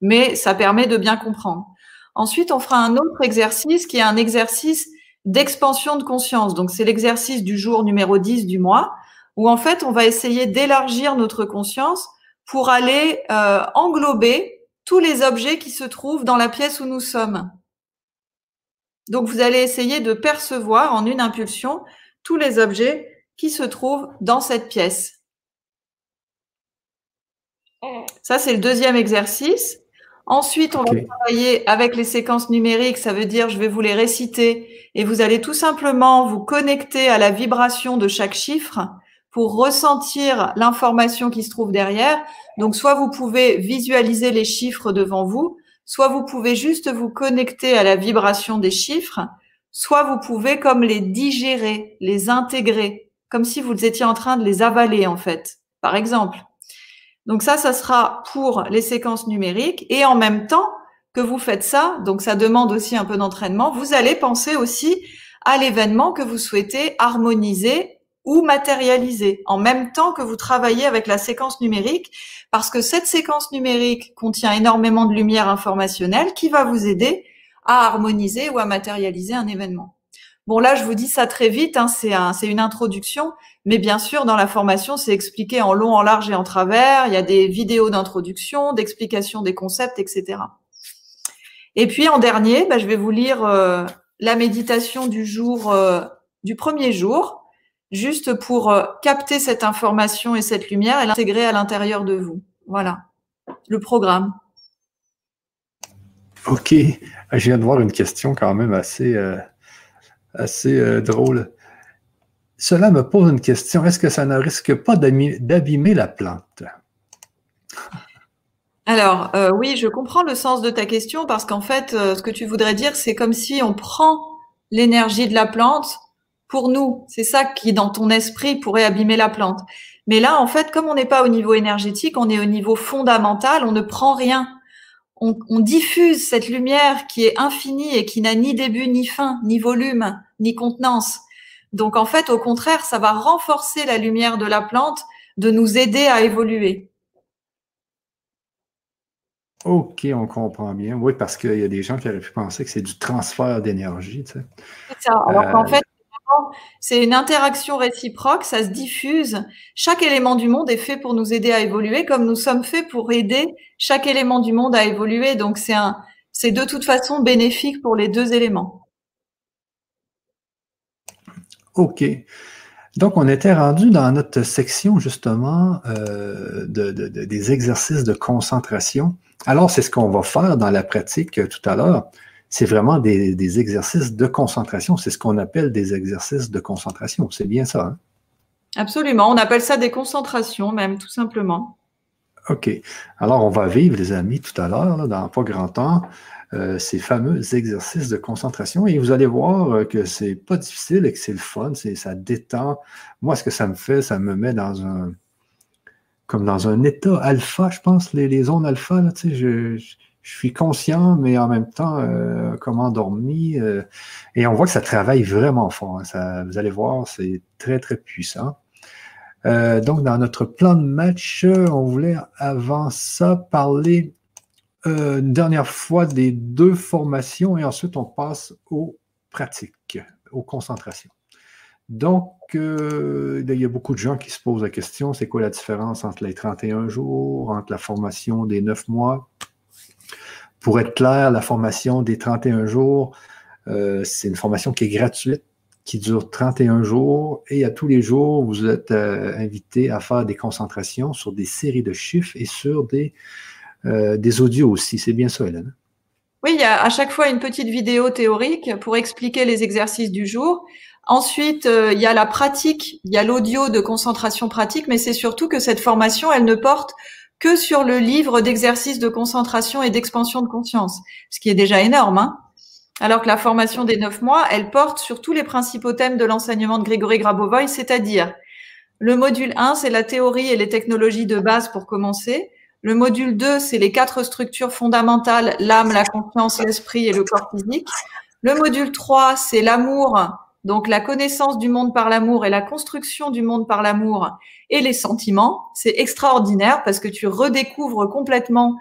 mais ça permet de bien comprendre. Ensuite, on fera un autre exercice qui est un exercice d'expansion de conscience. Donc c'est l'exercice du jour numéro 10 du mois, où en fait on va essayer d'élargir notre conscience pour aller euh, englober tous les objets qui se trouvent dans la pièce où nous sommes. Donc, vous allez essayer de percevoir en une impulsion tous les objets qui se trouvent dans cette pièce. Ça, c'est le deuxième exercice. Ensuite, on va travailler avec les séquences numériques. Ça veut dire, je vais vous les réciter et vous allez tout simplement vous connecter à la vibration de chaque chiffre pour ressentir l'information qui se trouve derrière. Donc, soit vous pouvez visualiser les chiffres devant vous, soit vous pouvez juste vous connecter à la vibration des chiffres, soit vous pouvez comme les digérer, les intégrer, comme si vous étiez en train de les avaler en fait, par exemple. Donc ça, ça sera pour les séquences numériques et en même temps que vous faites ça, donc ça demande aussi un peu d'entraînement, vous allez penser aussi à l'événement que vous souhaitez harmoniser ou matérialiser en même temps que vous travaillez avec la séquence numérique parce que cette séquence numérique contient énormément de lumière informationnelle qui va vous aider à harmoniser ou à matérialiser un événement. Bon, là, je vous dis ça très vite, hein, c'est un, une introduction, mais bien sûr, dans la formation, c'est expliqué en long, en large et en travers. Il y a des vidéos d'introduction, d'explication des concepts, etc. Et puis, en dernier, bah, je vais vous lire euh, la méditation du jour, euh, du premier jour, juste pour euh, capter cette information et cette lumière et l'intégrer à l'intérieur de vous. Voilà, le programme. Ok, je viens de voir une question quand même assez, euh, assez euh, drôle. Cela me pose une question. Est-ce que ça ne risque pas d'abîmer la plante? Alors, oui, je comprends le sens de ta question parce qu'en fait, ce que tu voudrais dire, c'est comme si on prend l'énergie de la plante pour nous. C'est ça qui, dans ton esprit, pourrait abîmer la plante. Mais là, en fait, comme on n'est pas au niveau énergétique, on est au niveau fondamental, on ne prend rien. On, diffuse cette lumière qui est infinie et qui n'a ni début, ni fin, ni volume, ni contenance. Donc, en fait, au contraire, ça va renforcer la lumière de la plante, de nous aider à évoluer. OK, on comprend bien. Oui, parce qu'il y a des gens qui auraient pu penser que c'est du transfert d'énergie. Tu sais. C'est ça. Alors qu'en euh, fait, c'est une interaction réciproque, ça se diffuse. Chaque élément du monde est fait pour nous aider à évoluer, comme nous sommes faits pour aider chaque élément du monde à évoluer. Donc c'est un, c'est de toute façon bénéfique pour les deux éléments. OK. Donc, on était rendu dans notre section justement euh, des exercices de concentration. Alors, c'est ce qu'on va faire dans la pratique euh, tout à l'heure c'est vraiment des, exercices de concentration. C'est ce qu'on appelle des exercices de concentration. C'est bien ça. Hein? Absolument. On appelle ça des concentrations même, tout simplement. OK. Alors, on va vivre, les amis, tout à l'heure, dans pas grand temps, euh, ces fameux exercices de concentration. Et vous allez voir euh, que c'est pas difficile et que c'est le fun, ça détend. Moi, ce que ça me fait, ça me met dans un comme dans un état alpha, je pense, les, les zones alpha, là, tu sais, je, je suis conscient, mais en même temps, euh, comme endormi. Euh, et on voit que ça travaille vraiment fort. Hein. Ça, vous allez voir, c'est très, très puissant. Euh, donc, dans notre plan de match, on voulait avant ça parler une dernière fois des deux formations et ensuite on passe aux pratiques, aux concentrations. Donc, il y a beaucoup de gens qui se posent la question, c'est quoi la différence entre les 31 jours, entre la formation des 9 mois? Pour être clair, la formation des 31 jours, euh, c'est une formation qui est gratuite, qui dure 31 jours et à tous les jours, vous êtes euh, invité à faire des concentrations sur des séries de chiffres et sur des, euh, des audios aussi. C'est bien ça, Hélène? Oui, il y a à chaque fois une petite vidéo théorique pour expliquer les exercices du jour. Ensuite, euh, il y a la pratique, il y a l'audio de concentration pratique, mais c'est surtout que cette formation, elle ne porte que sur le livre d'exercice de concentration et d'expansion de conscience, ce qui est déjà énorme. Hein alors que la formation des neuf mois, elle porte sur tous les principaux thèmes de l'enseignement de Grégory Grabovoy, c'est-à-dire le module 1, c'est la théorie et les technologies de base pour commencer. Le module 2, c'est les quatre structures fondamentales, l'âme, la conscience, l'esprit et le corps physique. Le module 3, c'est l'amour, donc la connaissance du monde par l'amour et la construction du monde par l'amour et les sentiments. C'est extraordinaire parce que tu redécouvres complètement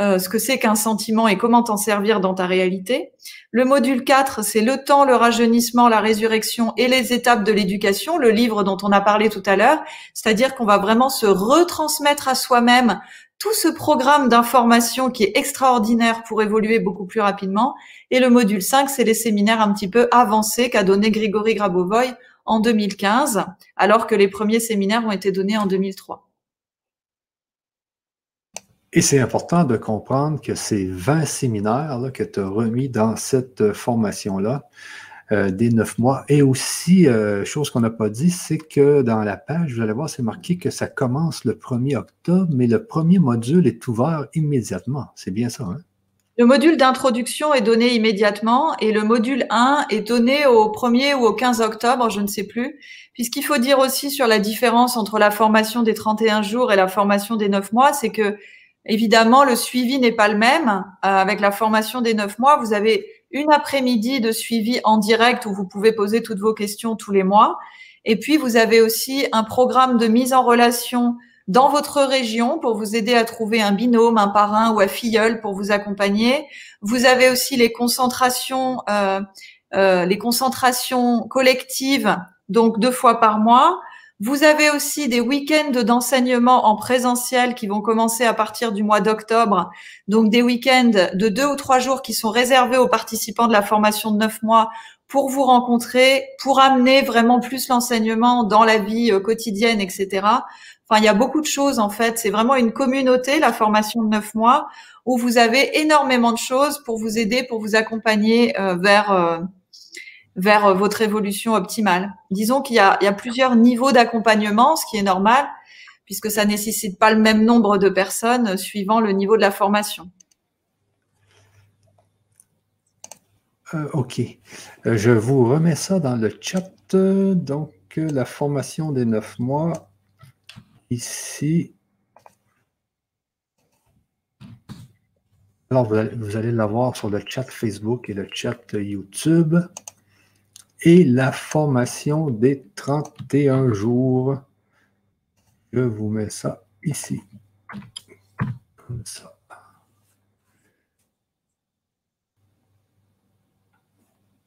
euh, ce que c'est qu'un sentiment et comment t'en servir dans ta réalité. Le module 4, c'est le temps, le rajeunissement, la résurrection et les étapes de l'éducation, le livre dont on a parlé tout à l'heure. C'est-à-dire qu'on va vraiment se retransmettre à soi-même tout ce programme d'information qui est extraordinaire pour évoluer beaucoup plus rapidement. Et le module 5, c'est les séminaires un petit peu avancés qu'a donné Grigory Grabovoy en 2015, alors que les premiers séminaires ont été donnés en 2003. Et c'est important de comprendre que ces 20 séminaires que tu as remis dans cette formation-là, euh, des neuf mois. Et aussi, euh, chose qu'on n'a pas dit, c'est que dans la page, vous allez voir, c'est marqué que ça commence le 1er octobre, mais le premier module est ouvert immédiatement. C'est bien ça, hein? Le module d'introduction est donné immédiatement et le module 1 est donné au 1er ou au 15 octobre, je ne sais plus, puisqu'il faut dire aussi sur la différence entre la formation des 31 jours et la formation des 9 mois, c'est que évidemment le suivi n'est pas le même. Euh, avec la formation des 9 mois, vous avez une après-midi de suivi en direct où vous pouvez poser toutes vos questions tous les mois. Et puis, vous avez aussi un programme de mise en relation dans votre région pour vous aider à trouver un binôme, un parrain ou un filleul pour vous accompagner. Vous avez aussi les concentrations, euh, euh, les concentrations collectives, donc deux fois par mois. Vous avez aussi des week-ends d'enseignement en présentiel qui vont commencer à partir du mois d'octobre. Donc des week-ends de deux ou trois jours qui sont réservés aux participants de la formation de neuf mois pour vous rencontrer, pour amener vraiment plus l'enseignement dans la vie euh, quotidienne, etc. Enfin, il y a beaucoup de choses en fait. C'est vraiment une communauté, la formation de neuf mois, où vous avez énormément de choses pour vous aider, pour vous accompagner euh, vers euh, vers euh, votre évolution optimale. Disons qu'il y, a, plusieurs niveaux d'accompagnement, ce qui est normal, puisque ça nécessite pas le même nombre de personnes euh, suivant le niveau de la formation. Euh, ok. je vous remets ça dans le chat. Donc, la formation des neuf mois, ici. Alors, vous allez, vous allez l'avoir sur le chat Facebook et le chat YouTube et la formation des 31 jours. Je vous mets ça ici. Comme ça.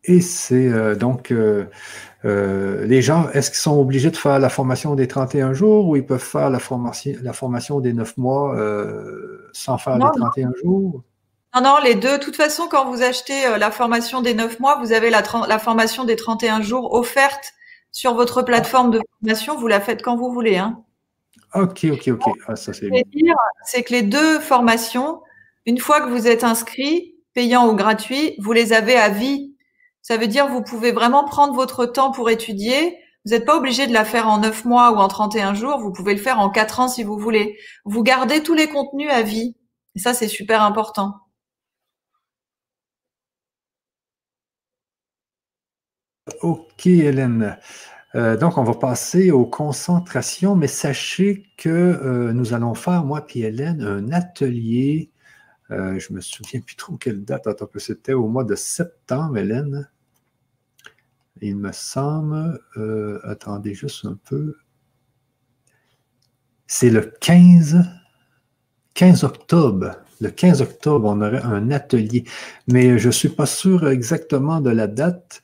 Et c'est euh, donc euh, euh, les gens, est-ce qu'ils sont obligés de faire la formation des 31 jours ou ils peuvent faire la formation, la formation des 9 mois sans faire les 31 jours? Non, non, les deux. De toute façon, quand vous achetez euh, la formation des 9 mois, vous avez la, la formation des 31 jours offerte sur votre plateforme de formation. Vous la faites quand vous voulez. Hein. Ok, ok, ok. Ah, ça, c'est c'est que les deux formations, une fois que vous êtes inscrit, payant ou gratuit, vous les avez à vie. Ça veut dire que vous pouvez vraiment prendre votre temps pour étudier. Vous n'êtes pas obligé de la faire en 9 mois ou en 31 jours. Vous pouvez le faire en 4 ans si vous voulez. Vous gardez tous les contenus à vie. Et ça, c'est super important. Ok, Hélène. Euh, donc, on va passer aux concentrations, mais sachez que euh, nous allons faire, moi et Hélène, un atelier. Euh, je ne me souviens plus trop quelle date. Attends, c'était au mois de septembre, Hélène. Il me semble. attendez juste un peu. C'est le 15, 15 octobre. Le 15 octobre, on aurait un atelier. Mais je ne suis pas sûr exactement de la date.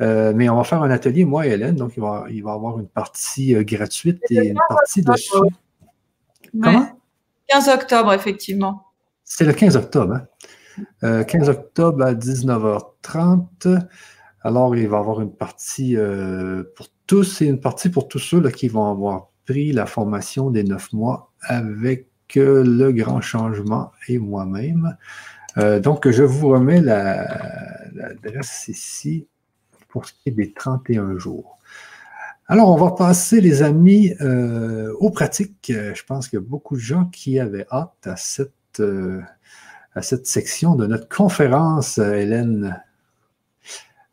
Euh, mais on va faire un atelier, moi et Hélène, donc il va, il va y avoir une partie euh, gratuite et une partie dessus. Comment? 15 octobre, effectivement. C'est le 15 octobre. Hein? 15 euh, octobre à 19h30. Alors, il va y avoir une partie pour tous et une partie pour tous ceux là, qui vont avoir pris la formation des neuf mois avec le grand changement et moi-même. donc, je vous remets l'adresse ici pour ce qui est des 31 jours. Alors, on va passer, les amis, euh, aux pratiques. Je pense qu'il y a beaucoup de gens qui avaient hâte à cette, euh, à cette section de notre conférence, Hélène.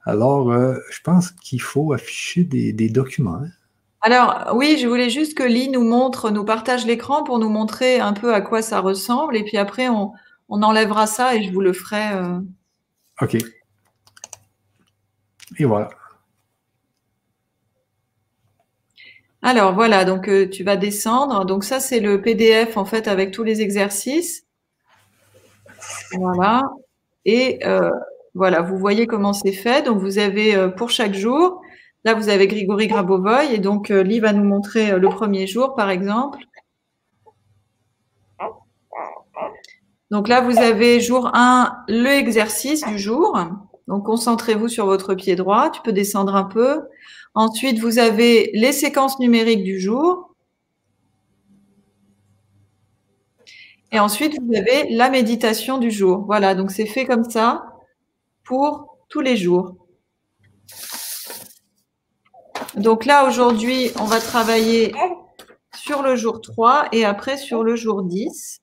Alors, je pense qu'il faut afficher des, documents. Hein. Alors, oui, je voulais juste que Lee nous montre, nous partage l'écran pour nous montrer un peu à quoi ça ressemble. Et puis après, on, on enlèvera ça et je vous le ferai. Euh. OK. Et voilà. Alors voilà, donc euh, tu vas descendre. Donc ça, c'est le PDF en fait avec tous les exercices. Voilà. Et euh, voilà, vous voyez comment c'est fait. Donc vous avez pour chaque jour, là vous avez Grigory Grabovoy et donc Lee va nous montrer le premier jour par exemple. Donc là, vous avez jour 1, le exercice du jour. Donc concentrez-vous sur votre pied droit. Tu peux descendre un peu. Ensuite, vous avez les séquences numériques du jour. Et ensuite, vous avez la méditation du jour. Voilà, donc c'est fait comme ça pour tous les jours. Donc là, aujourd'hui, on va travailler sur le jour 3 et après sur le jour 10.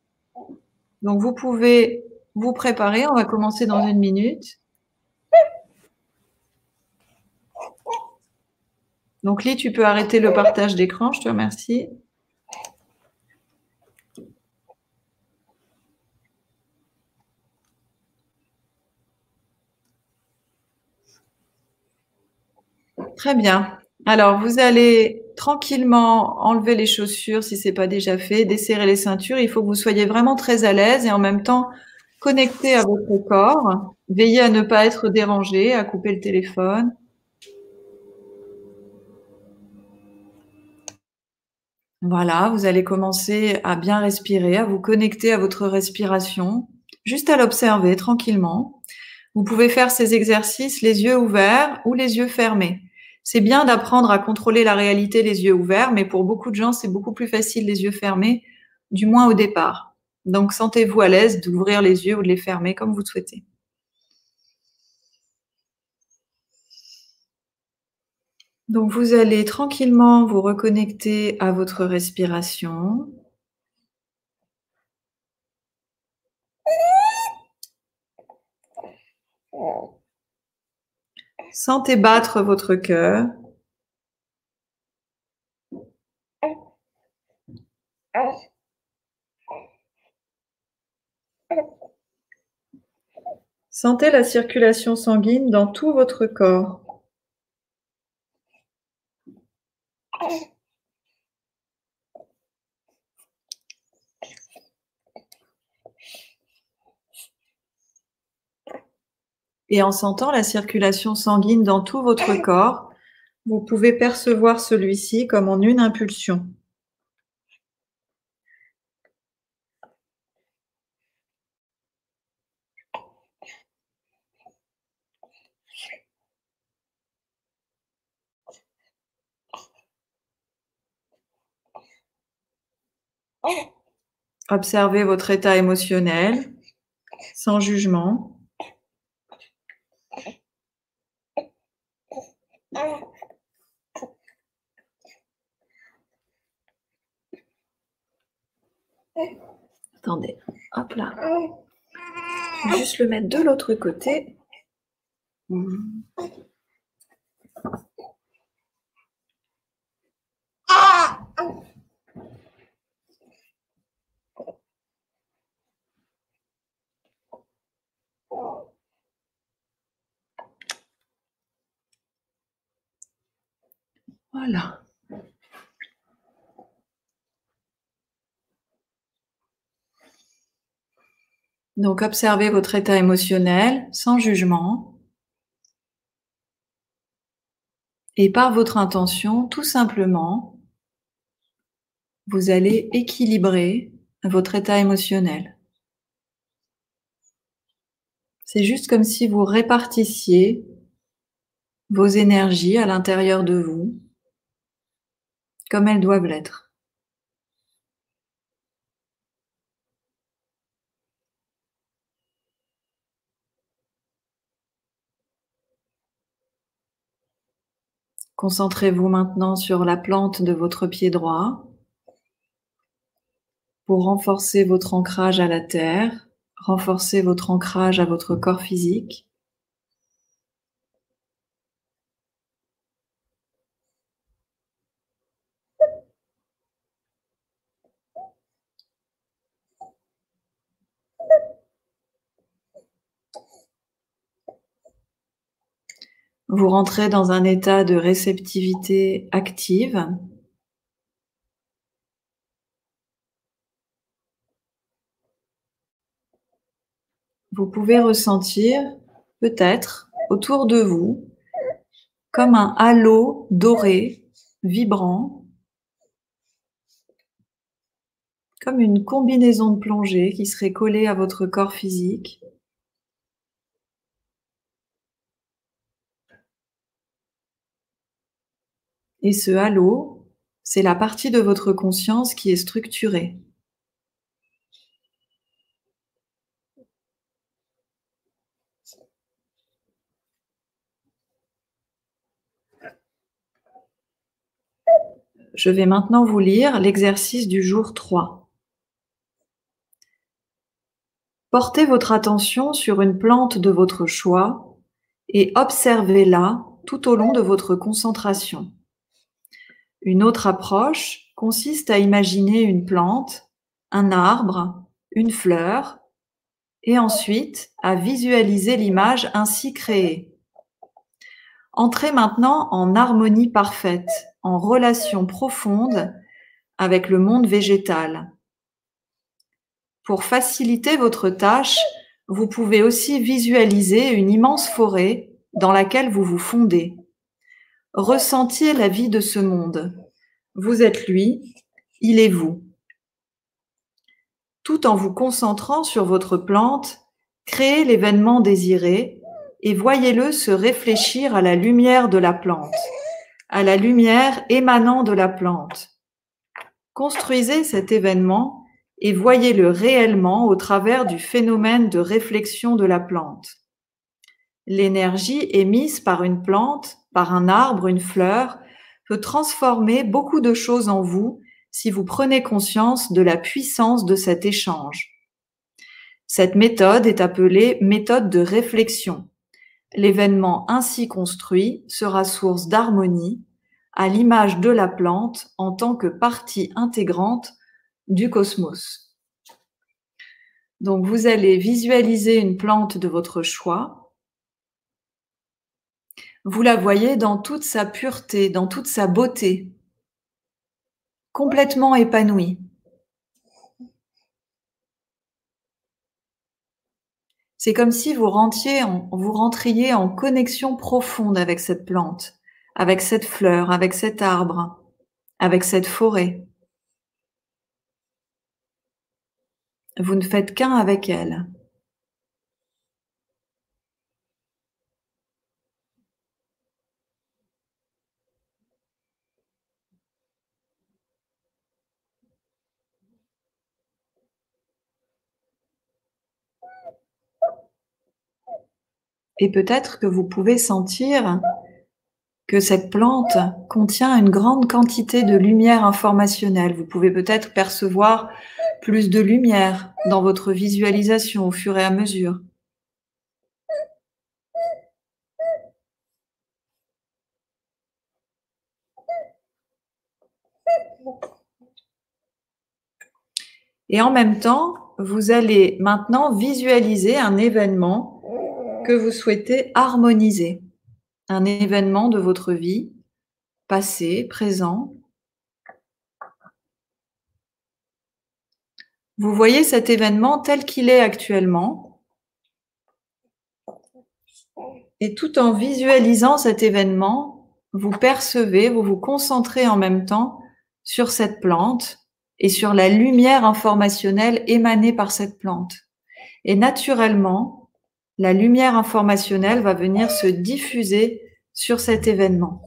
Donc, vous pouvez vous préparer. On va commencer dans une minute. Donc, Lee, tu peux arrêter le partage d'écran. Je te remercie. Très bien. Alors, vous allez tranquillement enlever les chaussures si ce n'est pas déjà fait, desserrer les ceintures. Il faut que vous soyez vraiment très à l'aise et en même temps connecté à votre corps. Veillez à ne pas être dérangé, à couper le téléphone. Voilà, vous allez commencer à bien respirer, à vous connecter à votre respiration, juste à l'observer tranquillement. Vous pouvez faire ces exercices les yeux ouverts ou les yeux fermés. C'est bien d'apprendre à contrôler la réalité les yeux ouverts, mais pour beaucoup de gens, c'est beaucoup plus facile les yeux fermés, du moins au départ. Donc, sentez-vous à l'aise d'ouvrir les yeux ou de les fermer comme vous souhaitez. Donc, vous allez tranquillement vous reconnecter à votre respiration. Sentez battre votre cœur. Sentez la circulation sanguine dans tout votre corps. Et en sentant la circulation sanguine dans tout votre corps, vous pouvez percevoir celui-ci comme en une impulsion. Observez votre état émotionnel sans jugement. Attendez, hop là. Juste le mettre de l'autre côté. Voilà. Donc, observez votre état émotionnel sans jugement. Et par votre intention, tout simplement, vous allez équilibrer votre état émotionnel. C'est juste comme si vous répartissiez vos énergies à l'intérieur de vous comme elles doivent l'être. Concentrez-vous maintenant sur la plante de votre pied droit pour renforcer votre ancrage à la terre, renforcer votre ancrage à votre corps physique. Vous rentrez dans un état de réceptivité active. Vous pouvez ressentir peut-être autour de vous comme un halo doré, vibrant, comme une combinaison de plongée qui serait collée à votre corps physique. Et ce halo, c'est la partie de votre conscience qui est structurée. Je vais maintenant vous lire l'exercice du jour 3. Portez votre attention sur une plante de votre choix et observez-la tout au long de votre concentration. Une autre approche consiste à imaginer une plante, un arbre, une fleur, et ensuite à visualiser l'image ainsi créée. Entrez maintenant en harmonie parfaite, en relation profonde avec le monde végétal. Pour faciliter votre tâche, vous pouvez aussi visualiser une immense forêt dans laquelle vous vous fondez. Ressentiez la vie de ce monde. Vous êtes lui, il est vous. Tout en vous concentrant sur votre plante, créez l'événement désiré et voyez-le se réfléchir à la lumière de la plante, à la lumière émanant de la plante. Construisez cet événement et voyez-le réellement au travers du phénomène de réflexion de la plante. L'énergie émise par une plante par un arbre, une fleur, peut transformer beaucoup de choses en vous si vous prenez conscience de la puissance de cet échange. Cette méthode est appelée méthode de réflexion. L'événement ainsi construit sera source d'harmonie à l'image de la plante en tant que partie intégrante du cosmos. Donc vous allez visualiser une plante de votre choix vous la voyez dans toute sa pureté, dans toute sa beauté, complètement épanouie. C'est comme si vous rentriez, en, vous rentriez en connexion profonde avec cette plante, avec cette fleur, avec cet arbre, avec cette forêt. Vous ne faites qu'un avec elle. Et peut-être que vous pouvez sentir que cette plante contient une grande quantité de lumière informationnelle. Vous pouvez peut-être percevoir plus de lumière dans votre visualisation au fur et à mesure. Et en même temps, vous allez maintenant visualiser un événement que vous souhaitez harmoniser. Un événement de votre vie, passé, présent. Vous voyez cet événement tel qu'il est actuellement. Et tout en visualisant cet événement, vous percevez, vous vous concentrez en même temps sur cette plante et sur la lumière informationnelle émanée par cette plante. Et naturellement, la lumière informationnelle va venir se diffuser sur cet événement.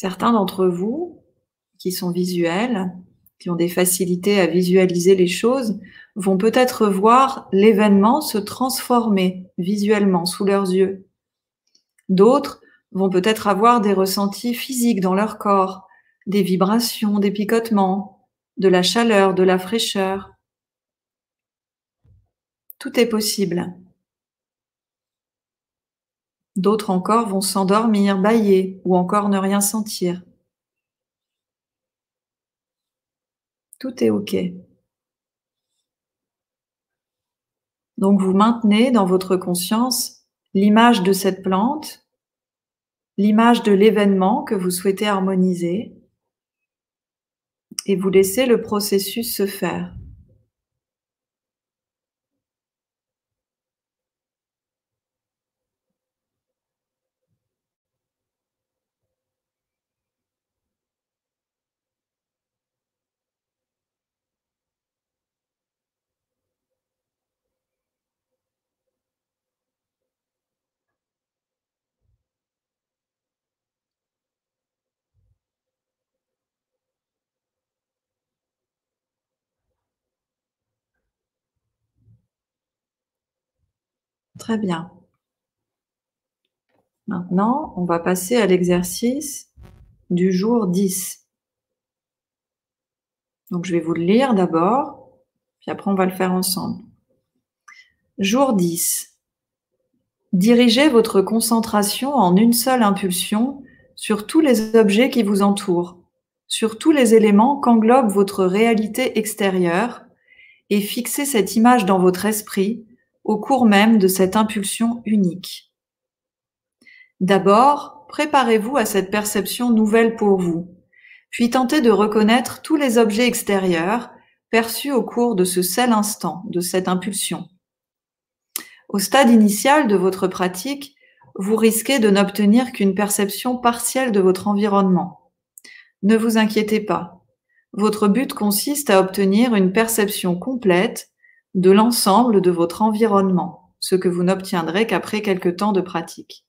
Certains d'entre vous qui sont visuels, qui ont des facilités à visualiser les choses, vont peut-être voir l'événement se transformer visuellement sous leurs yeux. D'autres vont peut-être avoir des ressentis physiques dans leur corps, des vibrations, des picotements, de la chaleur, de la fraîcheur. Tout est possible. D'autres encore vont s'endormir, bailler ou encore ne rien sentir. Tout est OK. Donc vous maintenez dans votre conscience l'image de cette plante, l'image de l'événement que vous souhaitez harmoniser et vous laissez le processus se faire. Très bien. Maintenant, on va passer à l'exercice du jour 10. Donc, je vais vous le lire d'abord, puis après, on va le faire ensemble. Jour 10. Dirigez votre concentration en une seule impulsion sur tous les objets qui vous entourent, sur tous les éléments qu'englobe votre réalité extérieure, et fixez cette image dans votre esprit au cours même de cette impulsion unique. D'abord, préparez-vous à cette perception nouvelle pour vous, puis tentez de reconnaître tous les objets extérieurs perçus au cours de ce seul instant, de cette impulsion. Au stade initial de votre pratique, vous risquez de n'obtenir qu'une perception partielle de votre environnement. Ne vous inquiétez pas. Votre but consiste à obtenir une perception complète de l'ensemble de votre environnement, ce que vous n'obtiendrez qu'après quelques temps de pratique.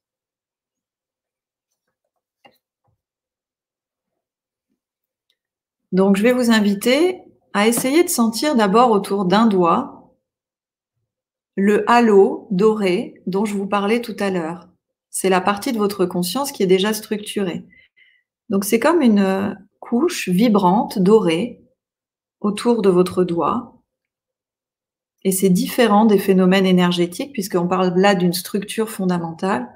Donc, je vais vous inviter à essayer de sentir d'abord autour d'un doigt le halo doré dont je vous parlais tout à l'heure. C'est la partie de votre conscience qui est déjà structurée. Donc, c'est comme une couche vibrante dorée autour de votre doigt et c'est différent des phénomènes énergétiques puisqu'on parle là d'une structure fondamentale.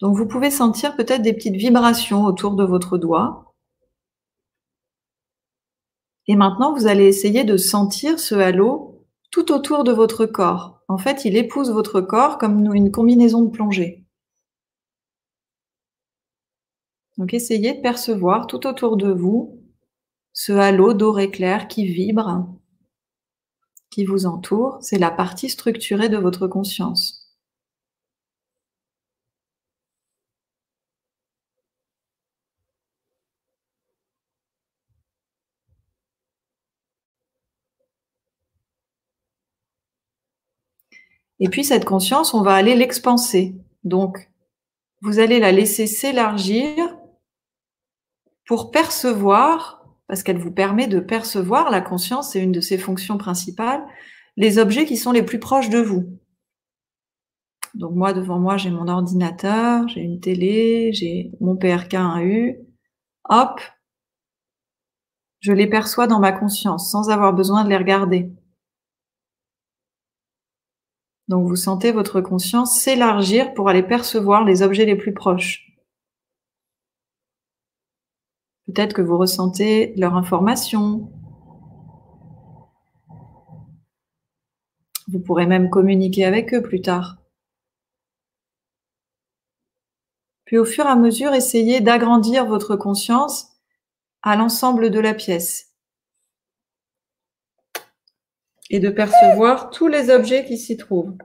Donc vous pouvez sentir peut-être des petites vibrations autour de votre doigt. Et maintenant, vous allez essayer de sentir ce halo tout autour de votre corps. En fait, il épouse votre corps comme une combinaison de plongée. Donc essayez de percevoir tout autour de vous ce halo doré clair qui vibre qui vous entoure, c'est la partie structurée de votre conscience. Et puis cette conscience, on va aller l'expanser. Donc, vous allez la laisser s'élargir pour percevoir parce qu'elle vous permet de percevoir la conscience, c'est une de ses fonctions principales, les objets qui sont les plus proches de vous. Donc moi, devant moi, j'ai mon ordinateur, j'ai une télé, j'ai mon PRK1U. Hop, je les perçois dans ma conscience sans avoir besoin de les regarder. Donc vous sentez votre conscience s'élargir pour aller percevoir les objets les plus proches. Peut-être que vous ressentez leur information. Vous pourrez même communiquer avec eux plus tard. Puis au fur et à mesure, essayez d'agrandir votre conscience à l'ensemble de la pièce et de percevoir tous les objets qui s'y trouvent.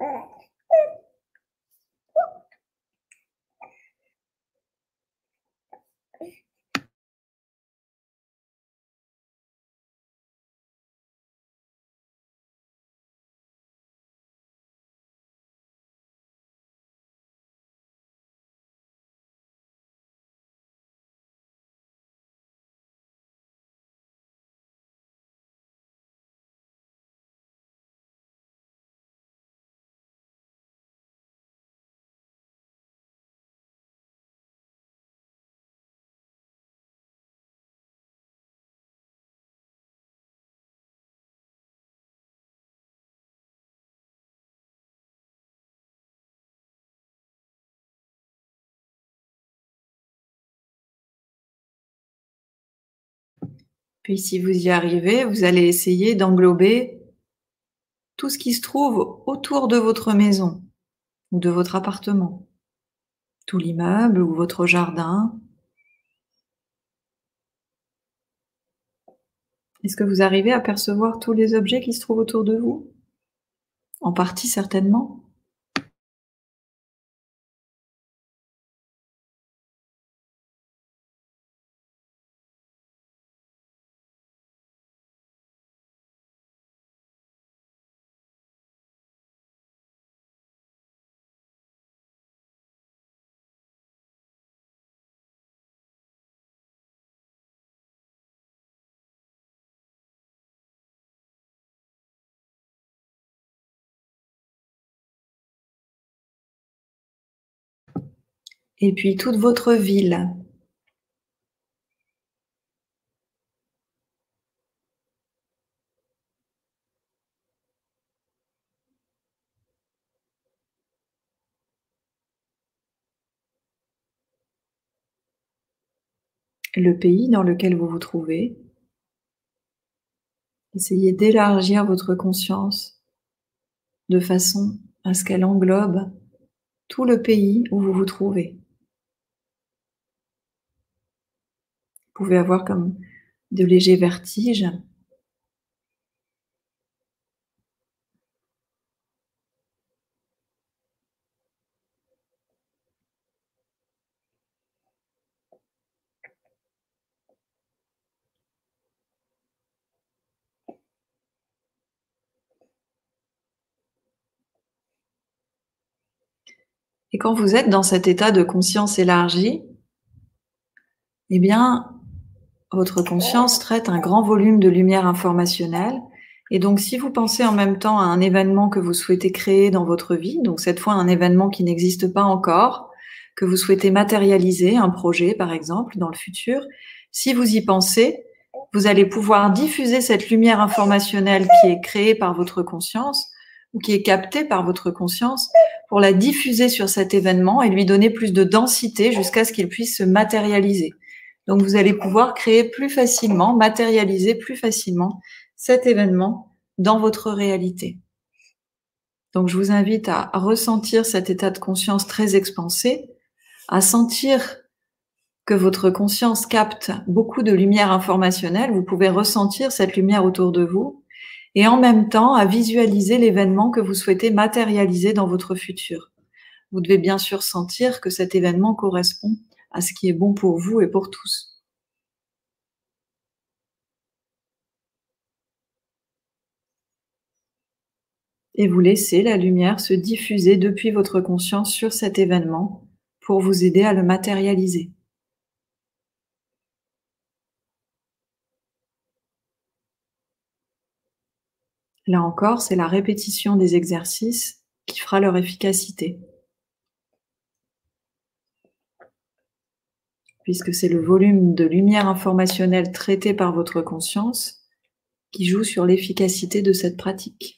Puis si vous y arrivez, vous allez essayer d'englober tout ce qui se trouve autour de votre maison ou de votre appartement, tout l'immeuble ou votre jardin. Est-ce que vous arrivez à percevoir tous les objets qui se trouvent autour de vous? En partie certainement. Et puis toute votre ville. le pays dans lequel vous vous trouvez. Essayez d'élargir votre conscience de façon à ce qu'elle englobe tout le pays où vous vous trouvez. Vous pouvez avoir comme de légers vertiges. Et quand vous êtes dans cet état de conscience élargie, eh bien, votre conscience traite un grand volume de lumière informationnelle. Et donc, si vous pensez en même temps à un événement que vous souhaitez créer dans votre vie, donc cette fois un événement qui n'existe pas encore, que vous souhaitez matérialiser, un projet par exemple, dans le futur, si vous y pensez, vous allez pouvoir diffuser cette lumière informationnelle qui est créée par votre conscience ou qui est captée par votre conscience pour la diffuser sur cet événement et lui donner plus de densité jusqu'à ce qu'il puisse se matérialiser. Donc vous allez pouvoir créer plus facilement, matérialiser plus facilement cet événement dans votre réalité. Donc je vous invite à ressentir cet état de conscience très expansé, à sentir que votre conscience capte beaucoup de lumière informationnelle, vous pouvez ressentir cette lumière autour de vous, et en même temps à visualiser l'événement que vous souhaitez matérialiser dans votre futur. Vous devez bien sûr sentir que cet événement correspond à ce qui est bon pour vous et pour tous. Et vous laissez la lumière se diffuser depuis votre conscience sur cet événement pour vous aider à le matérialiser. Là encore, c'est la répétition des exercices qui fera leur efficacité. Puisque c'est le volume de lumière informationnelle traité par votre conscience qui joue sur l'efficacité de cette pratique.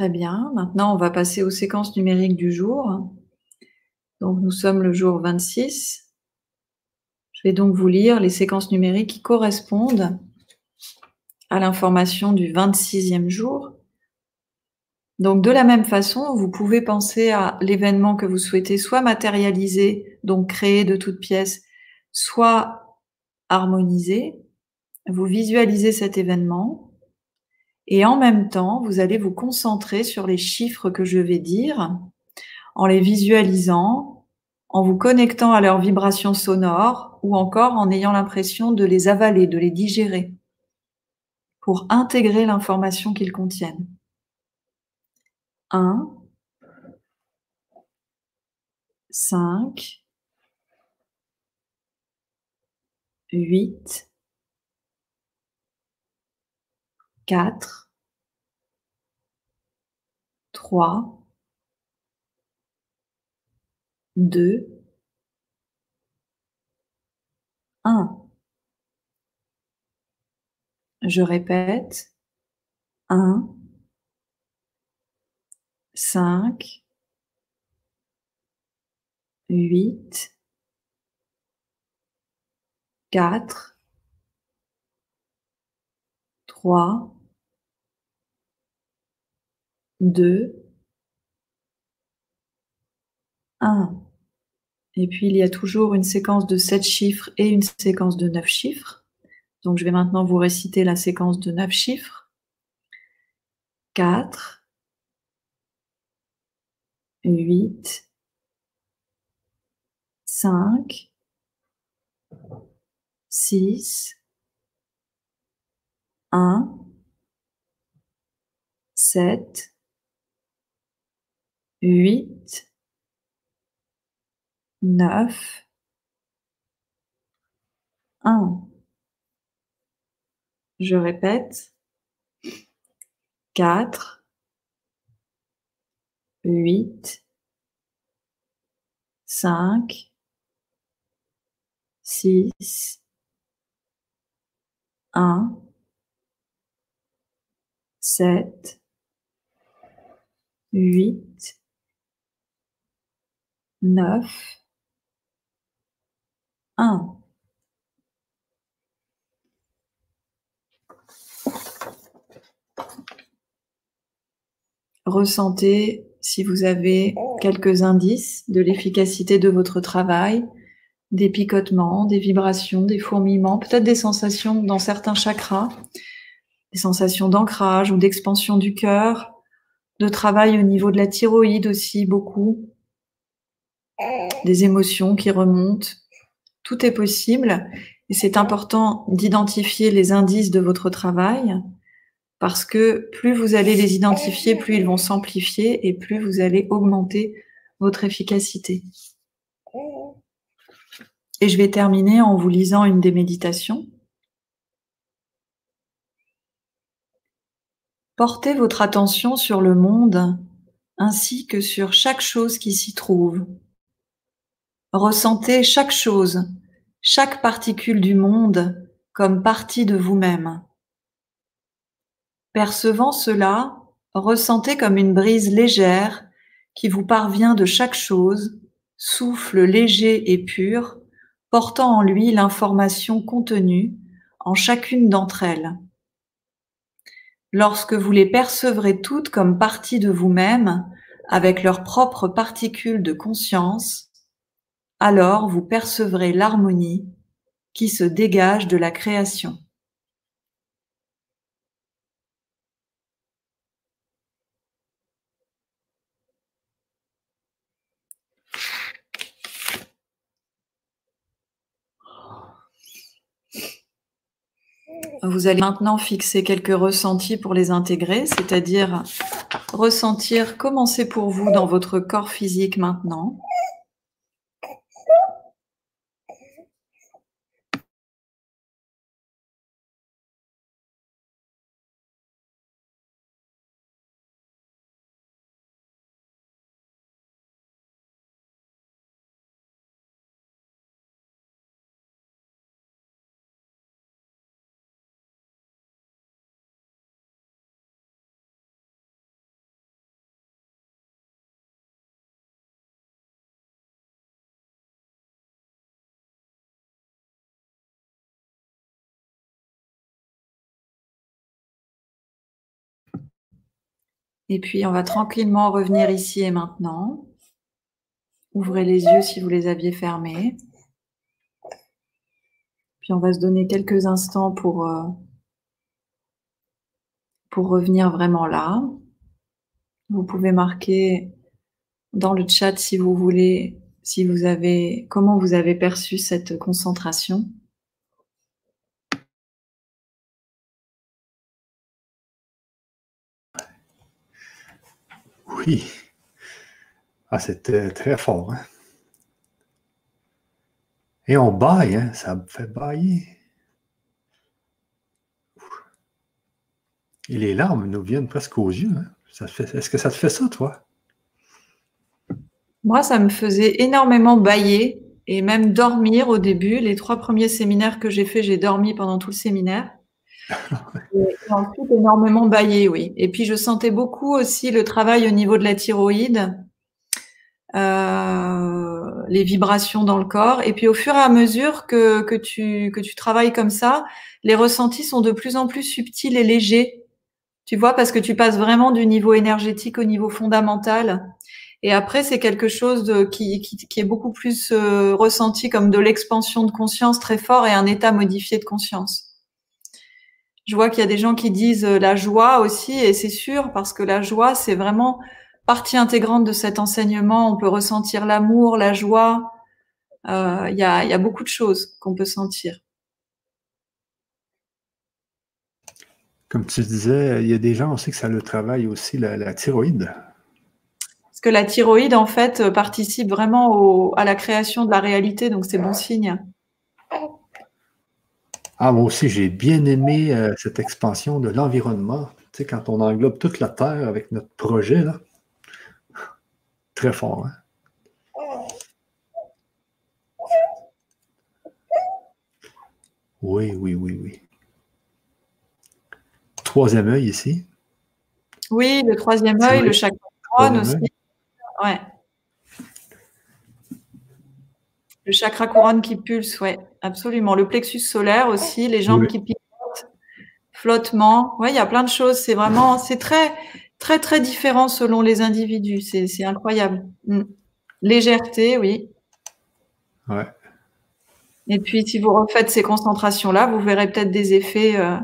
Très bien. Maintenant, on va passer aux séquences numériques du jour. Donc, nous sommes le jour 26. Je vais donc vous lire les séquences numériques qui correspondent à l'information du 26e jour. Donc, de la même façon, vous pouvez penser à l'événement que vous souhaitez soit matérialiser, donc créer de toutes pièces, soit harmoniser. Vous visualisez cet événement et en même temps, vous allez vous concentrer sur les chiffres que je vais dire en les visualisant en vous connectant à leurs vibrations sonores ou encore en ayant l'impression de les avaler, de les digérer pour intégrer l'information qu'ils contiennent. 1, 5, 8, 4, 3, 2, 1. Je répète. 1, 5, 8, 4, 3, 2, 1. Et puis, il y a toujours une séquence de 7 chiffres et une séquence de 9 chiffres. Donc, je vais maintenant vous réciter la séquence de 9 chiffres. 4, 8, 5, 6, 1, 7, 8, 9, 1. Je répète. 4, 8, 5, 6, 1, 7, 8, 9, 1. Ressentez si vous avez quelques indices de l'efficacité de votre travail, des picotements, des vibrations, des fourmillements, peut-être des sensations dans certains chakras, des sensations d'ancrage ou d'expansion du cœur, de travail au niveau de la thyroïde aussi beaucoup, des émotions qui remontent. Tout est possible et c'est important d'identifier les indices de votre travail parce que plus vous allez les identifier, plus ils vont s'amplifier et plus vous allez augmenter votre efficacité. Et je vais terminer en vous lisant une des méditations. Portez votre attention sur le monde ainsi que sur chaque chose qui s'y trouve. Ressentez chaque chose, chaque particule du monde comme partie de vous-même. Percevant cela, ressentez comme une brise légère qui vous parvient de chaque chose, souffle léger et pur, portant en lui l'information contenue en chacune d'entre elles. Lorsque vous les percevrez toutes comme partie de vous-même, avec leurs propres particules de conscience, alors vous percevrez l'harmonie qui se dégage de la création. Vous allez maintenant fixer quelques ressentis pour les intégrer, c'est-à-dire ressentir comment c'est pour vous dans votre corps physique maintenant. Et puis, on va tranquillement revenir ici et maintenant. Ouvrez les yeux si vous les aviez fermés. Puis, on va se donner quelques instants pour, euh, pour revenir vraiment là. Vous pouvez marquer dans le chat si vous voulez si vous avez, comment vous avez perçu cette concentration. Oui. Ah, c'était très fort. Hein? Et on baille, hein? ça me fait bailler. Et les larmes nous viennent presque aux yeux. Hein? Est-ce que ça te fait ça, toi? Moi, ça me faisait énormément bailler et même dormir au début. Les trois premiers séminaires que j'ai faits, j'ai dormi pendant tout le séminaire. et ensuite, énormément baillé, oui. Et puis, je sentais beaucoup aussi le travail au niveau de la thyroïde, euh, les vibrations dans le corps. Et puis, au fur et à mesure que, que, tu, que tu travailles comme ça, les ressentis sont de plus en plus subtils et légers. Tu vois, parce que tu passes vraiment du niveau énergétique au niveau fondamental. Et après, c'est quelque chose qui, qui, est beaucoup plus euh, ressenti comme de l'expansion de conscience très fort et un état modifié de conscience. Je vois qu'il y a des gens qui disent euh, la joie aussi, et c'est sûr, parce que la joie, c'est vraiment partie intégrante de cet enseignement. On peut ressentir l'amour, la joie. Euh, il y, a, y, a, beaucoup de choses qu'on peut sentir. Comme tu disais, il y a des gens aussi que ça le travaille aussi, la, la thyroïde. Parce que la thyroïde, en fait, participe vraiment au, à la création de la réalité, donc c'est bon signe. Ah, moi aussi, j'ai bien aimé euh, cette expansion de l'environnement. Tu sais, quand on englobe toute la Terre avec notre projet, là. Très fort, hein? Oui, oui, oui, oui. Troisième œil ici. Oui, le troisième œil, le chakra aussi. Ouais. Le chakra couronne qui pulse, ouais, absolument. Le plexus solaire aussi, les jambes qui pivotent, flottement. Ouais, il y a plein de choses. C'est vraiment, c'est très, très, très différent selon les individus. C'est incroyable. Mm. Légèreté, oui. Ouais. Et puis, si vous refaites ces concentrations-là, vous verrez peut-être des effets, euh,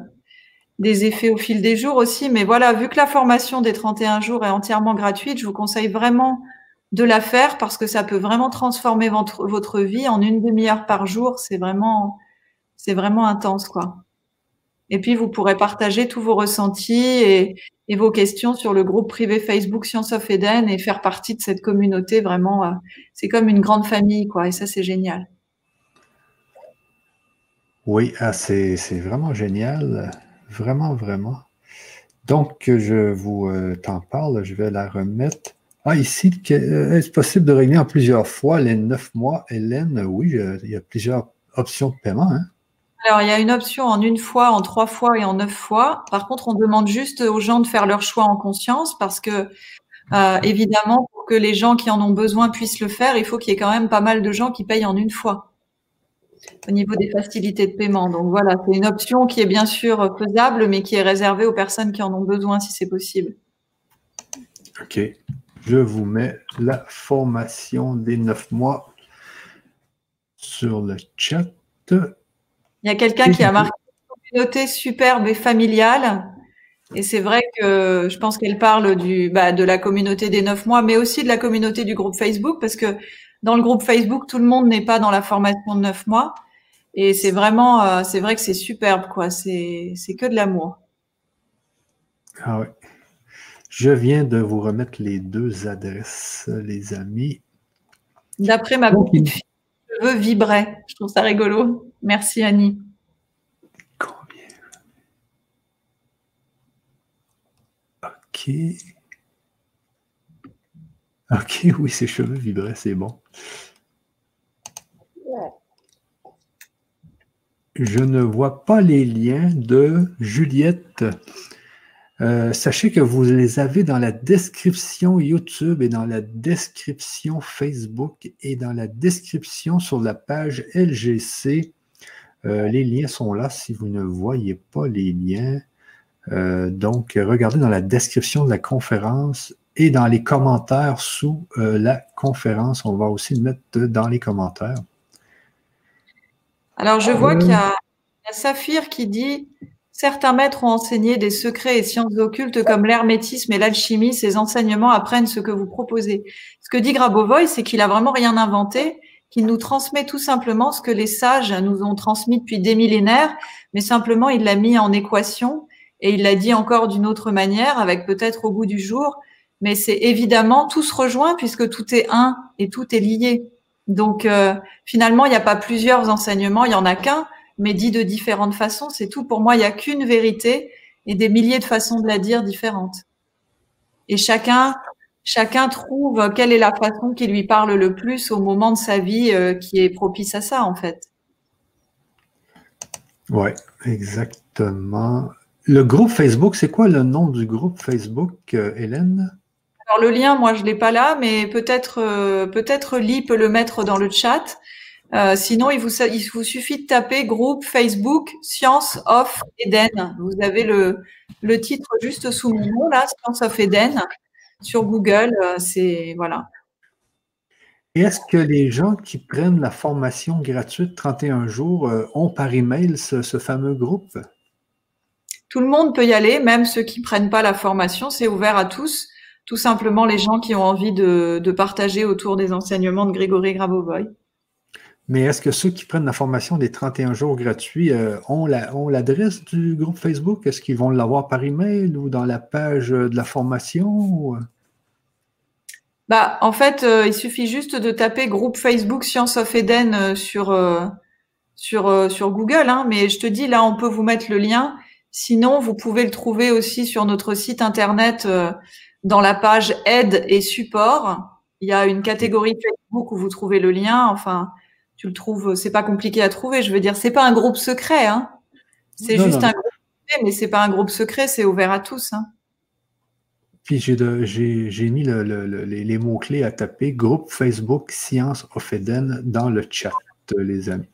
des effets au fil des jours aussi. Mais voilà, vu que la formation des 31 jours est entièrement gratuite, je vous conseille vraiment de la faire parce que ça peut vraiment transformer votre, votre vie en une demi-heure par jour. C'est vraiment, c'est vraiment intense, quoi. Et puis, vous pourrez partager tous vos ressentis et, et, vos questions sur le groupe privé Facebook Science of Eden et faire partie de cette communauté. Vraiment, euh, c'est comme une grande famille, quoi. Et ça, c'est génial. Oui, ah, c'est vraiment génial. Vraiment, vraiment. Donc, je vous euh, t'en parle. Je vais la remettre ah, ici, euh, est-ce possible de régler en plusieurs fois les neuf mois, Hélène? Oui, il y a plusieurs options de paiement. Hein. Alors, il y a une option en une fois, en trois fois et en neuf fois. Par contre, on demande juste aux gens de faire leur choix en conscience parce que, euh, évidemment, pour que les gens qui en ont besoin puissent le faire, il faut qu'il y ait quand même pas mal de gens qui payent en une fois au niveau des facilités de paiement. Donc voilà, c'est une option qui est bien sûr faisable, mais qui est réservée aux personnes qui en ont besoin si c'est possible. OK je vous mets la formation des neuf mois sur le chat. Il y a quelqu'un qui a marqué communauté superbe et familiale. Et c'est vrai que je pense qu'elle parle du, bah, de la communauté des neuf mois, mais aussi de la communauté du groupe Facebook, parce que dans le groupe Facebook, tout le monde n'est pas dans la formation de neuf mois. Et c'est vraiment, euh, c'est vrai que c'est superbe, quoi. C'est, c'est que de l'amour. Ah oui. Je viens de vous remettre les deux adresses, les amis. D'après ma petite fille, je veux vibrer. Je trouve ça rigolo. Merci Annie. Combien? Ok. Ok, oui, ses cheveux vibraient, c'est bon. Je ne vois pas les liens de Juliette. Euh, sachez que vous les avez dans la description YouTube et dans la description Facebook et dans la description sur la page LGC. Euh, les liens sont là si vous ne voyez pas les liens. Euh, donc, regardez dans la description de la conférence et dans les commentaires sous la conférence. On va aussi le mettre dans les commentaires. Alors, je vois qu'il y a Saphir qui dit Certains maîtres ont enseigné des secrets et sciences occultes comme l'hermétisme et l'alchimie. Ces enseignements apprennent ce que vous proposez. Ce que dit Grabovoi, c'est qu'il a vraiment rien inventé, qu'il nous transmet tout simplement ce que les sages nous ont transmis depuis des millénaires, mais simplement il l'a mis en équation et il l'a dit encore d'une autre manière, avec peut-être au bout du jour. Mais c'est évidemment tout se rejoint puisque tout est un et tout est lié. Donc euh, finalement, il n'y a pas plusieurs enseignements, il y en a qu'un mais dit de différentes façons. C'est tout. Pour moi, il n'y a qu'une vérité et des milliers de façons de la dire différentes. Et chacun, chacun trouve quelle est la façon qui lui parle le plus au moment de sa vie euh, qui est propice à ça, en fait. Oui, exactement. Le groupe Facebook, c'est quoi le nom du groupe Facebook, euh, Hélène? Alors le lien, moi je l'ai pas là, mais peut-être euh, peut-être Lee peut le mettre dans le chat. Euh, sinon, il vous, il vous suffit de taper groupe Facebook Science of Eden. Vous avez le, le titre juste sous mon nom, là, Science of Eden, sur Google. Euh, c'est voilà. Est-ce que les gens qui prennent la formation gratuite 31 jours euh, ont par email ce, ce, fameux groupe? Tout le monde peut y aller, même ceux qui prennent pas la formation. C'est ouvert à tous. Tout simplement les gens qui ont envie de, de partager autour des enseignements de Grégory Grabovoy. Mais est-ce que ceux qui prennent la formation des 31 jours gratuits euh, ont l'adresse du groupe Facebook? Est-ce qu'ils vont l'avoir par email ou dans la page de la formation? Bah, en fait, euh, il suffit juste de taper groupe Facebook Science of Eden euh, sur, sur, sur Google. Hein, mais je te dis, là, on peut vous mettre le lien. Sinon, vous pouvez le trouver aussi sur notre site internet dans la page aide et support. Il y a une catégorie Facebook où vous trouvez le lien. Enfin, tu le trouves, c'est pas compliqué à trouver. Je veux dire, c'est pas un groupe secret, hein. C'est juste un groupe secret, mais c'est pas un groupe secret, c'est ouvert à tous. Hein. Puis j'ai mis les, mots-clés à taper groupe Facebook Science of Eden dans le chat, les amis.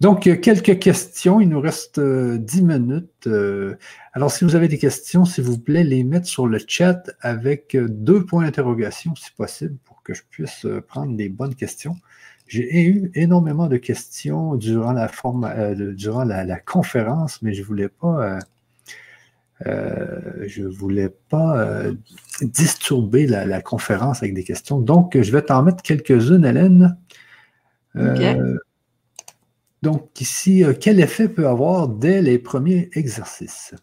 Donc, quelques questions. Il nous reste euh, dix minutes. Euh, alors, si vous avez des questions, s'il vous plaît, les mettre sur le chat avec euh, deux points d'interrogation, si possible, pour que je puisse prendre les bonnes questions. J'ai eu énormément de questions durant la, euh, durant la, conférence, mais je voulais pas, euh, euh, je voulais pas disturber la, conférence avec des questions. Donc, je vais t'en mettre quelques-unes, Hélène. Donc, ici, quel effet peut avoir dès les premiers exercices?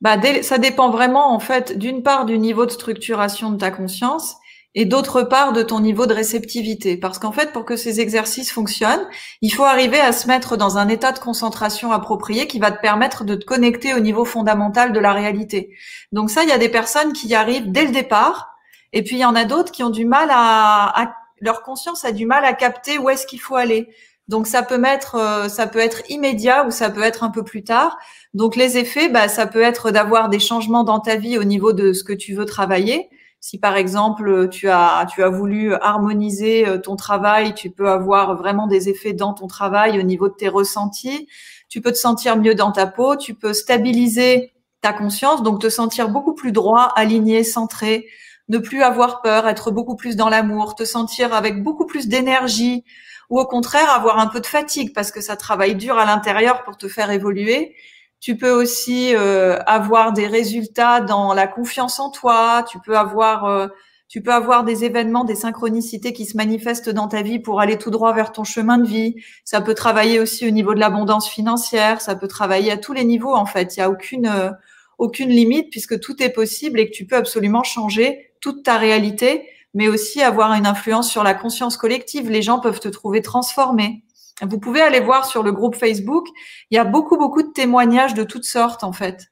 Bah, ça dépend vraiment, en fait, d'une part du niveau de structuration de ta conscience et d'autre part de ton niveau de réceptivité. Parce qu'en fait, pour que ces exercices fonctionnent, il faut arriver à se mettre dans un état de concentration approprié qui va te permettre de te connecter au niveau fondamental de la réalité. Donc ça, il y a des personnes qui y arrivent dès le départ, et puis il y en a d'autres qui ont du mal à, leur conscience a du mal à capter où est-ce qu'il faut aller. Donc ça peut mettre, euh, ça peut être immédiat ou ça peut être un peu plus tard. Donc les effets, bah, ça peut être d'avoir des changements dans ta vie au niveau de ce que tu veux travailler. Si par exemple tu as tu as voulu harmoniser euh, ton travail, tu peux avoir vraiment des effets dans ton travail au niveau de tes ressentis. Tu peux te sentir mieux dans ta peau, tu peux stabiliser ta conscience, donc te sentir beaucoup plus droit, aligné, centré, ne plus avoir peur, être beaucoup plus dans l'amour, te sentir avec beaucoup plus d'énergie ou au contraire avoir un peu de fatigue parce que ça travaille dur à l'intérieur pour te faire évoluer tu peux aussi euh, avoir des résultats dans la confiance en toi. Tu peux avoir, euh, tu peux avoir des événements, des synchronicités qui se manifestent dans ta vie pour aller tout droit vers ton chemin de vie. Ça peut travailler aussi au niveau de l'abondance financière. Ça peut travailler à tous les niveaux en fait. Il y a aucune euh, aucune limite puisque tout est possible et que tu peux absolument changer toute ta réalité, mais aussi avoir une influence sur la conscience collective. Les gens peuvent te trouver transformé. Vous pouvez aller voir sur le groupe Facebook. Il y a beaucoup, beaucoup de témoignages de toutes sortes, en fait.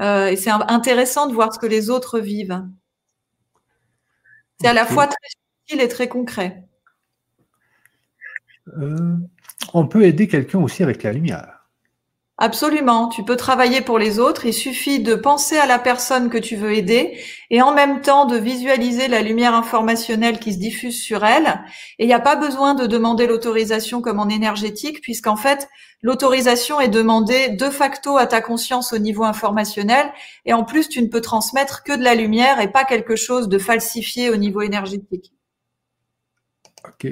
Euh, et c'est intéressant de voir ce que les autres vivent. C'est à la fois très subtil et très concret. Euh, on peut aider quelqu'un aussi avec la lumière. Absolument. Tu peux travailler pour les autres. Il suffit de penser à la personne que tu veux aider et en même temps de visualiser la lumière informationnelle qui se diffuse sur elle. Et il n'y a pas besoin de demander l'autorisation comme en énergétique puisqu'en fait, l'autorisation est demandée de facto à ta conscience au niveau informationnel. Et en plus, tu ne peux transmettre que de la lumière et pas quelque chose de falsifié au niveau énergétique. OK.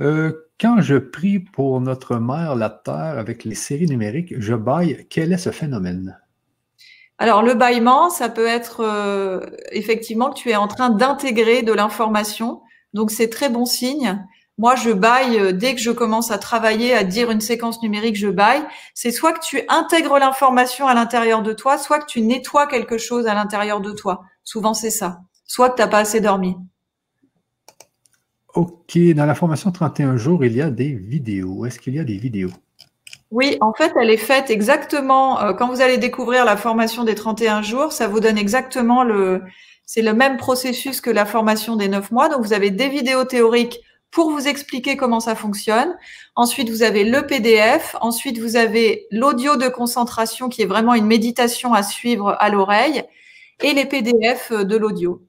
Euh, quand je prie pour notre mère, la Terre, avec les séries numériques, je baille. Quel est ce phénomène? Alors, le bâillement, ça peut être euh, effectivement que tu es en train d'intégrer de l'information. Donc, c'est très bon signe. Moi, je baille euh, dès que je commence à travailler, à dire une séquence numérique, je baille. C'est soit que tu intègres l'information à l'intérieur de toi, soit que tu nettoies quelque chose à l'intérieur de toi. Souvent, c'est ça. Soit que tu n'as pas assez dormi. OK. Dans la formation 31 jours, il y a des vidéos. Est-ce qu'il y a des vidéos? Oui, en fait, elle est faite exactement, euh, quand vous allez découvrir la formation des 31 jours, ça vous donne exactement le, c'est le même processus que la formation des 9 mois. Donc, vous avez des vidéos théoriques pour vous expliquer comment ça fonctionne. Ensuite, vous avez le PDF. Ensuite, vous avez l'audio de concentration qui est vraiment une méditation à suivre à l'oreille et les PDF de l'audio.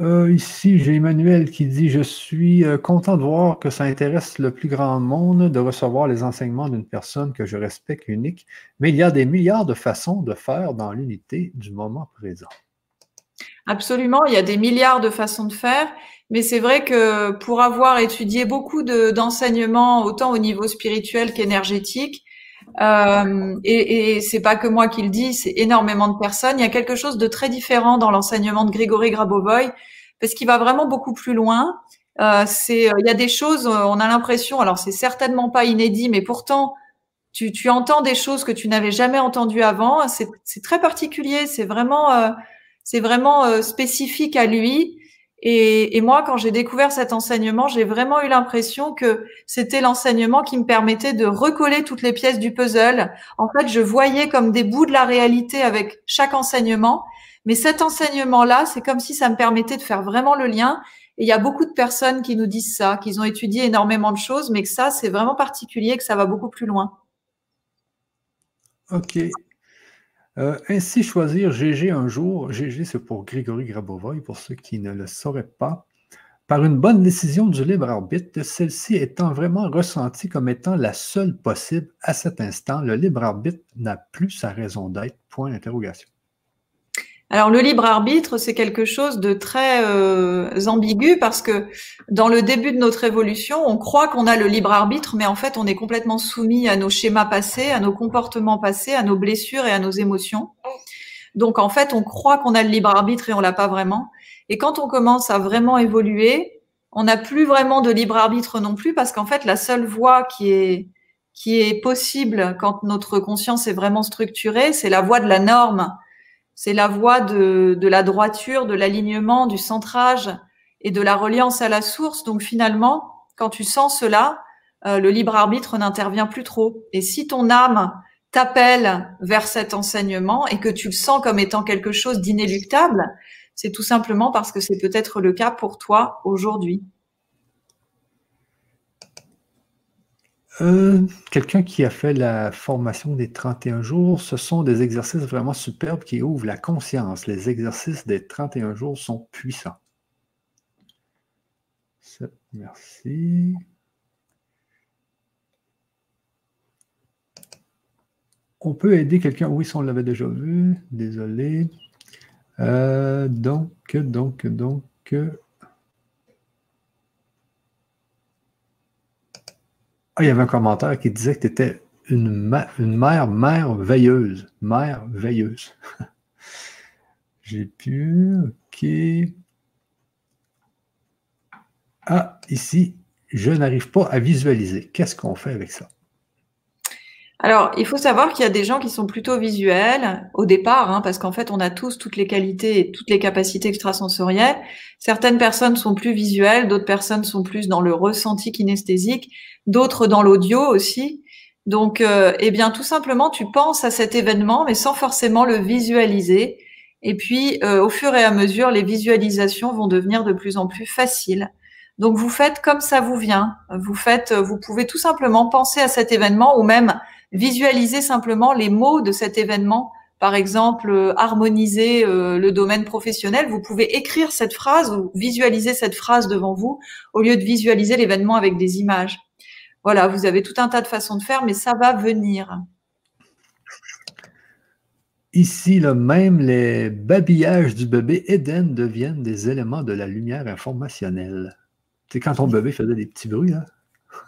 Euh, ici, j'ai Emmanuel qui dit Je suis euh, content de voir que ça intéresse le plus grand monde de recevoir les enseignements d'une personne que je respecte unique, mais il y a des milliards de façons de faire dans l'unité du moment présent. Absolument, il y a des milliards de façons de faire, mais c'est vrai que pour avoir étudié beaucoup d'enseignements, autant au niveau spirituel qu'énergétique, euh, et, et c'est pas que moi qui le dis, c'est énormément de personnes. Il y a quelque chose de très différent dans l'enseignement de Grégory Grabovoy parce qu'il va vraiment beaucoup plus loin. Euh, c'est, il y a des choses, on a l'impression, alors c'est certainement pas inédit, mais pourtant tu, tu entends des choses que tu n'avais jamais entendues avant. C'est très particulier, c'est vraiment, euh, c'est vraiment euh, spécifique à lui. Et, et, moi, quand j'ai découvert cet enseignement, j'ai vraiment eu l'impression que c'était l'enseignement qui me permettait de recoller toutes les pièces du puzzle. En fait, je voyais comme des bouts de la réalité avec chaque enseignement. Mais cet enseignement-là, c'est comme si ça me permettait de faire vraiment le lien. Et il y a beaucoup de personnes qui nous disent ça, qu'ils ont étudié énormément de choses, mais que ça, c'est vraiment particulier, que ça va beaucoup plus loin. OK. Euh, ainsi choisir GG un jour, GG c'est pour Grégory Grabovoy, pour ceux qui ne le sauraient pas, par une bonne décision du libre arbitre, celle-ci étant vraiment ressentie comme étant la seule possible à cet instant, le libre arbitre n'a plus sa raison d'être, point d'interrogation. Alors le libre arbitre, c'est quelque chose de très euh, ambigu parce que dans le début de notre évolution, on croit qu'on a le libre arbitre, mais en fait, on est complètement soumis à nos schémas passés, à nos comportements passés, à nos blessures et à nos émotions. Donc en fait, on croit qu'on a le libre arbitre et on l'a pas vraiment. Et quand on commence à vraiment évoluer, on n'a plus vraiment de libre arbitre non plus parce qu'en fait, la seule voie qui est qui est possible quand notre conscience est vraiment structurée, c'est la voie de la norme c'est la voie de, la droiture, de l'alignement, du centrage et de la reliance à la source. Donc finalement, quand tu sens cela, euh, le libre arbitre n'intervient plus trop. Et si ton âme t'appelle vers cet enseignement et que tu le sens comme étant quelque chose d'inéluctable, c'est tout simplement parce que c'est peut-être le cas pour toi aujourd'hui. Euh, quelqu'un qui a fait la formation des 31 jours, ce sont des exercices vraiment superbes qui ouvrent la conscience. Les exercices des 31 jours sont puissants. Merci. On peut aider quelqu'un. Oui, ça, on l'avait déjà vu. Désolé. Euh, donc, donc, donc. Ah, il y avait un commentaire qui disait que tu étais une, mère merveilleuse. Mère veilleuse. J'ai pu. OK. Ah, ici, je n'arrive pas à visualiser. Qu'est-ce qu'on fait avec ça? Alors, il faut savoir qu'il y a des gens qui sont plutôt visuels au départ, hein, parce qu'en fait, on a tous toutes les qualités et toutes les capacités extrasensorielles. Certaines personnes sont plus visuelles, d'autres personnes sont plus dans le ressenti kinesthésique d'autres dans l'audio aussi. Donc, euh, eh bien, tout simplement, tu penses à cet événement, mais sans forcément le visualiser. Et puis, euh, au fur et à mesure, les visualisations vont devenir de plus en plus faciles. Donc, vous faites comme ça vous vient. Vous faites, vous pouvez tout simplement penser à cet événement ou même visualiser simplement les mots de cet événement. Par exemple, euh, harmoniser le domaine professionnel. Vous pouvez écrire cette phrase ou visualiser cette phrase devant vous au lieu de visualiser l'événement avec des images. Voilà, vous avez tout un tas de façons de faire, mais ça va venir. Ici, le même les babillages du bébé Eden deviennent des éléments de la lumière informationnelle. C'est quand ton bébé faisait des petits bruits, hein?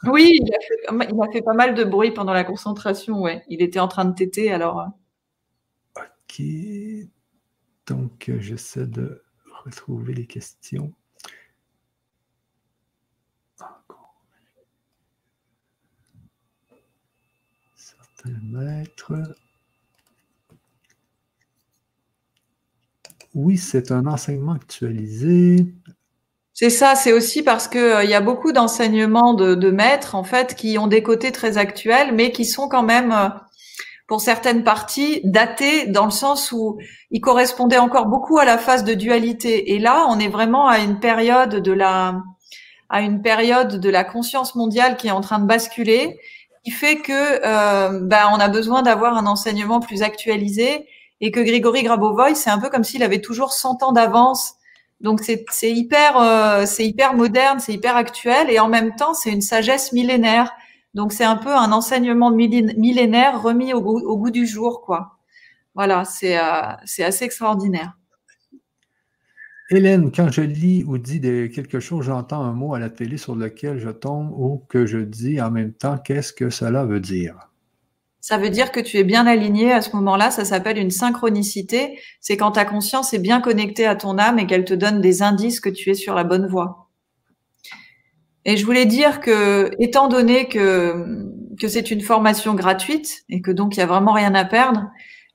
Oui, il a, fait, pas mal de bruit pendant la concentration, ouais. Il était en train de téter, alors. Euh. Ok. Donc, euh, j'essaie de retrouver les questions. Certains maîtres. Oui, c'est un enseignement actualisé. C'est ça, c'est aussi parce qu'il euh, y a beaucoup d'enseignements de, maîtres, en fait, qui ont des côtés très actuels, mais qui sont quand même, euh, pour certaines parties, datés dans le sens où ils correspondaient encore beaucoup à la phase de dualité. Et là, on est vraiment à une période de la, à une période de la conscience mondiale qui est en train de basculer, qui fait que euh, ben, on a besoin d'avoir un enseignement plus actualisé et que Grigory Grabovoy, c'est un peu comme s'il avait toujours 100 ans d'avance. Donc c'est hyper, euh, hyper moderne, c'est hyper actuel et en même temps c'est une sagesse millénaire. Donc c'est un peu un enseignement millénaire remis au goût, du jour, quoi. Voilà, c'est euh, c'est assez extraordinaire. Hélène, quand je lis ou dis quelque chose, j'entends un mot à la télé sur lequel je tombe ou que je dis en même temps, qu'est-ce que cela veut dire? Ça veut dire que tu es bien aligné à ce moment-là. Ça s'appelle une synchronicité. C'est quand ta conscience est bien connectée à ton âme et qu'elle te donne des indices que tu es sur la bonne voie. Et je voulais dire que, étant donné que, que c'est une formation gratuite et que donc il y a vraiment rien à perdre,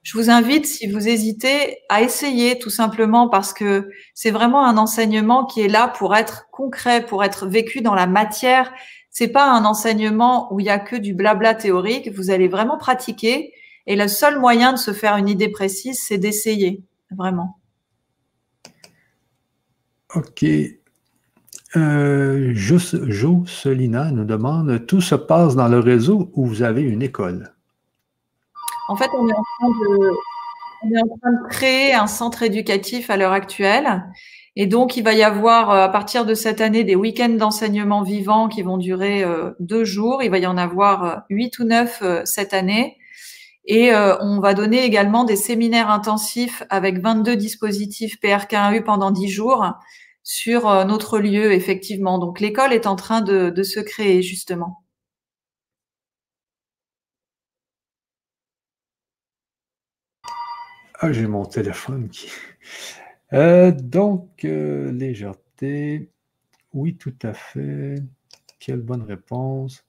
je vous invite, si vous hésitez, à essayer tout simplement parce que c'est vraiment un enseignement qui est là pour être concret, pour être vécu dans la matière c'est pas un enseignement où il y a que du blabla théorique. Vous allez vraiment pratiquer. Et le seul moyen de se faire une idée précise, c'est d'essayer, vraiment. Ok. Euh, Jo Solina nous demande tout se passe dans le réseau où vous avez une école? En fait, on est en train de, on est en train de créer un centre éducatif à l'heure actuelle et donc, il va y avoir euh, à partir de cette année des week-ends d'enseignement vivant qui vont durer euh, deux jours. Il va y en avoir euh, huit ou neuf cette année. Et on va donner également des séminaires intensifs avec 22 dispositifs PRK1U pendant dix jours sur notre lieu, effectivement. Donc, l'école est en train de, de se créer, justement. Ah, j'ai mon téléphone qui... Euh, donc, euh, légèreté, oui, tout à fait. Quelle bonne réponse.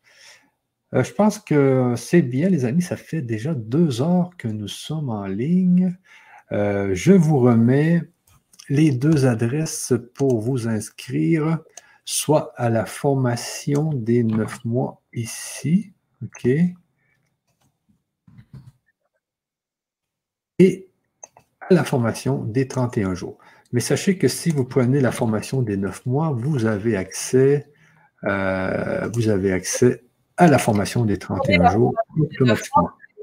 Euh, je pense que c'est bien, les amis. Ça fait déjà deux heures que nous sommes en ligne. je vous remets les deux adresses pour vous inscrire, soit à la formation des neuf mois ici. OK? Et la formation des 31 jours. Mais sachez que si vous prenez la formation des 9 mois, vous avez accès, euh, vous avez accès à la formation des 31 jours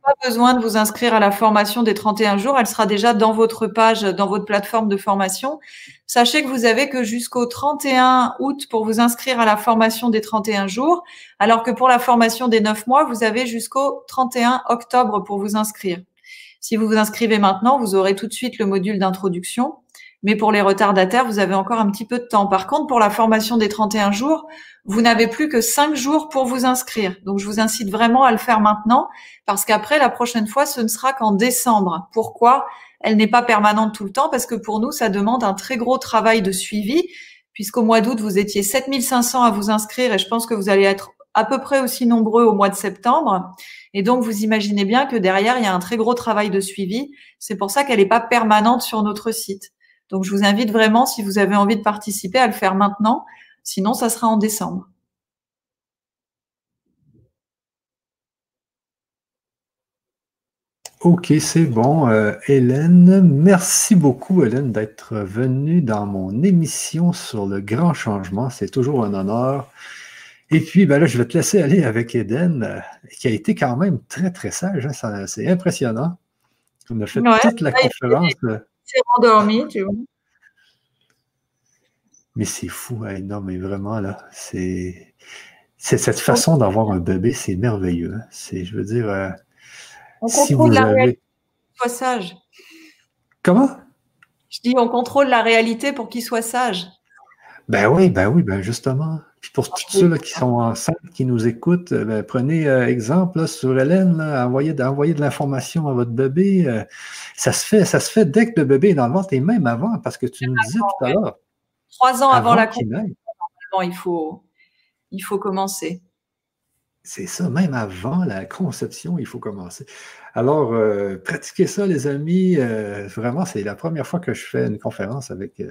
Pas besoin de vous inscrire à la formation des 31 jours, elle sera déjà dans votre page, dans votre plateforme de formation. Sachez que vous avez que jusqu'au 31 août pour vous inscrire à la formation des 31 jours, alors que pour la formation des 9 mois, vous avez jusqu'au 31 octobre pour vous inscrire. Si vous vous inscrivez maintenant, vous aurez tout de suite le module d'introduction. Mais pour les retardataires, vous avez encore un petit peu de temps. Par contre, pour la formation des 31 jours, vous n'avez plus que 5 jours pour vous inscrire. Donc, je vous incite vraiment à le faire maintenant parce qu'après, la prochaine fois, ce ne sera qu'en décembre. Pourquoi? Elle n'est pas permanente tout le temps parce que pour nous, ça demande un très gros travail de suivi puisqu'au mois d'août, vous étiez 7500 à vous inscrire et je pense que vous allez être à peu près aussi nombreux au mois de septembre. Et donc, vous imaginez bien que derrière, il y a un très gros travail de suivi. C'est pour ça qu'elle n'est pas permanente sur notre site. Donc, je vous invite vraiment, si vous avez envie de participer, à le faire maintenant. Sinon, ça sera en décembre. Ok, c'est bon. Euh, Hélène, merci beaucoup, Hélène, d'être venue dans mon émission sur le grand changement. C'est toujours un honneur. Et puis, ben là, je vais te laisser aller avec Eden, euh, qui a été quand même très, très sage. Hein, c'est impressionnant. On a fait toute la conférence. C'est euh. endormi, tu vois. Mais c'est fou, hein, non, mais vraiment, là, c'est. cette façon d'avoir un bébé, c'est merveilleux. Hein. C'est, je veux dire, euh, si vous avez... Sois sage. Comment? Je dis, on contrôle la réalité pour qu'il soit sage. Ben oui, ben oui, ben justement. Puis pour tous ceux qui sont enceintes, qui nous écoutent, euh, ben, prenez euh, exemple sur Hélène, envoyez, de l'information à votre bébé. Euh, ça se fait, ça se fait dès que le bébé est dans le ventre et même avant, parce que tu nous disais tout à l'heure. Trois ans avant, la conception, il faut, il faut commencer. C'est ça, même avant la conception, il faut commencer. Alors, pratiquez ça, les amis. vraiment, c'est la première fois que je fais une conférence avec,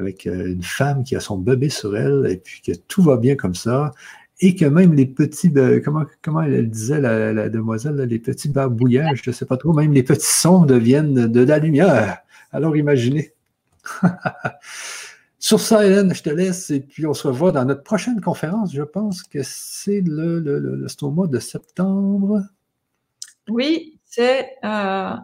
avec euh, une femme qui a son bébé sur elle et puis que tout va bien comme ça et que même les petits, comment, comment elle disait, la, demoiselle, les petits barbouillages, je ne sais pas trop, même les petits sons deviennent de, la lumière. Alors imaginez. Sur ça, Hélène, je te laisse et puis on se revoit dans notre prochaine conférence. Je pense que c'est le, le, au mois de septembre. Oui, c'est. Euh...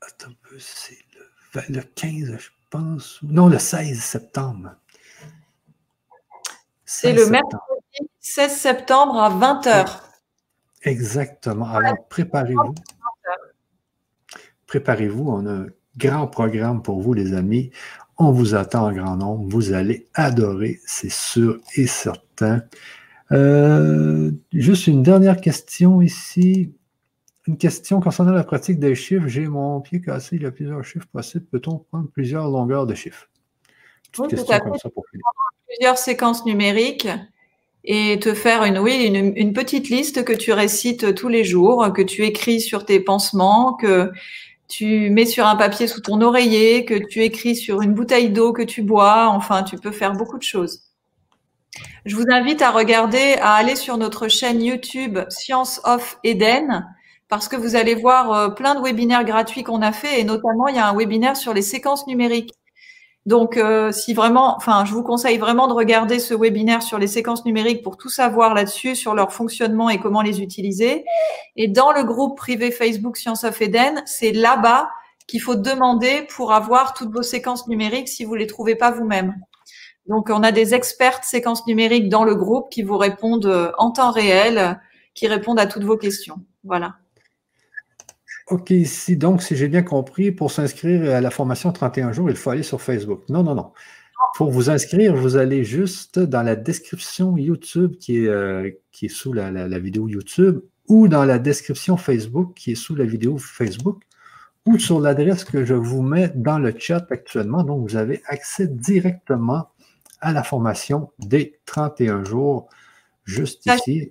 Attends un peu, c'est le, le 15, je pense. Non, le 16 septembre. C'est le mercredi 16 septembre à 20h. Exactement. Alors, préparez-vous. Préparez-vous. On a un grand programme pour vous, les amis. On vous attend en grand nombre. Vous allez adorer, c'est sûr et certain. Euh, juste une dernière question ici. Une question concernant la pratique des chiffres. J'ai mon pied cassé, il y a plusieurs chiffres possibles. Peut-on prendre plusieurs longueurs de chiffres? Oui, question comme ça pour Plusieurs séquences numériques et te faire une, oui, une, petite liste que tu récites tous les jours, que tu écris sur tes pansements, que tu mets sur un papier sous ton oreiller, que tu écris sur une bouteille d'eau que tu bois. Enfin, tu peux faire beaucoup de choses. Je vous invite à regarder, à aller sur notre chaîne YouTube Science of Eden parce que vous allez voir euh, plein de webinaires gratuits qu'on a fait et notamment il y a un webinaire sur les séquences numériques. Donc, euh, si vraiment, enfin, je vous conseille vraiment de regarder ce webinaire sur les séquences numériques pour tout savoir là-dessus, sur leur fonctionnement et comment les utiliser. Et dans le groupe privé Facebook Science of Eden, c'est là-bas qu'il faut demander pour avoir toutes vos séquences numériques si vous les trouvez pas vous-même. Donc, on a des experts séquences numériques dans le groupe qui vous répondent euh, en temps réel, qui répondent à toutes vos questions. Voilà. OK, si donc, si j'ai bien compris, pour s'inscrire à la formation 31 jours, il faut aller sur Facebook. Non, non, non. Pour vous inscrire, vous allez juste dans la description YouTube qui est, euh, qui est sous la, la, vidéo YouTube ou dans la description Facebook qui est sous la vidéo Facebook ou sur l'adresse que je vous mets dans le chat actuellement. Donc, vous avez accès directement à la formation des 31 jours juste ici.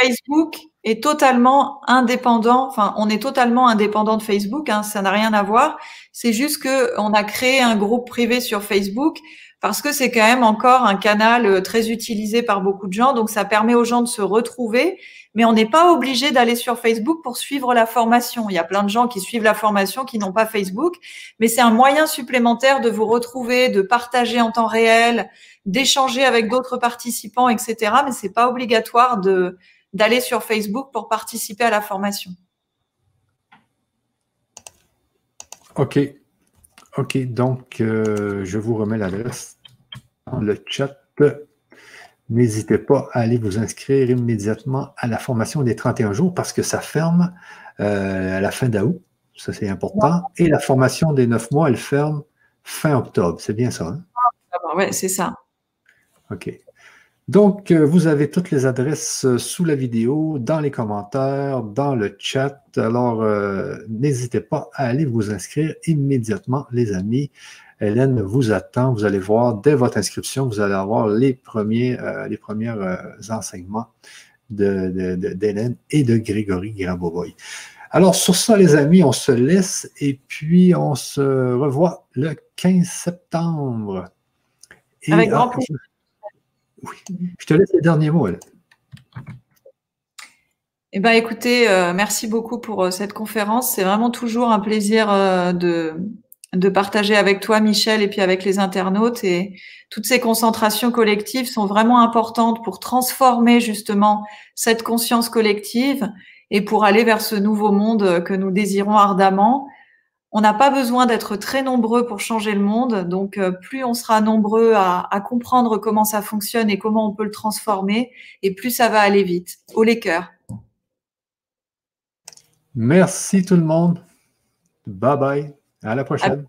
Facebook est totalement indépendant. Enfin, on est totalement indépendant de Facebook. Hein, ça n'a rien à voir. C'est juste que on a créé un groupe privé sur Facebook parce que c'est quand même encore un canal euh, très utilisé par beaucoup de gens. Donc, ça permet aux gens de se retrouver. Mais on n'est pas obligé d'aller sur Facebook pour suivre la formation. Il y a plein de gens qui suivent la formation qui n'ont pas Facebook, mais c'est un moyen supplémentaire de vous retrouver, de partager en temps réel, d'échanger avec d'autres participants, etc. Mais c'est pas obligatoire de d'aller sur Facebook pour participer à la formation. OK. OK, donc euh, je vous remets l'adresse dans le chat. N'hésitez pas à aller vous inscrire immédiatement à la formation des 31 jours parce que ça ferme euh, à la fin d'août. Ça, c'est important. Et la formation des 9 mois, elle ferme fin octobre. C'est bien ça, hein? Oui, c'est ça. OK. Donc, euh, vous avez toutes les adresses euh, sous la vidéo, dans les commentaires, dans le chat. Alors, euh, n'hésitez pas à aller vous inscrire immédiatement, les amis. Hélène vous attend. Vous allez voir, dès votre inscription, vous allez avoir les premiers, les premiers enseignements d'Hélène et de Grégory Grabovoy. Alors, sur ça, les amis, on se laisse et puis on se revoit le 15 septembre. Avec grand plaisir. Je te laisse les derniers mots, elle. Eh ben, écoutez, euh, merci beaucoup pour euh, cette conférence. C'est vraiment toujours un plaisir euh, de, de partager avec toi, Michel, et puis avec les internautes. Et toutes ces concentrations collectives sont vraiment importantes pour transformer justement cette conscience collective et pour aller vers ce nouveau monde que nous désirons ardemment on n'a pas besoin d'être très nombreux pour changer le monde. Donc, euh, plus on sera nombreux à, comprendre comment ça fonctionne et comment on peut le transformer, et plus ça va aller vite. Au les cœurs. Merci tout le monde. Bye bye. À la prochaine.